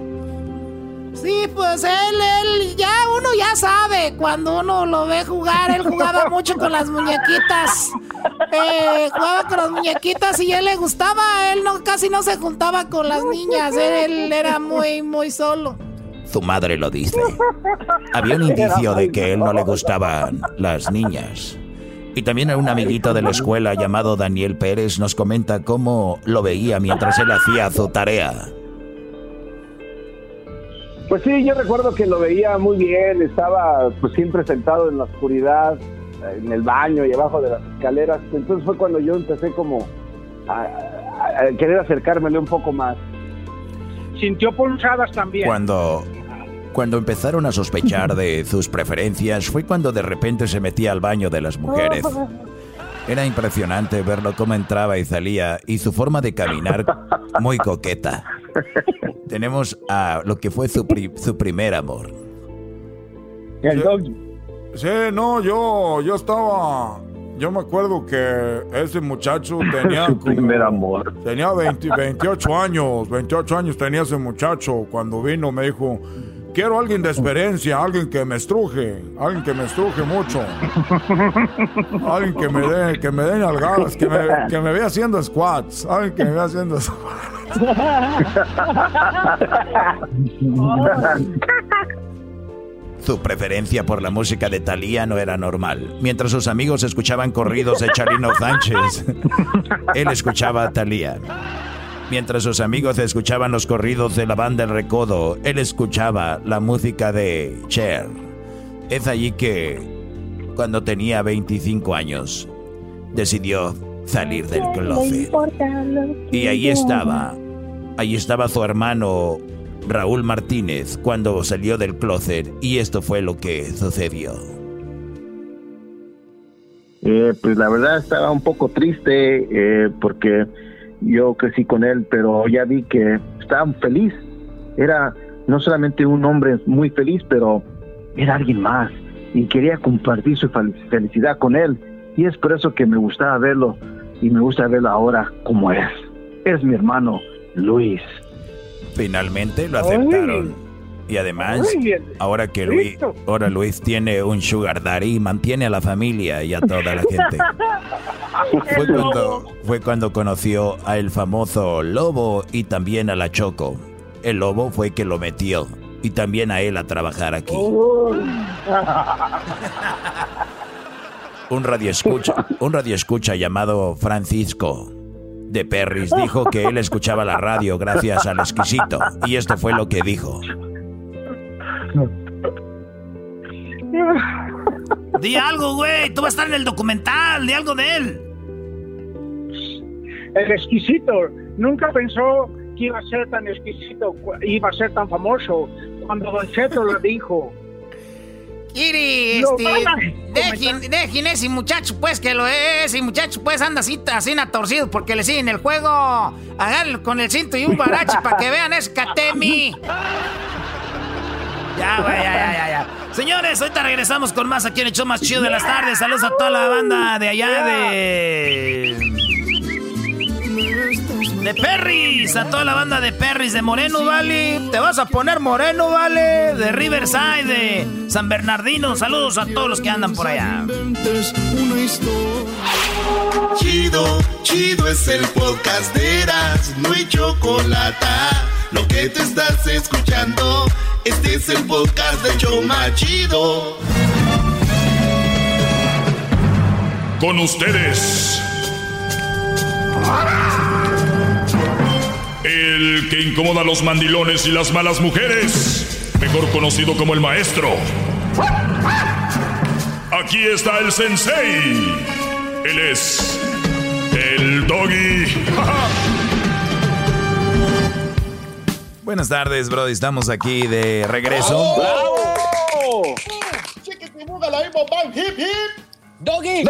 Sí, pues él, él, ya uno ya sabe, cuando uno lo ve jugar, él jugaba *laughs* mucho con las muñequitas. Eh, jugaba con las muñequitas y a él le gustaba, él no, casi no se juntaba con las niñas, él, él era muy, muy solo. Su madre lo dice. Había un indicio de que él no le gustaban las niñas. Y también un amiguito de la escuela llamado Daniel Pérez nos comenta cómo lo veía mientras él hacía su tarea. Pues sí, yo recuerdo que lo veía muy bien, estaba pues siempre sentado en la oscuridad, en el baño y abajo de las escaleras. Entonces fue cuando yo empecé como a, querer acercármele un poco más. Sintió pulsadas también. Cuando, cuando empezaron a sospechar de sus preferencias fue cuando de repente se metía al baño de las mujeres. *laughs* Era impresionante verlo cómo entraba y salía y su forma de caminar muy coqueta. Tenemos a lo que fue su, su primer amor. El doggy. Sí, no, yo, yo estaba. Yo me acuerdo que ese muchacho *laughs* tenía. Su primer amor. Tenía 20 28 años. 28 años tenía ese muchacho. Cuando vino me dijo: Quiero alguien de experiencia, alguien que me estruje, alguien que me estruje mucho. Alguien que me dé, que me dé nalgadas, que me, que me vea haciendo squats. Alguien que me vea haciendo squats. Su preferencia por la música de Thalía no era normal. Mientras sus amigos escuchaban corridos de Charino Sánchez, él escuchaba a Thalía. Mientras sus amigos escuchaban los corridos de la banda El Recodo, él escuchaba la música de Cher. Es allí que, cuando tenía 25 años, decidió salir del closet. Y ahí estaba, ahí estaba su hermano Raúl Martínez cuando salió del closet y esto fue lo que sucedió. Eh, pues la verdad estaba un poco triste eh, porque yo crecí con él, pero ya vi que estaba feliz. Era no solamente un hombre muy feliz, pero era alguien más y quería compartir su felicidad con él. Y es por eso que me gustaba verlo y me gusta verlo ahora como es. Es mi hermano Luis. Finalmente lo aceptaron. Y además, ahora que Luis, ahora Luis tiene un sugar daddy, mantiene a la familia y a toda la gente. *laughs* Fue cuando, fue cuando conoció a el famoso Lobo y también a la Choco. El Lobo fue que lo metió y también a él a trabajar aquí. Un radio escucha, un radio escucha llamado Francisco de Perris dijo que él escuchaba la radio gracias al exquisito y esto fue lo que dijo. Di algo, güey. Tú vas a estar en el documental. Di algo de él. El exquisito. Nunca pensó que iba a ser tan exquisito, iba a ser tan famoso. Cuando Don Cheto lo dijo. Kiri, este, dejen, dejen ese muchacho, pues, que lo es, y muchacho, pues, anda así, así torcido porque le siguen el juego. Háganlo con el cinto y un barache para que vean ese Katemi. *laughs* Ya, güey, ya, ya, ya. Señores, ahorita regresamos con más aquí en el show más chido de las tardes. Saludos a toda la banda de allá de. De Perris, a toda la banda de Perris, de Moreno Valley. Te vas a poner Moreno Valley, de Riverside, de San Bernardino. Saludos a todos los que andan por allá. Chido, chido es el podcast de Eras, no hay chocolate. Lo que te estás escuchando, este es el podcast de Choma Chido. Con ustedes. El que incomoda a los mandilones y las malas mujeres, mejor conocido como el maestro. Aquí está el sensei. Él es el doggy. *laughs* Buenas tardes, Brody. Estamos aquí de regreso. ¡Bravo! Doggy. Doggy. Doggy.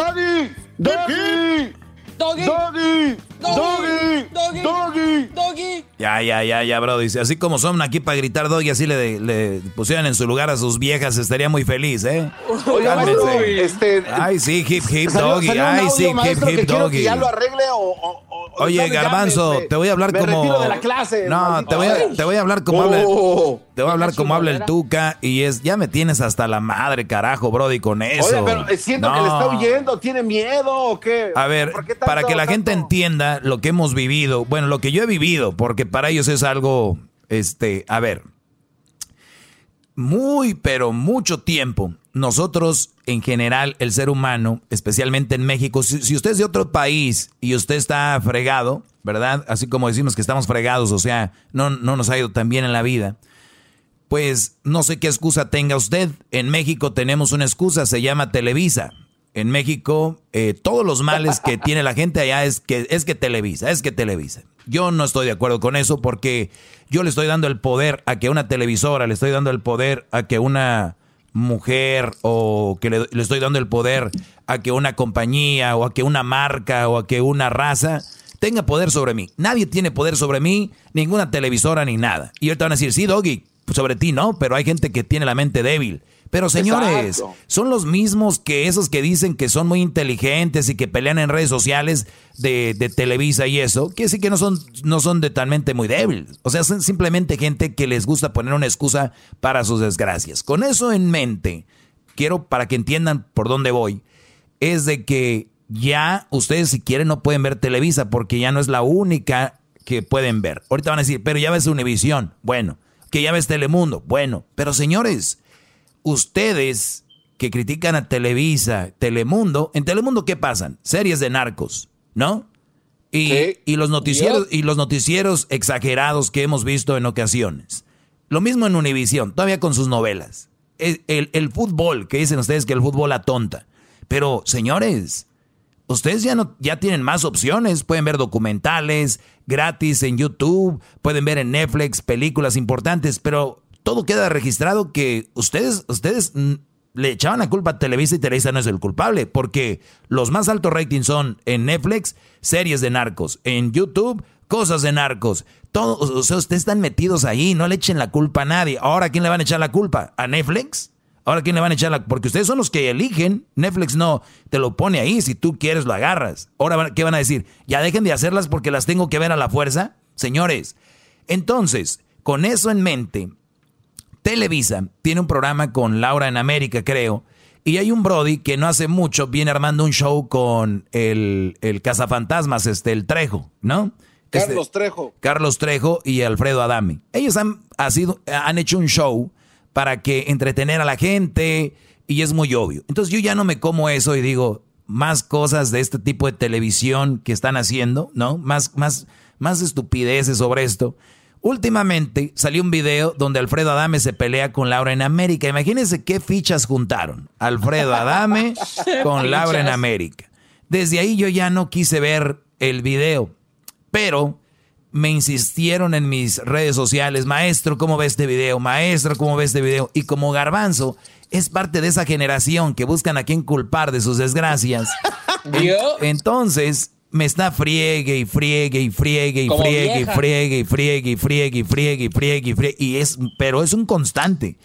Doggy. Doggy. Doggy. Doggy. Doggy. Doggy. Ya, ya, ya, ya, Brody. Así como son aquí para gritar doggy, así le, le pusieran en su lugar a sus viejas, estaría muy feliz, ¿eh? Maestro, este, Ay, sí, hip, hip, salió- doggy. salió Ay, sí, hip, hip, que doggy. ya lo arregle o- Oye, Garbanzo, te voy a hablar me como. retiro de la clase, no, te voy, a, te voy a hablar como Oh. habla. Te voy a hablar como habla el Tuca y es. Ya me tienes hasta la madre, carajo, Brody, con eso. Oye, pero eh, siento que le está No. huyendo, ¿tiene miedo o qué? A ver, ¿Por qué tanto- para que la gente entienda lo que hemos vivido, bueno, lo que yo he vivido, porque para ellos es algo, este, a ver, muy, pero mucho tiempo, nosotros en general, el ser humano, especialmente en México, si, usted es de otro país y usted está fregado, ¿verdad? Así como decimos que estamos fregados, o sea, no, no nos ha ido tan bien en la vida. Pues no sé qué excusa tenga usted. En México tenemos una excusa, se llama Televisa. En México, eh, todos los males que tiene la gente allá es que, es que Televisa, es que Televisa. Yo no estoy de acuerdo con eso porque yo le estoy dando el poder a que una televisora, le estoy dando el poder a que una mujer o que le, le estoy dando el poder a que una compañía o a que una marca o a que una raza tenga poder sobre mí. Nadie tiene poder sobre mí, ninguna televisora ni nada. Y ahorita van a decir, sí, Doggy, sobre ti no, pero hay gente que tiene la mente débil. Pero señores, Exacto. son los mismos que esos que dicen que son muy inteligentes y que pelean en redes sociales de, de Televisa y eso, que sí que no son, no son de tal mente muy débiles. O sea, son simplemente gente que les gusta poner una excusa para sus desgracias. Con eso en mente, quiero para que entiendan por dónde voy, es de que ya ustedes si quieren no pueden ver Televisa porque ya no es la única que pueden ver. Ahorita van a decir, pero ya ves Univisión. Bueno, que ya ves Telemundo. Bueno, pero señores, ustedes que critican a Televisa, Telemundo, en Telemundo ¿qué pasan? Series de narcos, ¿no? Y, y los noticieros y los noticieros exagerados que hemos visto en ocasiones. Lo mismo en Univisión, todavía con sus novelas. El, el- el fútbol, que dicen ustedes que el fútbol atonta. Pero, señores, ustedes ya no ya tienen más opciones, pueden ver documentales gratis en YouTube, pueden ver en Netflix películas importantes, pero todo queda registrado que ustedes ustedes le echaban la culpa a Televisa y Televisa no es el culpable, porque los más altos ratings son en Netflix, series de narcos, en YouTube, cosas de narcos. Todo, o sea, ustedes están metidos ahí, no le echen la culpa a nadie. Ahora, ¿a quién le van a echar la culpa? ¿A Netflix? Ahora, ¿quién le van a echar la Porque ustedes son los que eligen. Netflix no te lo pone ahí. Si tú quieres, lo agarras. Ahora, ¿qué van a decir? ¿Ya dejen de hacerlas porque las tengo que ver a la fuerza? Señores, entonces, con eso en mente, Televisa tiene un programa con Laura en América, creo. Y hay un Brody que no hace mucho viene armando un show con el, el cazafantasmas, este, el Trejo, ¿no? Este- Carlos Trejo. Carlos Trejo y Alfredo Adame. Ellos han, ha sido- han hecho un show para que entretener a la gente y es muy obvio. Entonces yo ya no me como eso y digo más cosas de este tipo de televisión que están haciendo, ¿no? Más, más, más estupideces sobre esto. Últimamente salió un video donde Alfredo Adame se pelea con Laura en América. Imagínense qué fichas juntaron. Alfredo Adame *laughs* con Laura en. América. Desde ahí yo ya no quise ver el video. Pero me insistieron en mis redes sociales, maestro, ¿cómo ve este video? Maestro, ¿cómo ve este video? Y como Garbanzo es parte de esa generación que buscan a quién culpar de sus desgracias, *laughs* en- entonces me está friegue y friegue y friegue y friegue y friegue y friegue y friegue y friegue y friegue y friegue y es, pero es un constante.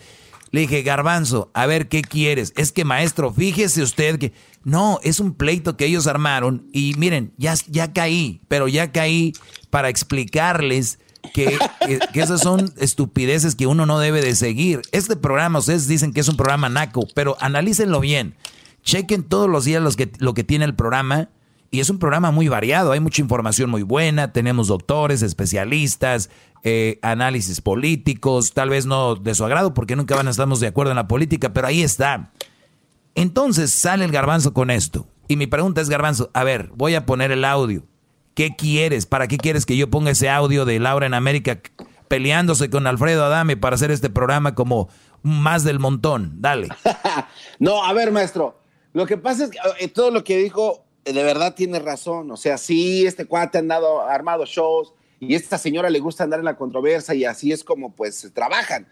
Le dije, Garbanzo, a ver qué quieres. Es que maestro, fíjese usted que no, es un pleito que ellos armaron y miren, ya, ya caí, pero ya caí para explicarles que, que, que esas son estupideces que uno no debe de seguir. Este programa, ustedes dicen que es un programa naco, pero analícenlo bien. Chequen todos los días los que, lo que tiene el programa y es un programa muy variado. Hay mucha información muy buena. Tenemos doctores, especialistas, eh, análisis políticos, tal vez no de su agrado porque nunca van a estar de acuerdo en la política, pero ahí está. Entonces sale el garbanzo con esto. Y mi pregunta es, garbanzo, a ver, voy a poner el audio. ¿Qué quieres? ¿Para qué quieres que yo ponga ese audio de Laura en América peleándose con Alfredo Adame para hacer este programa como más del montón? Dale. *laughs* No, a ver, maestro. Lo que pasa es que eh, todo lo que dijo, de verdad tiene razón. O sea, sí, este cuate ha andado, armado shows y esta señora le gusta andar en la controversia y así es como pues trabajan.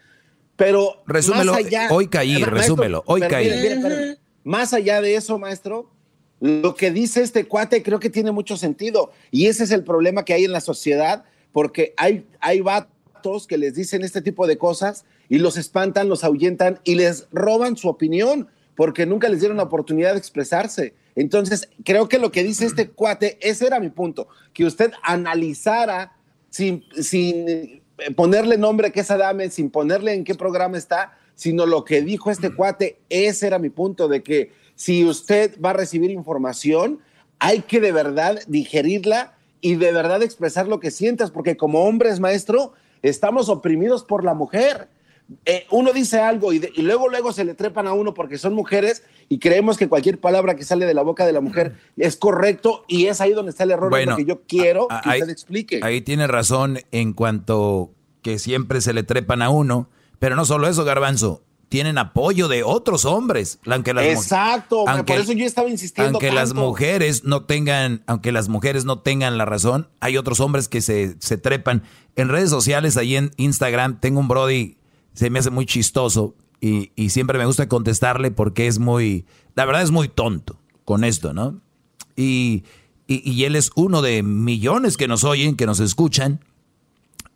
Pero Resúmelo, más allá, hoy caí, Ma- maestro, resúmelo, hoy pero caí. más allá de eso, maestro, lo que dice este cuate creo que tiene mucho sentido. Y ese es el problema que hay en la sociedad, porque hay, hay vatos que les dicen este tipo de cosas y los espantan, los ahuyentan y les roban su opinión, porque nunca les dieron la oportunidad de expresarse. Entonces, creo que lo que dice este *clears throat* cuate, ese era mi punto, que usted analizara sin, sin eh, ponerle nombre que es Adame, sin ponerle en qué programa está, sino lo que dijo este *clears throat* cuate, ese era mi punto, de que si usted va a recibir información, hay que de verdad digerirla y de verdad expresar lo que sientas, porque como hombres, maestro, estamos oprimidos por la mujer. Eh, uno dice algo y, de- y luego luego se le trepan a uno porque son mujeres y creemos que cualquier palabra que sale de la boca de la mujer es correcto y es ahí donde está el error, Bueno, lo que yo quiero a- que ahí- usted explique. Ahí tiene razón en cuanto que siempre se le trepan a uno. Pero no solo eso, Garbanzo. Tienen apoyo de otros hombres. Aunque las Exacto, aunque- por eso yo estaba insistiendo Aunque las mujeres no tengan, aunque las mujeres no tengan la razón, hay otros hombres que se, se trepan. En redes sociales, ahí en Instagram, tengo un Brody, se me hace muy chistoso y, y siempre me gusta contestarle porque es muy, la verdad es muy tonto con esto, ¿no? Y Y, y, él es uno de millones que nos oyen, que nos escuchan.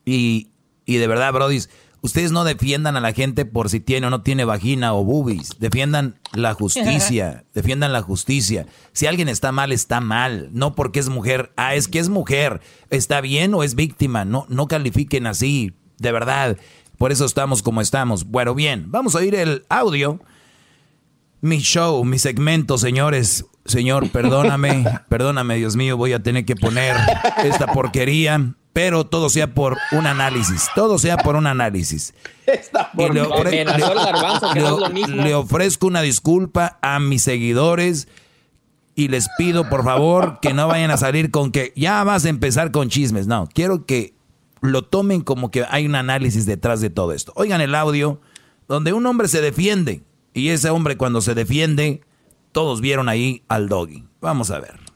Y, y de verdad, Brody, ustedes no defiendan a la gente por si tiene o no tiene vagina o boobies. Defiendan la justicia. *laughs* defiendan la justicia. Si alguien está mal, está mal. No porque es mujer. Ah, es que es mujer. ¿Está bien o es víctima? No, no califiquen así. De verdad. Por eso estamos como estamos. Bueno, bien. Vamos a oír el audio. Mi show, mi segmento, señores. Señor, perdóname. *laughs* perdóname, Dios mío. Voy a tener que poner esta porquería pero todo sea por un análisis, todo sea por un análisis. Y le, ofre le, le, ofrezco una disculpa a mis seguidores y les pido por favor que no vayan a salir con que ya vas a empezar con chismes. No, quiero que lo tomen como que hay un análisis detrás de todo esto. Oigan el audio donde un hombre se defiende y ese hombre cuando se defiende, todos vieron ahí al doggy. Vamos a ver.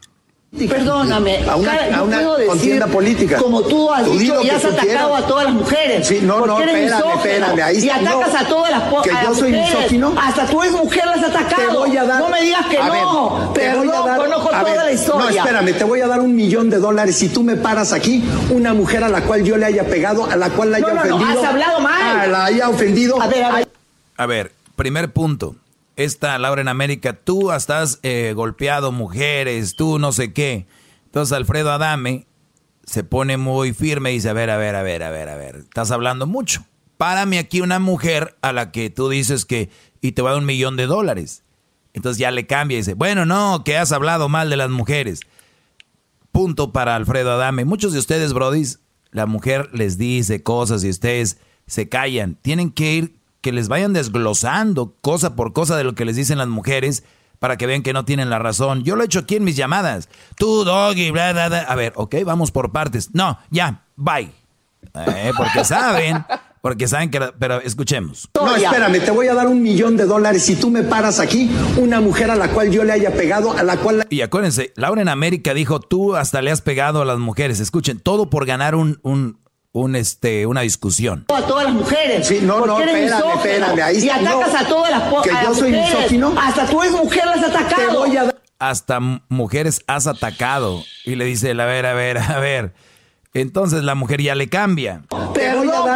Perdóname, a una, a una contienda política. Como tú has dicho y has atacado a todas las mujeres. Sí, no, no, espérame, espérame. Ahí y atacas no, a todas las Que yo soy mujeres. misógino. Hasta tú eres mujer, las has atacado. Te voy a dar, no me digas que a no. Ver, te voy a dar, conozco a toda ver, la historia. No, espérame, te voy a dar un millón de dólares si tú me paras aquí una mujer a la cual yo le haya pegado, a la cual la haya no, no, ofendido. No, has hablado mal. A la haya ofendido. A ver, a ver. A ver, primer punto. Esta Laura en América, tú estás eh, golpeado mujeres, tú no sé qué. Entonces Alfredo Adame se pone muy firme y dice, a ver, a ver, a ver, a ver, a ver, estás hablando mucho. Párame aquí una mujer a la que tú dices que y te va a dar un millón de dólares. Entonces ya le cambia y dice, bueno, no, que has hablado mal de las mujeres. Punto para Alfredo Adame. Muchos de ustedes, brodis, la mujer les dice cosas y ustedes se callan. Tienen que ir, que les vayan desglosando cosa por cosa de lo que les dicen las mujeres para que vean que no tienen la razón. Yo lo he hecho aquí en mis llamadas. Tú, doggy, bla, bla, bla. A ver, ok, vamos por partes. No, ya, bye. Eh, porque saben, porque saben que... Pero escuchemos. No, espérame, te voy a dar un millón de dólares si tú me paras aquí una mujer a la cual yo le haya pegado, a la cual... La... Y acuérdense, Laura en América dijo, tú hasta le has pegado a las mujeres. Escuchen, todo por ganar un... un un este una discusión. A todas las mujeres. Sí, no, no, espérame, misógino. espérame. Ahí y atacas no, a todas las Que a yo las soy mujeres. misógino. Hasta tú eres mujer, las has atacado. Te voy a dar... Hasta mujeres has atacado. Y le dice, a ver, a ver, a ver. Entonces la mujer ya le cambia. Pero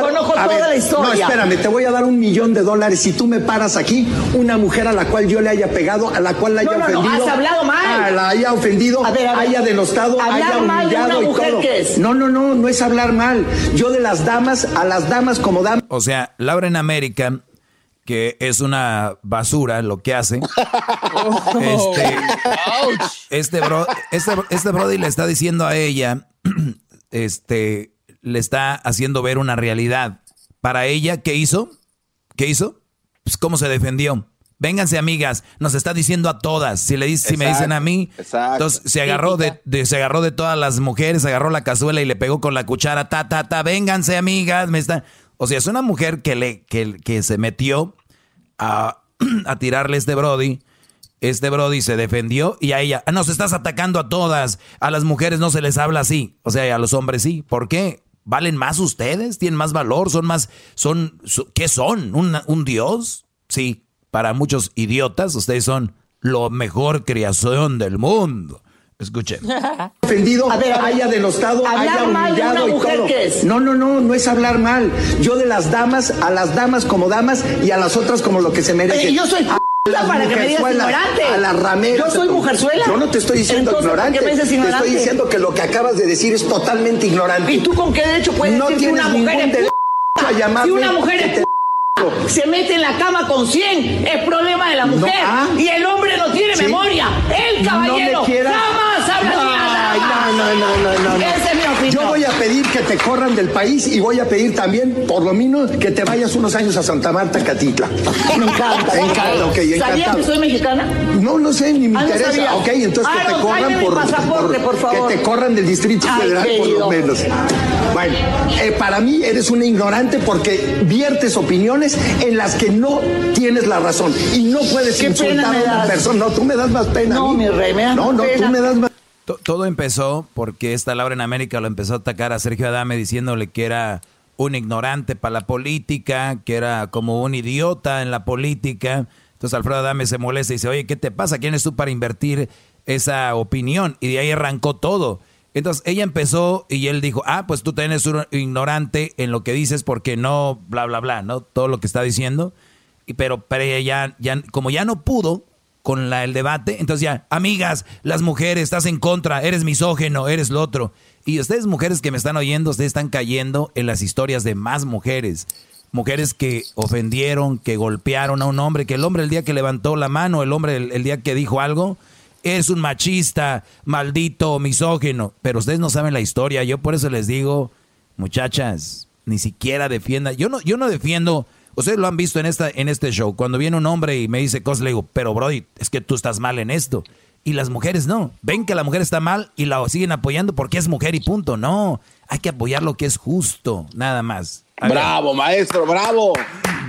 dar, conozco toda ver, la historia. No, espérame, te voy a dar un millón de dólares si tú me paras aquí una mujer a la cual yo le haya pegado, a la cual la haya no, no, ofendido. No, has hablado mal. A la haya ofendido, a ver, a ver. haya denostado, haya mal humillado de una y mujer todo. No, no, no, no es hablar mal. Yo de las damas, a las damas como damas. O sea, Laura en América, que es una basura lo que hace. *laughs* este, este, bro, este, este Brody le está diciendo a ella, *clears throat* este, le está haciendo ver una realidad. Para ella, ¿qué hizo? ¿Qué hizo? Pues cómo se defendió. Vénganse, amigas, nos está diciendo a todas. Si le dice, si me dicen a mí, exacto. entonces se agarró de, de- se agarró de todas las mujeres, agarró la cazuela y le pegó con la cuchara, ta, ta, ta, vénganse, amigas, me está. O sea, es una mujer que le, que, que se metió a, *clears throat* a tirarle este Brody. Este Brody se defendió y a ella, "Ah, nos estás atacando a todas. A las mujeres no se les habla así. O sea, y a los hombres sí. ¿Por qué? ¿Valen más ustedes? ¿Tienen más valor? ¿Son más, son, so- qué son? ¿Un, un dios? Sí, para muchos idiotas ustedes son lo mejor creación del mundo. Escuchen. *laughs* ofendido, A ver, haya denostado, Hablar haya mal de humillado una y mujer, todo. ¿qué es? No, no, no, no es hablar mal. Yo de las damas, a las damas como damas y a las otras como lo que se merecen. Oye, yo soy A p- las para que me digas ignorante. A las rameras. Yo soy mujerzuela. Yo no te estoy diciendo Entonces, ¿por qué ignorante. me dices Te ignorante? estoy diciendo que lo que acabas de decir es totalmente ignorante. ¿Y tú con qué derecho puedes no decir que una mujer es derecho a llamarme Si una mujer es te- *laughs* se mete en la cama con 100, es problema de la mujer. ah. y el hombre no tiene Sí. memoria. El No caballero quieras- jamás habla No, de nada. ay, no, no, no, no, no, Yo voy a pedir que te corran del país y voy a pedir también, por lo menos, que te vayas unos años a Santa Marta, Catitla. *laughs* Me encanta. Me encanta, ok, ¿Sabías que soy mexicana? No, no sé, ni me Ah, ¿no interesa. ok, entonces Ah, que te corran por, pasaporte, por favor. Que te corran del Distrito Ay, Federal, por lo menos. Bueno, eh, para mí eres una ignorante porque viertes opiniones en las que no tienes la razón y no puedes Qué insultar a una persona. No, tú me das más pena. a No, mí. mi rey, me das No, no, pena. tú me das más. To- Todo empezó porque esta Laura en América lo empezó a atacar a Sergio Adame diciéndole que era un ignorante para la política, que era como un idiota en la política. Entonces Alfredo Adame se molesta y dice, oye, ¿qué te pasa? ¿Quién es tú para invertir esa opinión y de ahí arrancó todo. Entonces ella empezó y él dijo, ah, pues tú tienes un ignorante en lo que dices porque no, bla, bla, bla, ¿no? Todo lo que está diciendo. Y, pero, pero ella ya, como ya no pudo con la, el debate, entonces ya, amigas, las mujeres, estás en contra, eres misógeno, eres lo otro. Y ustedes mujeres que me están oyendo, ustedes están cayendo en las historias de más mujeres. Mujeres que ofendieron, que golpearon a un hombre, que el hombre el día que levantó la mano, el hombre el día que dijo algo, es un machista, maldito, misógino. Pero ustedes no saben la historia. Yo por eso les digo, muchachas, ni siquiera defiendan. Yo no, yo no defiendo. Ustedes lo han visto en, esta, en este show. Cuando viene un hombre y me dice cosas, le digo, pero Brody, es que tú estás mal en esto. Y las mujeres no. Ven que la mujer está mal y la siguen apoyando porque es mujer y punto. No, hay que apoyar lo que es justo, nada más. Bravo, maestro, bravo.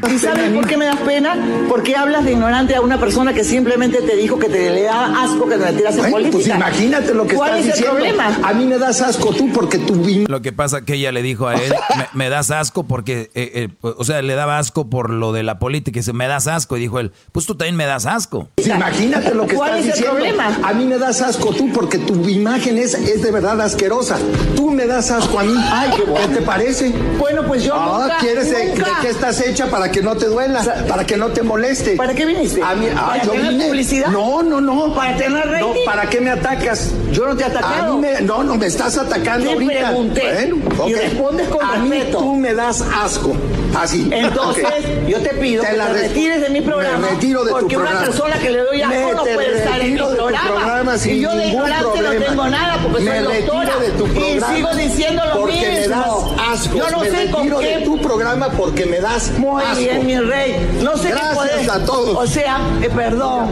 ¿Y sabes por qué me das pena? Porque hablas de ignorante a una persona que simplemente te dijo que te le da asco que te metías en política. Pues imagínate lo que ¿Cuál estás es el diciendo. problema? A mí me das asco tú porque tú Lo que pasa que ella le dijo a él, *laughs* me, me das asco porque, eh, eh, o sea, le daba asco por lo de la política y dice, me das asco. Y dijo él, pues tú también me das asco. Pues imagínate lo que ¿Cuál estás es el diciendo. problema? A mí me das asco tú porque tu imagen es, es de verdad asquerosa. Tú me das asco a mí. Ay, ¿qué, te parece? Bueno, pues yo Ah, nunca, ¿quieres de, de qué estás hecha para que no te duela? para que no te moleste. ¿Para qué viniste? A mí, ah, ¿Para yo tener vine- publicidad? No, no, no. ¿Para tener rating? No, ¿para qué me atacas? Yo no te he atacado. A mí me- no, no, me estás atacando Te ahorita. pregunté Bueno, y respondes con A mí tú me das asco. Así. Entonces, yo te pido que la te res- retires de mi programa. Me retiro de tu porque una persona que le doy asco no puede estar en mi programa. programa y yo de ignorante no problema. tengo nada porque me soy retiro doctora. de tu programa y sigo diciendo porque mismo. me das asco. Yo no me sé con qué. de tu programa porque me das Muy asco. bien, mi rey. No sé Gracias qué poder. a todos. O sea, eh, perdón.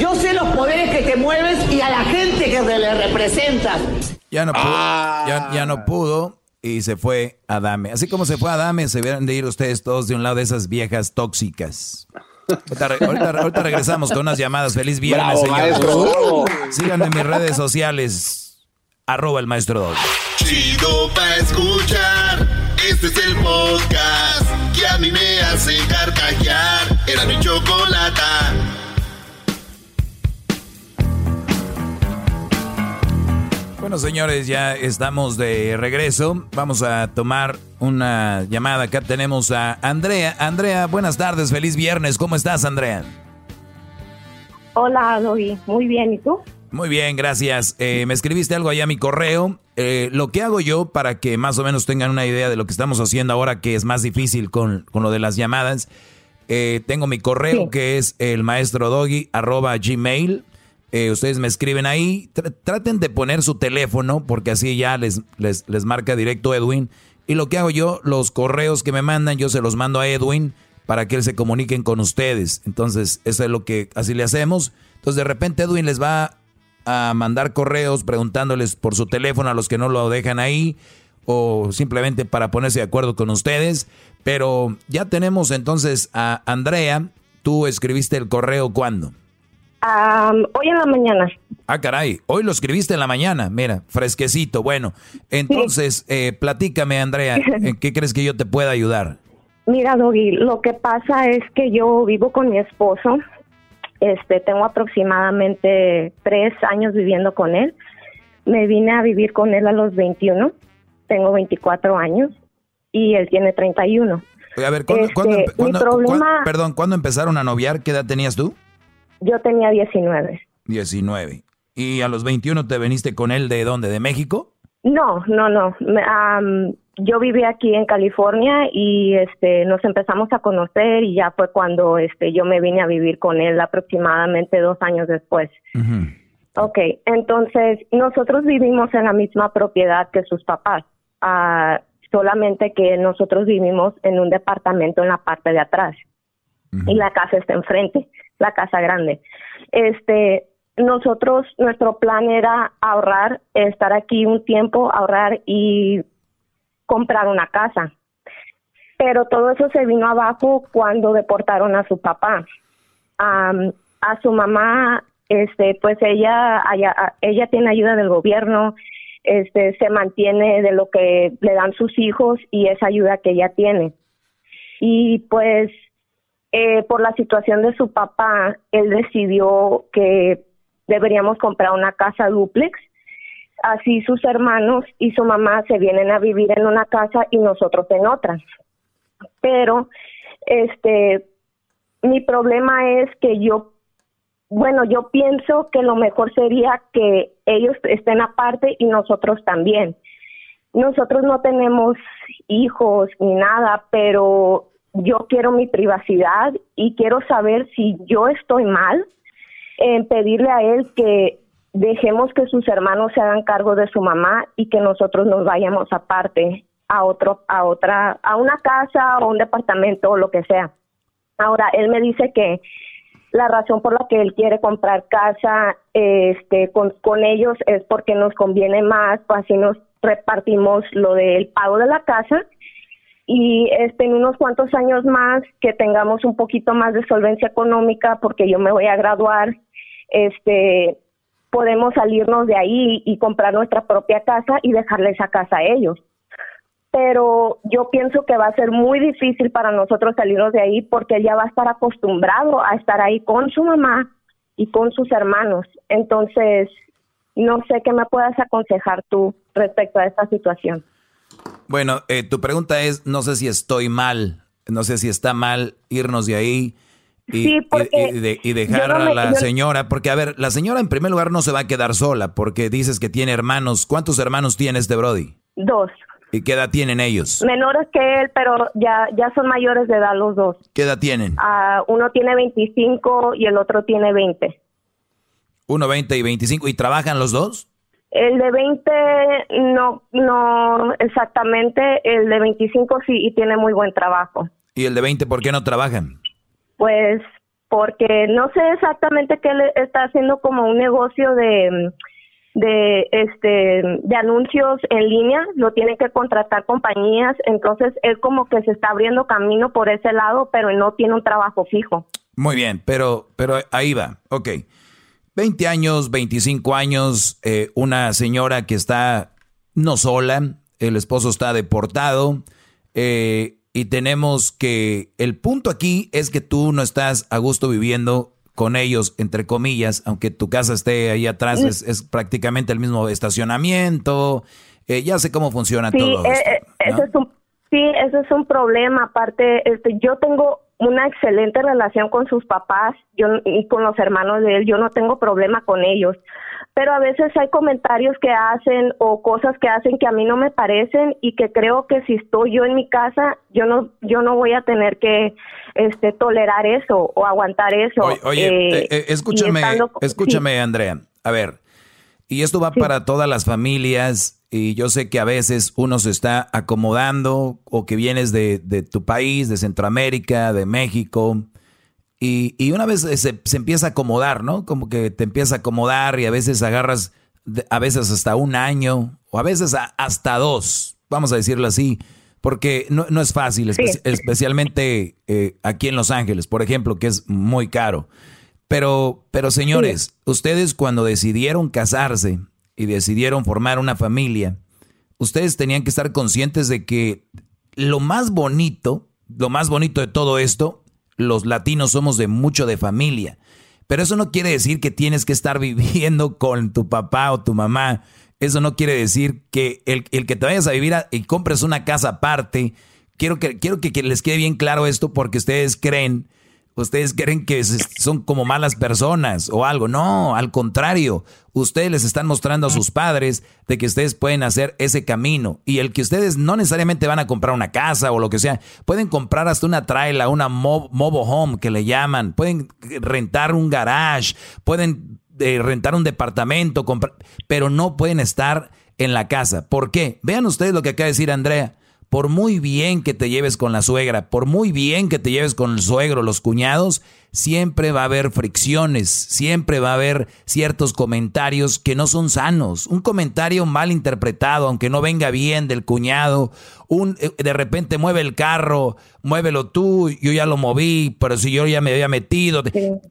Yo sé los poderes que te mueves y a la gente que te le representas. Ya no pudo, Ah. ya, ya no pudo y se fue a Dame. Así como se fue a Dame, se deben de ir ustedes todos de un lado de esas viejas tóxicas. Ahorita, ahorita- ahorita regresamos con unas llamadas. Feliz viernes, Bravo, señores. maestro, bravo. Síganme en mis redes sociales. Arroba el maestro Dog. Chido pa' escuchar. Este es el podcast que a mí me hace carcajear. Era mi chocolata. Bueno, señores, ya estamos de regreso. Vamos a tomar una llamada. Acá tenemos a Andrea. Andrea, buenas tardes. Feliz viernes. ¿Cómo estás, Andrea? Hola, Doggy. Muy bien, ¿y tú? Muy bien, gracias. Eh, me escribiste algo allá a mi correo. Eh, lo que hago yo para que más o menos tengan una idea de lo que estamos haciendo ahora que es más difícil con, con lo de las llamadas. eh, tengo mi correo que es el maestro doggy arroba gmail. Eh, ustedes me escriben ahí. Tr- traten de poner su teléfono porque así ya les, les, les marca directo Edwin. Y lo que hago yo, los correos que me mandan, yo se los mando a Edwin para que él se comuniquen con ustedes. Entonces, eso es lo que así le hacemos. Entonces, de repente Edwin les va a mandar correos preguntándoles por su teléfono a los que no lo dejan ahí o simplemente para ponerse de acuerdo con ustedes. Pero ya tenemos entonces a Andrea. Tú escribiste el correo cuándo? Hoy en la mañana. Ah, caray, hoy lo escribiste en la mañana, mira, fresquecito. Bueno, entonces, eh, platícame, Andrea, *laughs* ¿en qué crees que yo te pueda ayudar? Mira, Doggy, lo que pasa es que yo vivo con mi esposo. Este, tengo aproximadamente tres años viviendo con él. Me vine a vivir con él a los 21. Tengo 24 años y él tiene 31. Oye, A ver, ¿cuándo, Este, cuándo cuándo- problema- perdón, ¿cuándo empezaron a noviar? ¿Qué edad tenías tú? Yo tenía 19. 19. ¿Y a los 21 te veniste con él de dónde? ¿De México? No, no, no. Am, yo viví aquí en California y este nos empezamos a conocer y ya fue cuando este yo me vine a vivir con él aproximadamente dos años después. Ok, entonces nosotros vivimos en la misma propiedad que sus papás, ah, solamente que nosotros vivimos en un departamento en la parte de atrás y la casa está enfrente, la casa grande. Este, nosotros, nuestro plan era ahorrar, estar aquí un tiempo, ahorrar y comprar una casa. Pero todo eso se vino abajo cuando deportaron a su papá. Am, a su mamá, este, pues ella, ella, ella tiene ayuda del gobierno, este, se mantiene de lo que le dan sus hijos y esa ayuda que ella tiene. Y pues eh, por la situación de su papá, él decidió que deberíamos comprar una casa duplex. Así sus hermanos y su mamá se vienen a vivir en una casa y nosotros en otra. Pero, este, mi problema es que yo, bueno, yo pienso que lo mejor sería que ellos estén aparte y nosotros también. Nosotros no tenemos hijos ni nada, pero yo quiero mi privacidad y quiero saber si yo estoy mal en pedirle a él que dejemos que sus hermanos se hagan cargo de su mamá y que nosotros nos vayamos aparte a otro a otra a una casa o un departamento o lo que sea. Ahora él me dice que la razón por la que él quiere comprar casa este con, con ellos es porque nos conviene más, pues así nos repartimos lo del pago de la casa y este en unos cuantos años más que tengamos un poquito más de solvencia económica porque yo me voy a graduar este podemos salirnos de ahí y comprar nuestra propia casa y dejarle esa casa a ellos. Pero yo pienso que va a ser muy difícil para nosotros salirnos de ahí porque ya va a estar acostumbrado a estar ahí con su mamá y con sus hermanos. Entonces no sé qué me puedas aconsejar tú respecto a esta situación. Bueno, eh, tu pregunta es, no sé si estoy mal, no sé si está mal irnos de ahí y, y, dejar a la señora, porque a ver, la señora en primer lugar no se va a quedar sola, porque dices que tiene hermanos. ¿Cuántos hermanos tiene este Brody? Dos. ¿Y qué edad tienen ellos? Menores que él, pero ya, ya son mayores de edad los dos. ¿Qué edad tienen? Uh, uno tiene 25 y el otro tiene 20. Uno 20 y 25. ¿Y trabajan los dos? El de 20 no, no exactamente, el de 25 sí y tiene muy buen trabajo. ¿Y el de 20 por qué no trabajan? Pues porque no sé exactamente qué le está haciendo como un negocio de de este de anuncios en línea, lo tienen que contratar compañías, entonces él como que se está abriendo camino por ese lado, pero no tiene un trabajo fijo. Muy bien, pero pero ahí va. Ok. 20 años, 25 años, eh, una señora que está no sola, el esposo está deportado eh, y tenemos que el punto aquí es que tú no estás a gusto viviendo con ellos, entre comillas, aunque tu casa esté ahí atrás, es, prácticamente el mismo estacionamiento, eh, ya sé cómo funciona todo. eso es un, sí, eso es un problema. Aparte, este, yo tengo una excelente relación con sus papás yo, y con los hermanos de él. Yo no tengo problema con ellos. Pero a veces hay comentarios que hacen o cosas que hacen que a mí no me parecen y que creo que si estoy yo en mi casa, yo no, yo no voy a tener que este, tolerar eso o aguantar eso. Oye, eh, eh, escúchame, escúchame, Andrea. A ver, y esto va para todas las familias y yo sé que a veces uno se está acomodando o que vienes de, tu país, de Centroamérica, de México, y, una vez se, empieza a acomodar, ¿no? Como que te empieza a acomodar y a veces agarras, a veces hasta un año o a veces hasta dos, vamos a decirlo así, porque no, es fácil, especialmente eh, aquí en Los Ángeles, por ejemplo, que es muy caro. Pero, pero señores, ustedes cuando decidieron casarse, y decidieron formar una familia, ustedes tenían que estar conscientes de que lo más bonito, lo más bonito de todo esto, los latinos somos de mucho de familia. Pero eso no quiere decir que tienes que estar *laughs* viviendo con tu papá o tu mamá. Eso no quiere decir que el, que te vayas a vivir y compres una casa aparte. Quiero que, quiero que les quede bien claro esto porque ustedes creen ustedes creen que son como malas personas o algo. No, al contrario, ustedes les están mostrando a sus padres de que ustedes pueden hacer ese camino y el que ustedes no necesariamente van a comprar una casa o lo que sea, pueden comprar hasta una traila, una mobile home que le llaman, pueden rentar un garage, pueden eh, rentar un departamento, pero no pueden estar en la casa. ¿Por qué? Vean ustedes lo que acaba de decir Andrea por muy bien que te lleves con la suegra, por muy bien que te lleves con el suegro, los cuñados, siempre va a haber fricciones, siempre va a haber ciertos comentarios que no son sanos. Un comentario mal interpretado, aunque no venga bien del cuñado, un eh, de repente mueve el carro, muévelo tú, yo ya lo moví, pero si yo ya me había metido,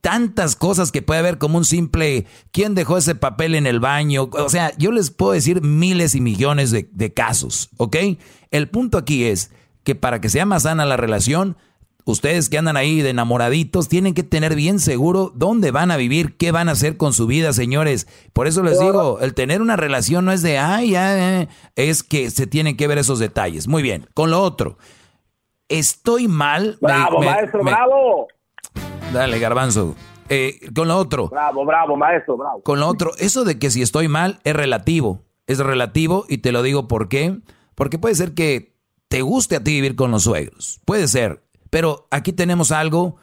tantas cosas que puede haber como un simple ¿quién dejó ese papel en el baño? O sea, yo les puedo decir miles y millones de, casos, ¿ok? El punto aquí es que para que sea más sana la relación, ustedes que andan ahí de enamoraditos, tienen que tener bien seguro dónde van a vivir, qué van a hacer con su vida, señores. Por eso les digo, el tener una relación no es de, ay, ya, es que se tienen que ver esos detalles. Muy bien, con lo otro. Estoy mal. Bravo, maestro, bravo. Dale, garbanzo. Eh, con lo otro. Bravo, bravo, maestro, bravo. Con lo otro, eso de que si estoy mal es relativo. Es relativo y te lo digo por qué. Porque puede ser que te guste a ti vivir con los suegros. Puede ser. Pero aquí tenemos algo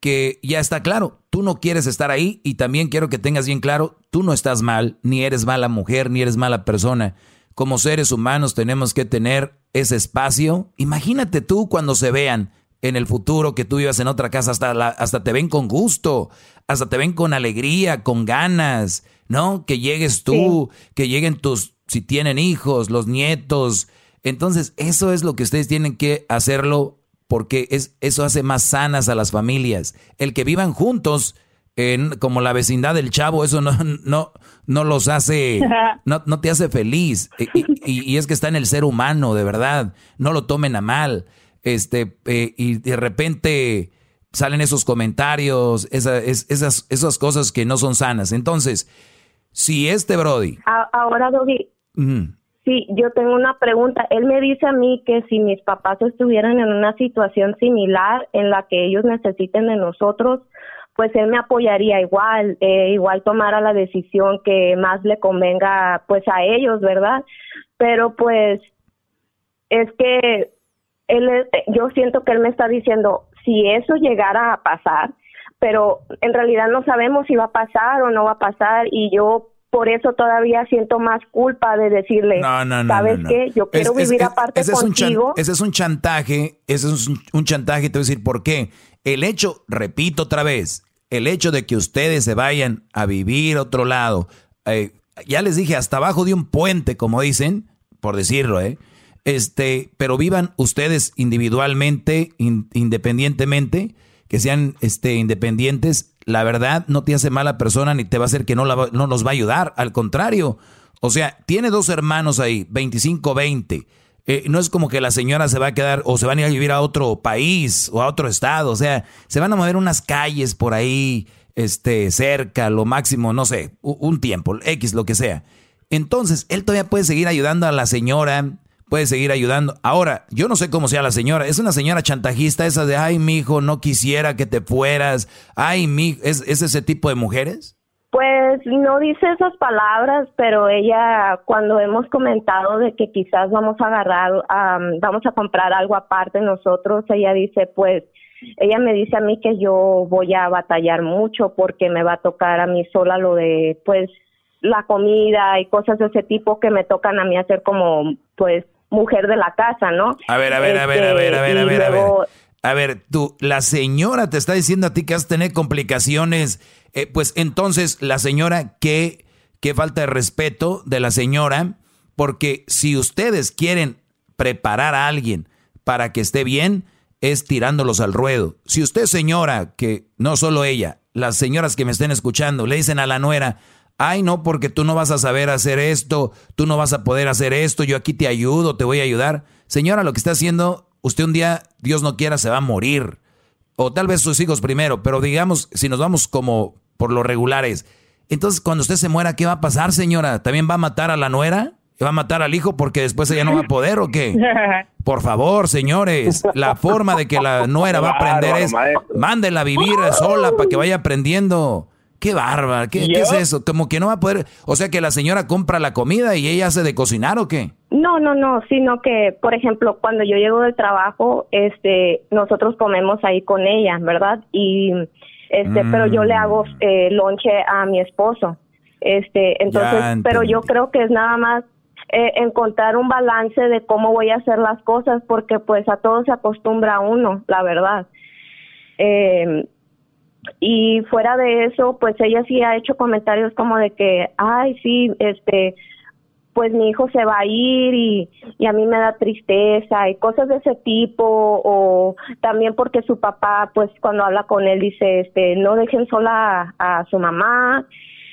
que ya está claro. Tú no quieres estar ahí y también quiero que tengas bien claro, tú no estás mal, ni eres mala mujer, ni eres mala persona. Como seres humanos tenemos que tener ese espacio. Imagínate tú cuando se vean en el futuro que tú vivas en otra casa, hasta, hasta te ven con gusto, hasta te ven con alegría, con ganas, ¿no? Que llegues tú, que lleguen tus, si tienen hijos, los nietos. Entonces, eso es lo que ustedes tienen que hacerlo porque es, eso hace más sanas a las familias. El que vivan juntos, en, como la vecindad del chavo, eso no, no, no los hace, no, no te hace feliz. Y, y, es que está en el ser humano, de verdad. No lo tomen a mal este, eh, y de repente salen esos comentarios, esas, esas cosas que no son sanas. Entonces, si este Brody... Ahora, Doggy, sí, yo tengo una pregunta. Él me dice a mí que si mis papás estuvieran en una situación similar en la que ellos necesiten de nosotros, pues él me apoyaría igual, eh, igual tomara la decisión que más le convenga pues a ellos, ¿verdad? Pero pues es que él yo siento que él me está diciendo, si eso llegara a pasar, pero en realidad no sabemos si va a pasar o no va a pasar y yo por eso todavía siento más culpa de decirle, no, no, no, ¿sabes qué? Yo quiero vivir aparte ese contigo. ese es un chantaje, ese es un, chantaje, te voy a decir por qué. El hecho, repito otra vez, el hecho de que ustedes se vayan a vivir a otro lado, eh, ya les dije, hasta abajo de un puente, como dicen, por decirlo, ¿eh? este, pero vivan ustedes individualmente, independientemente, que sean este, independientes, la verdad no te hace mala persona ni te va a hacer que no, no nos va a ayudar, al contrario. O sea, tiene dos hermanos ahí, 25, 20. Eh, no es como que la señora se va a quedar o se van a ir a vivir a otro país o a otro estado. O sea, se van a mover unas calles por ahí, este, cerca, lo máximo, no sé, un tiempo, X, lo que sea. Entonces, él todavía puede seguir ayudando a la señora, puede seguir ayudando. Ahora, yo no sé cómo sea la señora. Es una señora chantajista esa de, ay, mi hijo, no quisiera que te fueras. Ay, mi, ¿es, ¿es ese tipo de mujeres? Pues no dice esas palabras, pero ella cuando hemos comentado de que quizás vamos a agarrar, vamos a comprar algo aparte nosotros, ella dice, pues, ella me dice a mí que yo voy a batallar mucho porque me va a tocar a mí sola lo de, pues, la comida y cosas de ese tipo que me tocan a mí hacer como, pues, mujer de la casa, ¿no? A ver, a ver, a ver, a ver, a ver, a ver, a ver. A ver, tú, la señora te está diciendo a ti que vas a tener complicaciones. Eh, pues entonces, la señora, ¿qué, qué falta de respeto de la señora? Porque si ustedes quieren preparar a alguien para que esté bien, es tirándolos al ruedo. Si usted, señora, que no solo ella, las señoras que me estén escuchando, le dicen a la nuera, ay no, porque tú no vas a saber hacer esto, tú no vas a poder hacer esto, yo aquí te ayudo, te voy a ayudar. Señora, lo que está haciendo, usted un día, Dios no quiera, se va a morir. O tal vez sus hijos primero, pero digamos, si nos vamos como por los regulares, entonces cuando usted se muera, ¿qué va a pasar, señora? ¿También va a matar a la nuera? ¿Va a matar al hijo porque después ella no va a poder o qué? *laughs* Por favor, señores, la forma de que la nuera va a aprender es mándenla a vivir sola para que vaya aprendiendo. Qué bárbaro, ¿Qué, es eso? Como que no va a poder, o sea que la señora compra la comida y ella hace de cocinar o qué? No, no, no, sino que, por ejemplo, cuando yo llego del trabajo, este, nosotros comemos ahí con ella, ¿verdad? Y, este, pero yo le hago mm. eh, lonche a mi esposo, este, entonces, pero yo creo que es nada más eh, encontrar un balance de cómo voy a hacer las cosas, porque pues a todo se acostumbra uno, la verdad. Eh, y fuera de eso, pues ella sí ha hecho comentarios como de que, ay, sí, este, pues mi hijo se va a ir y, y a mí me da tristeza y cosas de ese tipo o también porque su papá pues cuando habla con él dice este no dejen sola a, su mamá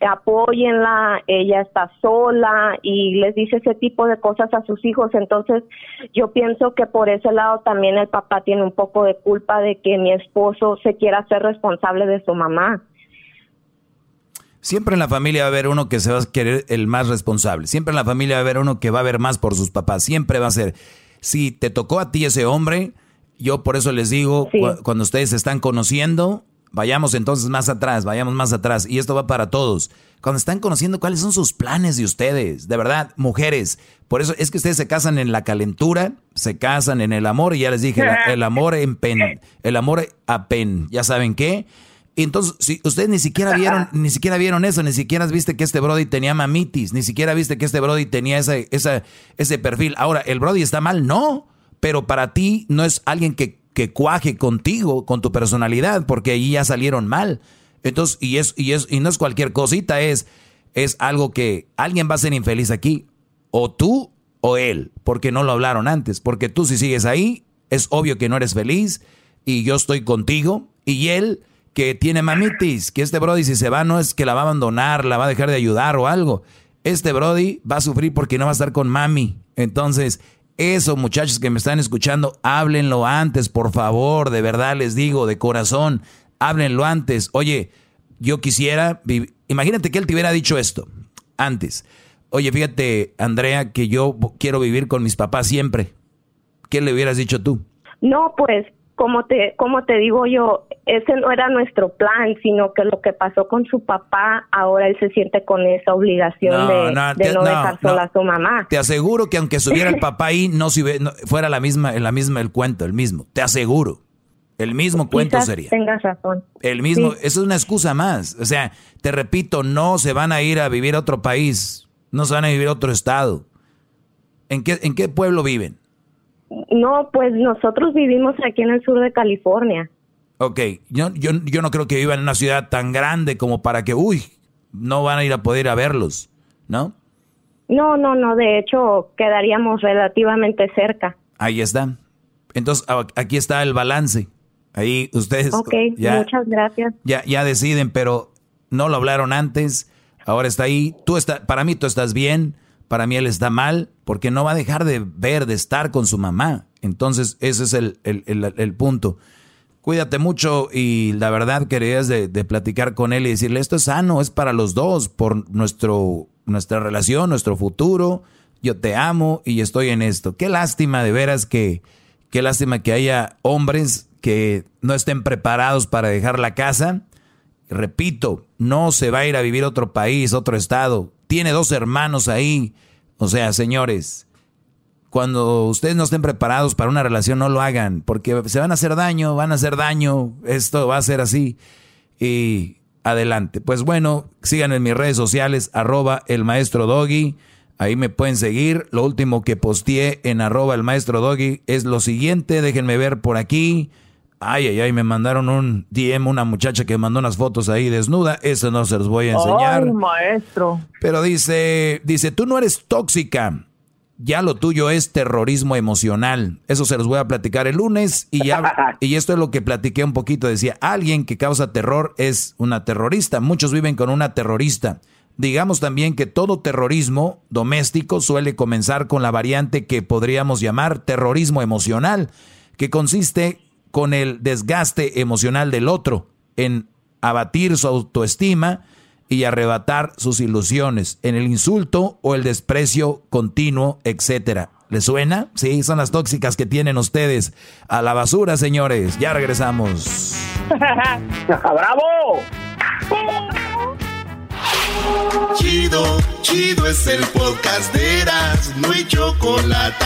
apóyenla, ella está sola y les dice ese tipo de cosas a sus hijos. Entonces, yo pienso que por ese lado también el papá tiene un poco de culpa de que mi esposo se quiera hacer responsable de su mamá. Siempre en la familia va a haber uno que se va a querer el más responsable. Siempre en la familia va a haber uno que va a ver más por sus papás. Siempre va a ser. Si te tocó a ti ese hombre, yo por eso les digo, cuando ustedes se están conociendo, vayamos entonces más atrás, vayamos más atrás. Y esto va para todos. Cuando están conociendo cuáles son sus planes de ustedes, de verdad, mujeres. Por eso es que ustedes se casan en la calentura, se casan en el amor, y ya les dije, *laughs* el amor en pen, el amor a pen. ¿Ya saben qué? entonces, si ustedes ni siquiera vieron, ni siquiera vieron eso, ni siquiera viste que este Brody tenía mamitis, ni siquiera viste que este Brody tenía ese, ese, ese perfil. Ahora, ¿el Brody está mal? No, pero para ti no es alguien que, que cuaje contigo, con tu personalidad, porque ahí ya salieron mal. Entonces, y es, y es, y no es cualquier cosita, es, es algo que alguien va a ser infeliz aquí. O tú o él, porque no lo hablaron antes. Porque tú si sigues ahí, es obvio que no eres feliz y yo estoy contigo y él que tiene mamitis, que este Brody si se va no es que la va a abandonar, la va a dejar de ayudar o algo. Este Brody va a sufrir porque no va a estar con mami. Entonces, eso muchachos que me están escuchando, háblenlo antes, por favor, de verdad les digo, de corazón, háblenlo antes. Oye, yo quisiera, imagínate que él te hubiera dicho esto antes. Oye, fíjate, Andrea, que yo quiero vivir con mis papás siempre. ¿Qué le hubieras dicho tú? No, pues como te, como te digo yo, ese no era nuestro plan, sino que lo que pasó con su papá, ahora él se siente con esa obligación de, no, dejar sola a su mamá. Te aseguro que aunque estuviera el *laughs* papá ahí, no, si, fuera la misma, la misma el cuento, el mismo. Te aseguro. El mismo cuento sería. Tengas razón. El mismo, eso es una excusa más. O sea, te repito, no se van a ir a vivir a otro país, no se van a vivir a otro estado. ¿En qué, en qué pueblo viven? No, pues nosotros vivimos aquí en el sur de California. Ok, yo, yo, yo no creo que vivan en una ciudad tan grande como para que, uy, no van a ir a poder a verlos, ¿no? No, no, no, de hecho quedaríamos relativamente cerca. Ahí está. Entonces, aquí está el balance. Ahí ustedes Ok, muchas gracias. Ya, ya deciden, pero no lo hablaron antes, ahora está ahí. Tú está, para mí tú estás bien, para mí él está mal, porque no va a dejar de ver, de estar con su mamá. Entonces, ese es el, el, punto. Cuídate mucho y la verdad querías de, de, platicar con él y decirle, esto es sano, es para los dos, por nuestro, nuestra relación, nuestro futuro. Yo te amo y estoy en esto. Qué lástima de veras que, qué lástima que haya hombres que no estén preparados para dejar la casa. Repito, no se va a ir a vivir a otro país, otro estado tiene dos hermanos ahí. O sea, señores, cuando ustedes no estén preparados para una relación, no lo hagan, porque se van a hacer daño, van a hacer daño, esto va a ser así. Y adelante. Pues bueno, sigan en mis redes sociales, arroba el maestro Doggy. Ahí me pueden seguir. Lo último que posteé en arroba el maestro Doggy es lo siguiente. Déjenme ver por aquí. Ay, ay, ay, me mandaron un DM, una muchacha que mandó unas fotos ahí desnuda. Eso no se los voy a enseñar. Ay, maestro. Pero dice, dice, tú no eres tóxica. Ya lo tuyo es terrorismo emocional. Eso se los voy a platicar el lunes. Y ya, *laughs* y esto es lo que platiqué un poquito. Decía, alguien que causa terror es una terrorista. Muchos viven con una terrorista. Digamos también que todo terrorismo doméstico suele comenzar con la variante que podríamos llamar terrorismo emocional, que consiste con el desgaste emocional del otro, en abatir su autoestima y arrebatar sus ilusiones, en el insulto o el desprecio continuo, etcétera. ¿Le suena? Sí, son las tóxicas que tienen ustedes. A la basura, señores. Ya regresamos. *laughs* ¡Bravo! Chido, chido es el podcast de Eras, no hay chocolate.